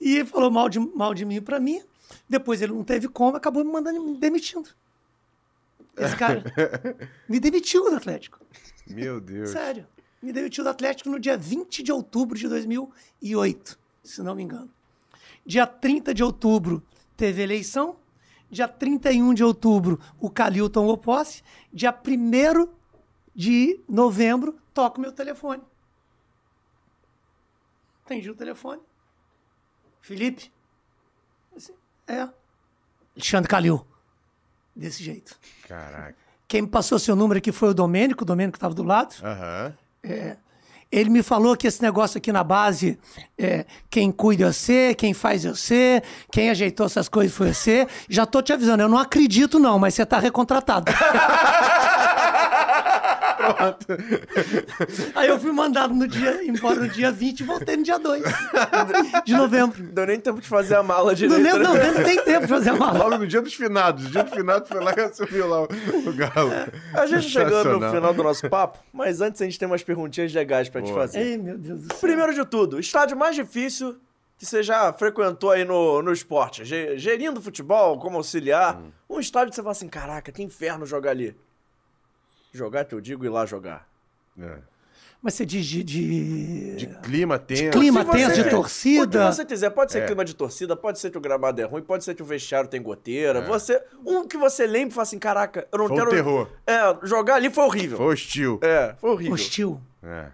E ele falou mal de, mal de mim pra mim. Depois ele não teve como, acabou me mandando me demitindo. Esse cara me demitiu do Atlético. Meu Deus. Sério. Me demitiu do Atlético no dia 20 de outubro de 2008, se não me engano. Dia 30 de outubro teve eleição. Dia 31 de outubro o Calil tomou posse. Dia 1 de novembro toca o meu telefone. Atendi o telefone. Felipe? Assim, é. Alexandre Calil. Desse jeito. Caraca. Quem me passou seu número aqui foi o Domênico, o Domênico estava do lado. Aham. Ele me falou que esse negócio aqui na base, é, quem cuida é você, quem faz é você, quem ajeitou essas coisas foi você. Já tô te avisando, eu não acredito não, mas você tá recontratado. Aí eu fui mandado no dia, embora no dia 20 e voltei no dia 2 de novembro. Não deu nem tempo de fazer a mala Não, direito. lembro, não, né? não tem tempo de fazer a mala. Logo no dia dos finados. No dia dos finados foi lá e assumiu lá o, o galo. A gente chegando no final do nosso papo, mas antes a gente tem umas perguntinhas legais pra te Boa. fazer. Ei, meu Deus do céu. Primeiro de tudo, estádio mais difícil que você já frequentou aí no, no esporte, ge- gerindo futebol como auxiliar, Hum. um estádio que você fala assim, caraca, que inferno jogar ali. Jogar que eu digo ir lá jogar. É. Mas você diz de. de- De clima tenso. clima Se você tenso, de torcida. O que você quiser. Pode ser É. clima de torcida, pode ser que o gramado é ruim, pode ser que o vestiário tem goteira. É. Você, um que você lembre e fala assim, caraca, eu não Foi um quero... terror. É, jogar ali foi horrível. Foi hostil. É, foi horrível. hostil. É.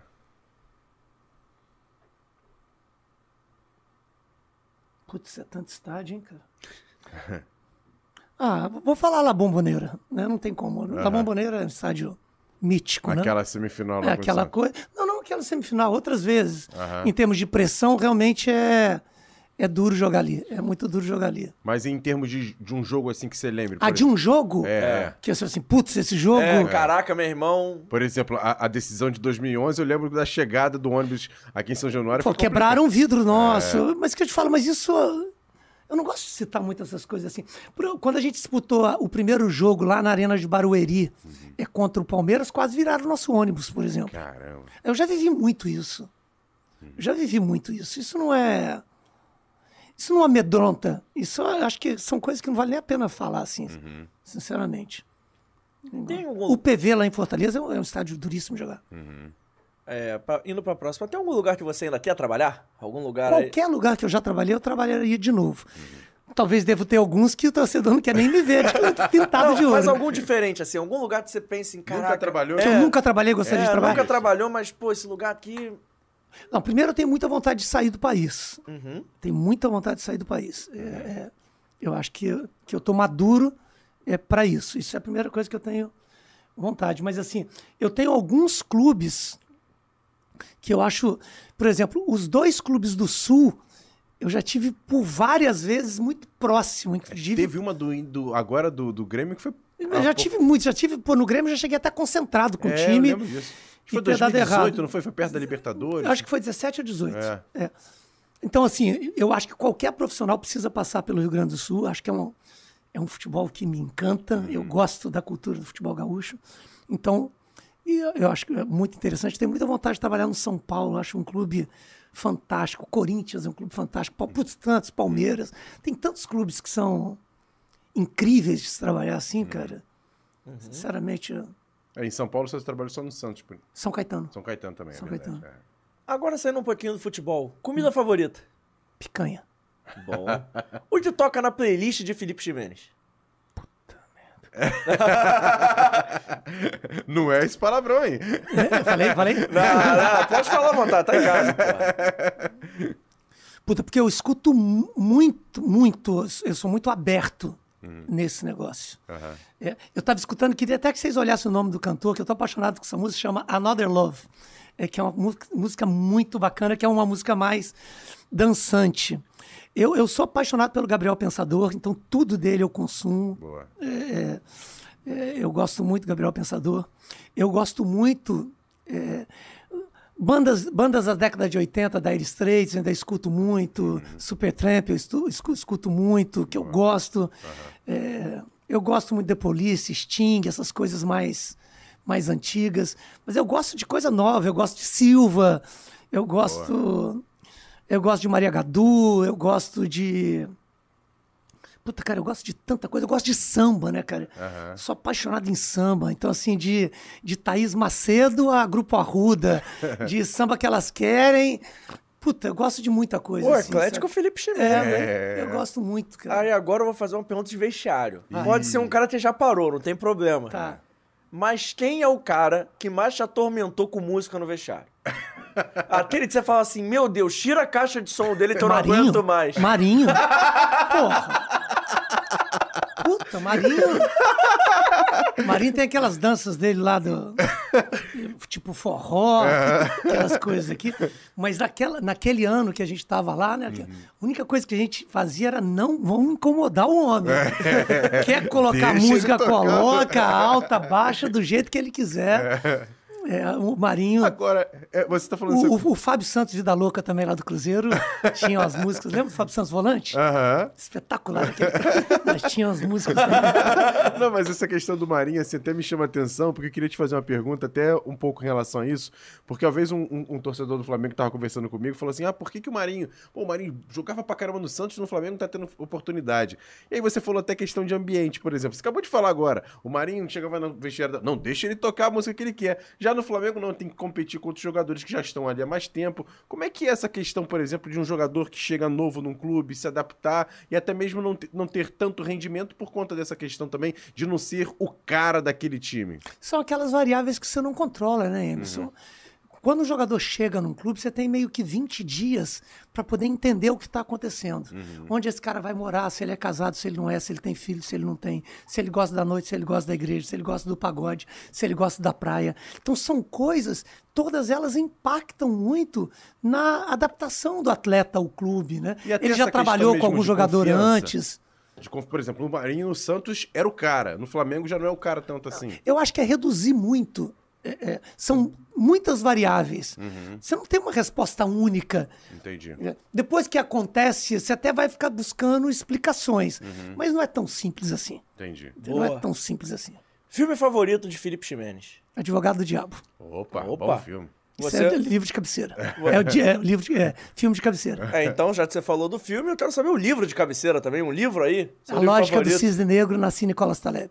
Putz, é tanto estádio, hein, cara? Ah, vou falar La Bombonera, né? Não tem como. La Bombonera é um estádio mítico, né? Aquela semifinal lá É aquela coisa. Não, não, aquela semifinal, outras vezes. Aham. Em termos de pressão, realmente é, é duro jogar ali. É muito duro jogar ali. Mas em termos de, de um jogo assim que você lembre. Ah, de um jogo? É. Que eu sou assim, putz, esse jogo. É, caraca, meu irmão. Por exemplo, a, a decisão de 2011, eu lembro da chegada do ônibus aqui em São Januário. Pô, quebraram um vidro nosso. É. Mas que eu te falo, mas isso. Eu não gosto de citar muito essas coisas assim. Quando a gente disputou o primeiro jogo lá na Arena de Barueri Uhum. é, contra o Palmeiras, quase viraram o nosso ônibus, por exemplo. Caramba. Eu já vivi muito isso. Eu já vivi muito isso. Isso não é. Isso não amedronta. Isso eu acho que são coisas que não vale nem a pena falar assim, Uhum. sinceramente. Tem algum... O PV lá em Fortaleza é um, é um estádio duríssimo de jogar. É, pra- indo pra próxima, tem algum lugar que você ainda quer trabalhar? Algum lugar aí? Qualquer lugar que eu já trabalhei, eu trabalharia de novo. Talvez devo ter alguns que o torcedor não quer nem me ver, de tanto pintado Não, de ouro. mas algum diferente, assim, algum lugar que você pense em, caraca... trabalhou? Que eu nunca trabalhei, gostaria é, de trabalhar. nunca trabalhou, mas, pô, esse lugar aqui... Não, primeiro eu tenho muita vontade de sair do país. Uhum. Tenho muita vontade de sair do país. É, é, eu acho que, eu- que eu tô maduro é, para isso. Isso é a primeira coisa que eu tenho vontade. Mas assim, eu tenho alguns clubes que eu acho, por exemplo, os dois clubes do Sul, eu já tive por várias vezes muito próximo, inclusive. Teve uma do, do agora do, do Grêmio que foi. Eu já tive muito, já tive, pô, no Grêmio já cheguei até concentrado com o É, time. eu lembro disso. Acho Foi ter dado 2018, errado. não foi? Foi perto da Libertadores. Eu acho que foi 17 ou 18. É. É. Então, assim, eu acho que qualquer profissional precisa passar pelo Rio Grande do Sul. Acho que é um, é um futebol que me encanta. Eu Uhum. gosto da cultura do futebol gaúcho. Então, e eu, acho que é muito interessante. Tenho muita vontade de trabalhar no São Paulo. Acho um clube fantástico. Corinthians é um clube fantástico. Putz, tantos, Palmeiras. Tem tantos clubes que são incríveis de se trabalhar assim, cara. Sinceramente, eu- É, em São Paulo você trabalhou só no Santos. por- São Caetano. São Caetano também, São é verdade. Caetano. é. Agora saindo um pouquinho do futebol, comida favorita? Picanha. Bom. o que toca na playlist de Felipe Ximenes? Não é esse palavrão aí. Eu falei, falei? Não, não, pode falar à vontade, tá em casa, pô. Puta, porque eu escuto mu- muito, muito, eu sou muito aberto nesse negócio. Aham. É, eu tava escutando, queria até que vocês olhassem o nome do cantor, que eu tô apaixonado com essa música, chama Another Love. É, que é uma música muito bacana, que é uma música mais dançante. Eu, eu sou apaixonado pelo Gabriel Pensador, então tudo dele eu consumo. Boa. É, eu gosto muito do Gabriel Pensador. Eu gosto muito. é, bandas, bandas da década de 80, Dire Straits, ainda escuto muito. Supertramp, eu estu- escu- escuto muito, que eu gosto. É, eu gosto muito de Police, Sting, essas coisas mais, mais antigas. Mas eu gosto de coisa nova, eu gosto de Silva, eu gosto. Eu gosto de Maria Gadu, eu gosto de. Puta, cara, eu gosto de tanta coisa. Eu gosto de samba, né, cara? Aham. Sou apaixonado em samba. Então, assim, de, de Thaís Macedo a Grupo Arruda, de samba que elas querem. Puta, eu gosto de muita coisa. Pô, assim, eclético sabe? Felipe Ximenes, É, né? né? Eu gosto muito, cara. Aí agora eu vou fazer uma pergunta de vestiário. Pode ser um cara que já parou, não tem problema. Tá. Mas quem é o cara que mais te atormentou com música no vestiário? Aquele que você fala assim, meu Deus, tira a caixa de som dele que eu não aguento mais. Marinho? Porra. Puta, Marinho. Marinho tem aquelas danças dele lá do. Tipo forró, aquelas coisas aqui. Mas naquela, naquele ano que a gente tava lá, né? A única coisa que a gente fazia era não vamos incomodar o homem. Quer colocar Deixa ele música, coloca, alta, baixa, do jeito que ele quiser. É, o Marinho. Agora, é, você tá falando... O, isso- o- o Fábio Santos Vida Louca também lá do Cruzeiro tinha as músicas. Lembra do Fábio Santos Volante? Aham. Espetacular. Aquele... Mas tinha as músicas. também. Não, mas essa questão do Marinho, assim, até me chama atenção, porque eu queria te fazer uma pergunta, até um pouco em relação a isso, porque uma vez um, um- um torcedor do Flamengo tava conversando comigo falou assim: ah, por que, que o Marinho. Pô, o Marinho jogava pra caramba no Santos, no Flamengo não tá tendo oportunidade. E aí você falou até questão de ambiente, por exemplo. Você acabou de falar agora. O Marinho chegava no vestiário. da- Não, deixa ele tocar a música que ele quer. Já no Flamengo, não, tem que competir com outros jogadores que já estão ali há mais tempo. Como é que é essa questão, por exemplo, de um jogador que chega novo num clube, se adaptar e até mesmo não, não ter tanto rendimento por conta dessa questão também de não ser o cara daquele time? São aquelas variáveis que você não controla, né, Emerson? Quando o jogador chega num clube, você tem meio que 20 dias para poder entender o que está acontecendo. Onde esse cara vai morar, se ele é casado, se ele não é, se ele tem filho, se ele não tem, se ele gosta da noite, se ele gosta da igreja, se ele gosta do pagode, se ele gosta da praia. Então são coisas, todas elas impactam muito na adaptação do atleta ao clube, né? Ele já trabalhou com algum jogador confiança. antes. De por exemplo, no Marinho no Santos era o cara. No Flamengo já não é o cara tanto assim. Eu acho que é reduzir muito. É, é, são muitas variáveis. Você não tem uma resposta única. Entendi. Depois que acontece, você até vai ficar buscando explicações. Mas não é tão simples assim. Entendi. Não é tão simples assim. Filme favorito de Felipe Ximenes? Advogado do Diabo. Opa, Opa. bom filme. Isso Você- é livro de cabeceira. É, o é o livro de, é, filme de cabeceira. É, então, já que você falou do filme, eu quero saber o livro de cabeceira também. Um livro aí? A livro lógica favorito? do cisne negro na Nicolas Taleb.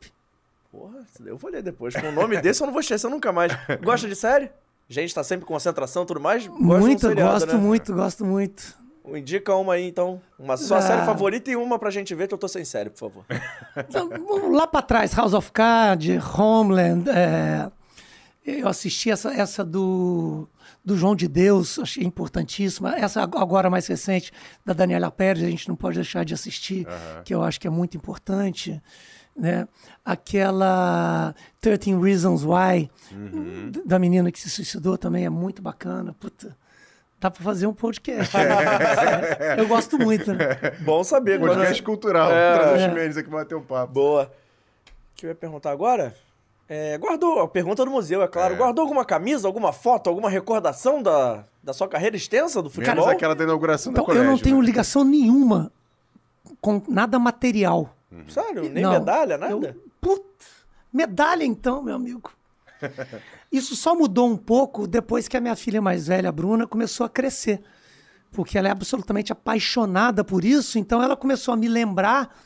Porra, eu vou ler depois. Com o nome desse eu não vou esquecer nunca mais. Gosta de série? Gente, tá sempre com concentração e tudo mais? Gosta de um muito, seriado, gosto né? muito, gosto muito. Indica uma aí, então. Uma sua Ah. série favorita e uma pra gente ver que eu tô sem série, por favor. Então, lá para trás, House of Cards, Homeland. é, eu assisti essa, essa do, do João de Deus, achei importantíssima. Essa ag- agora mais recente, da Daniela Pérez, a gente não pode deixar de assistir, que eu acho que é muito importante. Né? Aquela 13 Reasons Why, d- da menina que se suicidou, também é muito bacana. Puta, dá para fazer um podcast. né? eu gosto muito. Né? Bom saber. Podcast cultural. É. Trazer É. os Mendes aqui bater um papo. Boa. O que eu ia perguntar agora? É, guardou, a pergunta do museu, é claro. É. Guardou alguma camisa, alguma foto, alguma recordação da, da sua carreira extensa do Menos futebol? aquela da inauguração do Então, colégio. eu não tenho né? ligação nenhuma com nada material. Sério? Nem Não. medalha, nada? Eu, put, medalha então, meu amigo. Isso só mudou um pouco depois que a minha filha mais velha, a Bruna, começou a crescer. Porque ela é absolutamente apaixonada por isso, então ela começou a me lembrar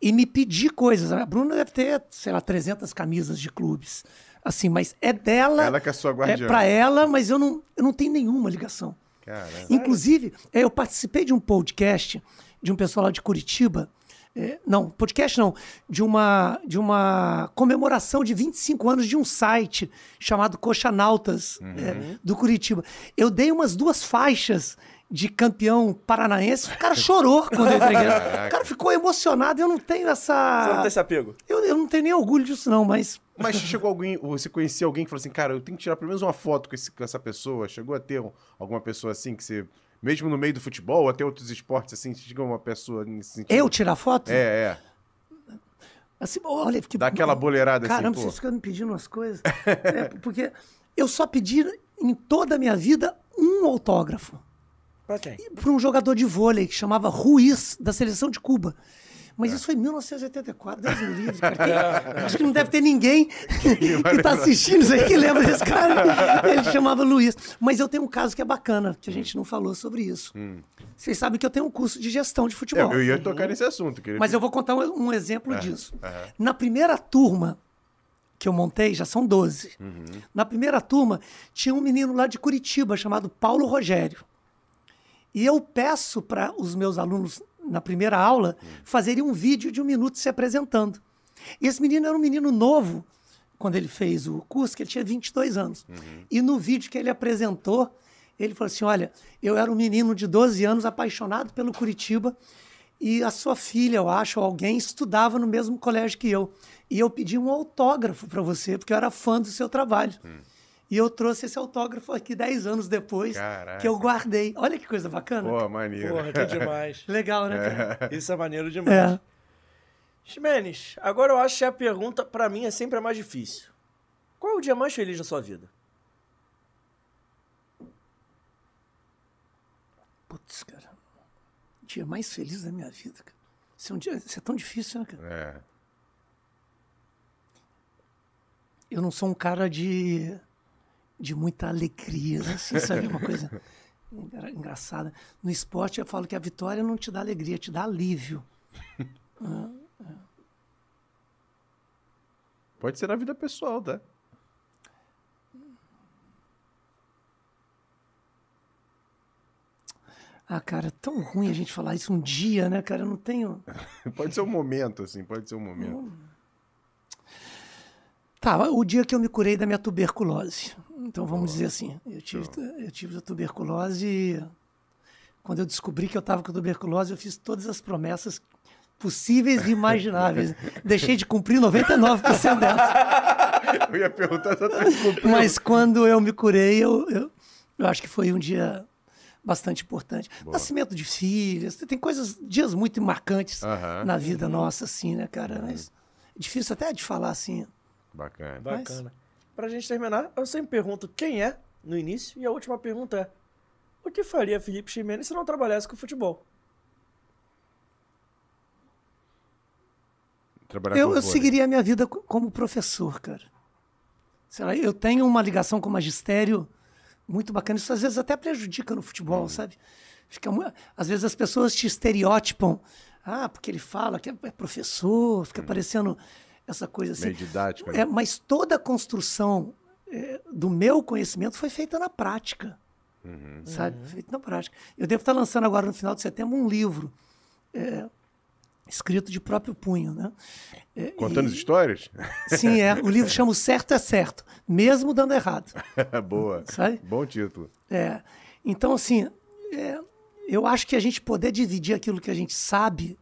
e me pedir coisas. A Bruna deve ter, sei lá, 300 camisas de clubes. Assim, mas é dela. Ela que é a sua guardiã. É pra ela, mas eu não, eu não tenho nenhuma ligação. Caramba. Inclusive, é, eu participei de um podcast de um pessoal lá de Curitiba. É, não, podcast não, de uma, de uma comemoração de 25 anos de um site chamado Coxanautas, é, do Curitiba. Eu dei umas duas faixas de campeão paranaense, o cara chorou quando eu entreguei. O cara ficou emocionado, eu não tenho essa... Você não tem esse apego? eu, eu não tenho nem orgulho disso não, mas... Mas chegou alguém, ou você conhecia alguém que falou assim, cara, eu tenho que tirar pelo menos uma foto com, esse- com essa pessoa? Chegou a ter um- alguma pessoa assim que você, mesmo no meio do futebol, ou até outros esportes assim, chega uma pessoa nesse sentido? Eu tirar foto? É, é. Assim, olha, que Dá aquela boleirada assim, Caramba, vocês ficam me pedindo umas coisas. É, porque eu só pedi em toda a minha vida um autógrafo Pra quem? para um jogador de vôlei que chamava Ruiz, da seleção de Cuba. Mas isso foi em 1984, Deus me livre, cara. Que- Acho que não deve ter ninguém que tá assistindo isso aí que lembra desse cara. Ele chamava Luiz. Mas eu tenho um caso que é bacana, que a gente não falou sobre isso. Vocês sabem que eu tenho um curso de gestão de É, futebol. eu ia tocar nesse assunto. Queria... Mas eu vou contar um, um exemplo disso. Na primeira turma que eu montei, já são 12. Na primeira turma, tinha um menino lá de Curitiba chamado Paulo Rogério. E eu peço para os meus alunos, na primeira aula, fazerem um vídeo de um minuto se apresentando. E esse menino era um menino novo, quando ele fez o curso, que ele tinha 22 anos. E no vídeo que ele apresentou, ele falou assim: Olha, eu era um menino de 12 anos apaixonado pelo Curitiba e a sua filha, eu acho, ou alguém, estudava no mesmo colégio que eu. E eu pedi um autógrafo para você, porque eu era fã do seu trabalho. E eu trouxe esse autógrafo aqui 10 anos depois, Caraca. que eu guardei. Olha que coisa bacana. Pô, maneiro. Porra, que demais. Legal, né? Cara? É. Isso é maneiro demais. É. Ximenes, agora eu acho que a pergunta, para mim, é sempre a mais difícil. Qual é o dia mais feliz da sua vida? Putz, cara. O dia mais feliz da minha vida, cara. Isso é, um dia, isso é tão difícil, né, cara? É. Eu não sou um cara de de muita alegria, assim, sabe? Uma coisa engra- engraçada. No esporte, eu falo que a vitória não te dá alegria, te dá alívio. Pode ser na vida pessoal, tá? Ah, cara, é tão ruim a gente falar isso um dia, né, cara? Eu não tenho. Pode ser um momento, assim, pode ser um momento. Tá, o dia que eu me curei da minha tuberculose. Então vamos dizer assim, eu tive, eu tive a tuberculose e quando eu descobri que eu estava com tuberculose, eu fiz todas as promessas possíveis e imagináveis. Deixei de cumprir 99% delas. Eu ia perguntar exatamente Mas quando eu me curei, eu, eu, eu acho que foi um dia bastante importante. Nascimento de filhas, tem coisas, dias muito marcantes na vida nossa, assim, né, cara? Mas é difícil até de falar assim. Bacana. Bacana. Pra gente terminar, eu sempre pergunto quem é no início e a última pergunta é: o que faria Felipe Ximenes se não trabalhasse com futebol? Trabalhar Eu, com eu seguiria a minha vida co- como professor, cara. Sei lá, eu tenho uma ligação com o magistério muito bacana. Isso às vezes até prejudica no futebol, sabe? Fica Às vezes as pessoas te estereotipam. Ah, porque ele fala que é é professor, fica parecendo essa coisa assim. Meio didático. né? É, mas toda a construção é, do meu conhecimento foi feita na prática. Sabe? Feita na prática. Eu devo estar lançando agora no final de setembro um livro é, escrito de próprio punho, né? É, Contando e- as histórias? Sim, é. O livro chama O Certo é Certo, mesmo dando errado. Boa. Sabe? Bom título. É. Então, assim, é, eu acho que a gente poder dividir aquilo que a gente sabe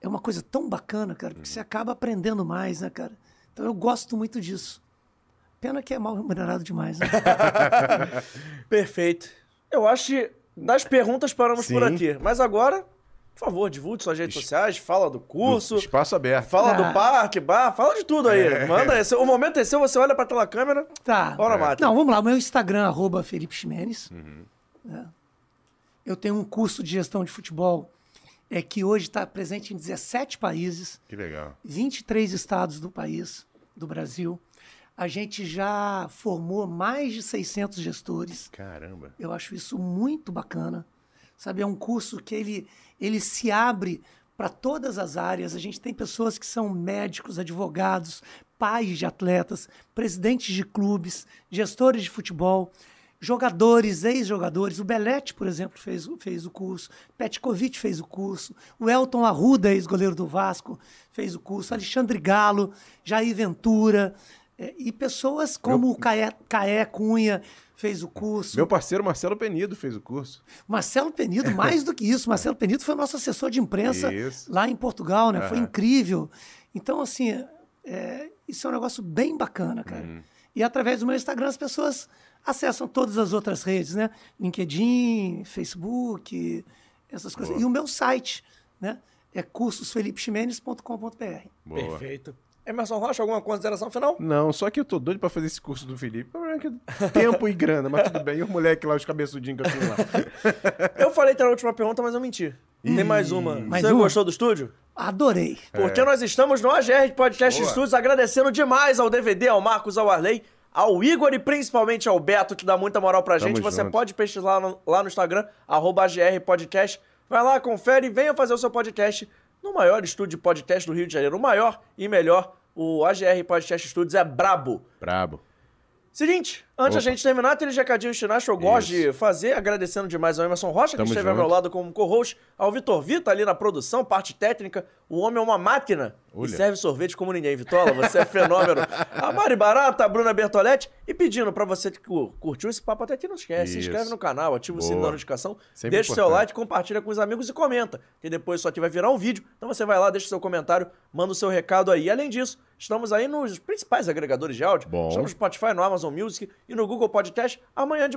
é uma coisa tão bacana, cara, porque você acaba aprendendo mais, né, cara? Então eu gosto muito disso. Pena que é mal remunerado demais, né? Perfeito. Eu acho que das perguntas paramos por Sim. aqui. Mas agora, por favor, divulgue suas redes sociais, fala do curso, Espaço aberto. fala Ah. do parque, bar, fala de tudo aí. Manda aí. O momento é seu, você olha pra tela câmera. Tá. Bora, máquina. Não, vamos lá. Meu Instagram, arroba Felipe Ximenes. né? Eu tenho um curso de gestão de futebol é, que hoje está presente em 17 países. Que legal. 23 estados do país, do Brasil. A gente já formou mais de 600 gestores. Caramba. Eu acho isso muito bacana. Sabe, é um curso que ele, ele se abre para todas as áreas. A gente tem pessoas que são médicos, advogados, pais de atletas, presidentes de clubes, gestores de futebol, jogadores, ex-jogadores. O Belete, por exemplo, fez, o- fez o curso. Petkovic fez o curso. O Elton Arruda, ex-goleiro do Vasco, fez o curso. Alexandre Galo, Jair Ventura. é, e pessoas como o Caé, Caé Cunha fez o curso. Meu parceiro Marcelo Penido fez o curso. Marcelo Penido, mais do que isso, Marcelo Penido foi nosso assessor de imprensa Isso. lá em Portugal, né? Foi Aham. incrível. Então, assim, é, isso é um negócio bem bacana, cara. Uhum. E através do meu Instagram as pessoas acessam todas as outras redes, né? LinkedIn, Facebook, essas coisas. E o meu site, né? É cursosfelipeximenes.com.br. Boa. Perfeito. Emerson Rocha, alguma consideração final? Não, só que eu tô doido pra fazer esse curso do Felipe. O problema é que Tempo e grana, mas tudo bem. E o moleque lá, os cabeçudinhos que eu tenho lá. Eu falei que era a última pergunta, mas eu menti. Tem mais uma. Mais Você uma? gostou do estúdio? Adorei. Porque nós estamos no AGR Podcast Boa. Studios, agradecendo demais ao DVD, ao Marcos, ao Arley, ao Igor e principalmente ao Beto, que dá muita moral pra Tamo gente. Você junto. pode pesquisar lá no, lá no Instagram, arroba AGR Podcast. Vai lá, confere e venha fazer o seu podcast no maior estúdio de podcast do Rio de Janeiro. O maior e melhor, o AGR Podcast Studios é brabo. Brabo. Seguinte, antes da Opa. gente terminar, aqueles recadinhos finais que eu gosto Isso. de fazer, agradecendo demais ao Emerson Rocha, que Tamo esteve ao junto. meu lado como co-host, ao Vitor Vita ali na produção, parte técnica. O homem é uma máquina e Olha. serve sorvete como ninguém. Vitola, você é fenômeno. A Mari Barata, a Bruna Bertoletti. E pedindo pra você que cu- curtiu esse papo até aqui, não esquece, se Isso. inscreve no canal, ativa o sininho Boa. da notificação, Sempre deixa o seu like, compartilha com os amigos e comenta, que depois isso aqui vai virar um vídeo. Então você vai lá, deixa seu comentário, manda o seu recado aí. Além disso, estamos aí nos principais agregadores de áudio. Bom. Estamos no Spotify, no Amazon Music e no Google Podcast. Amanhã de manhã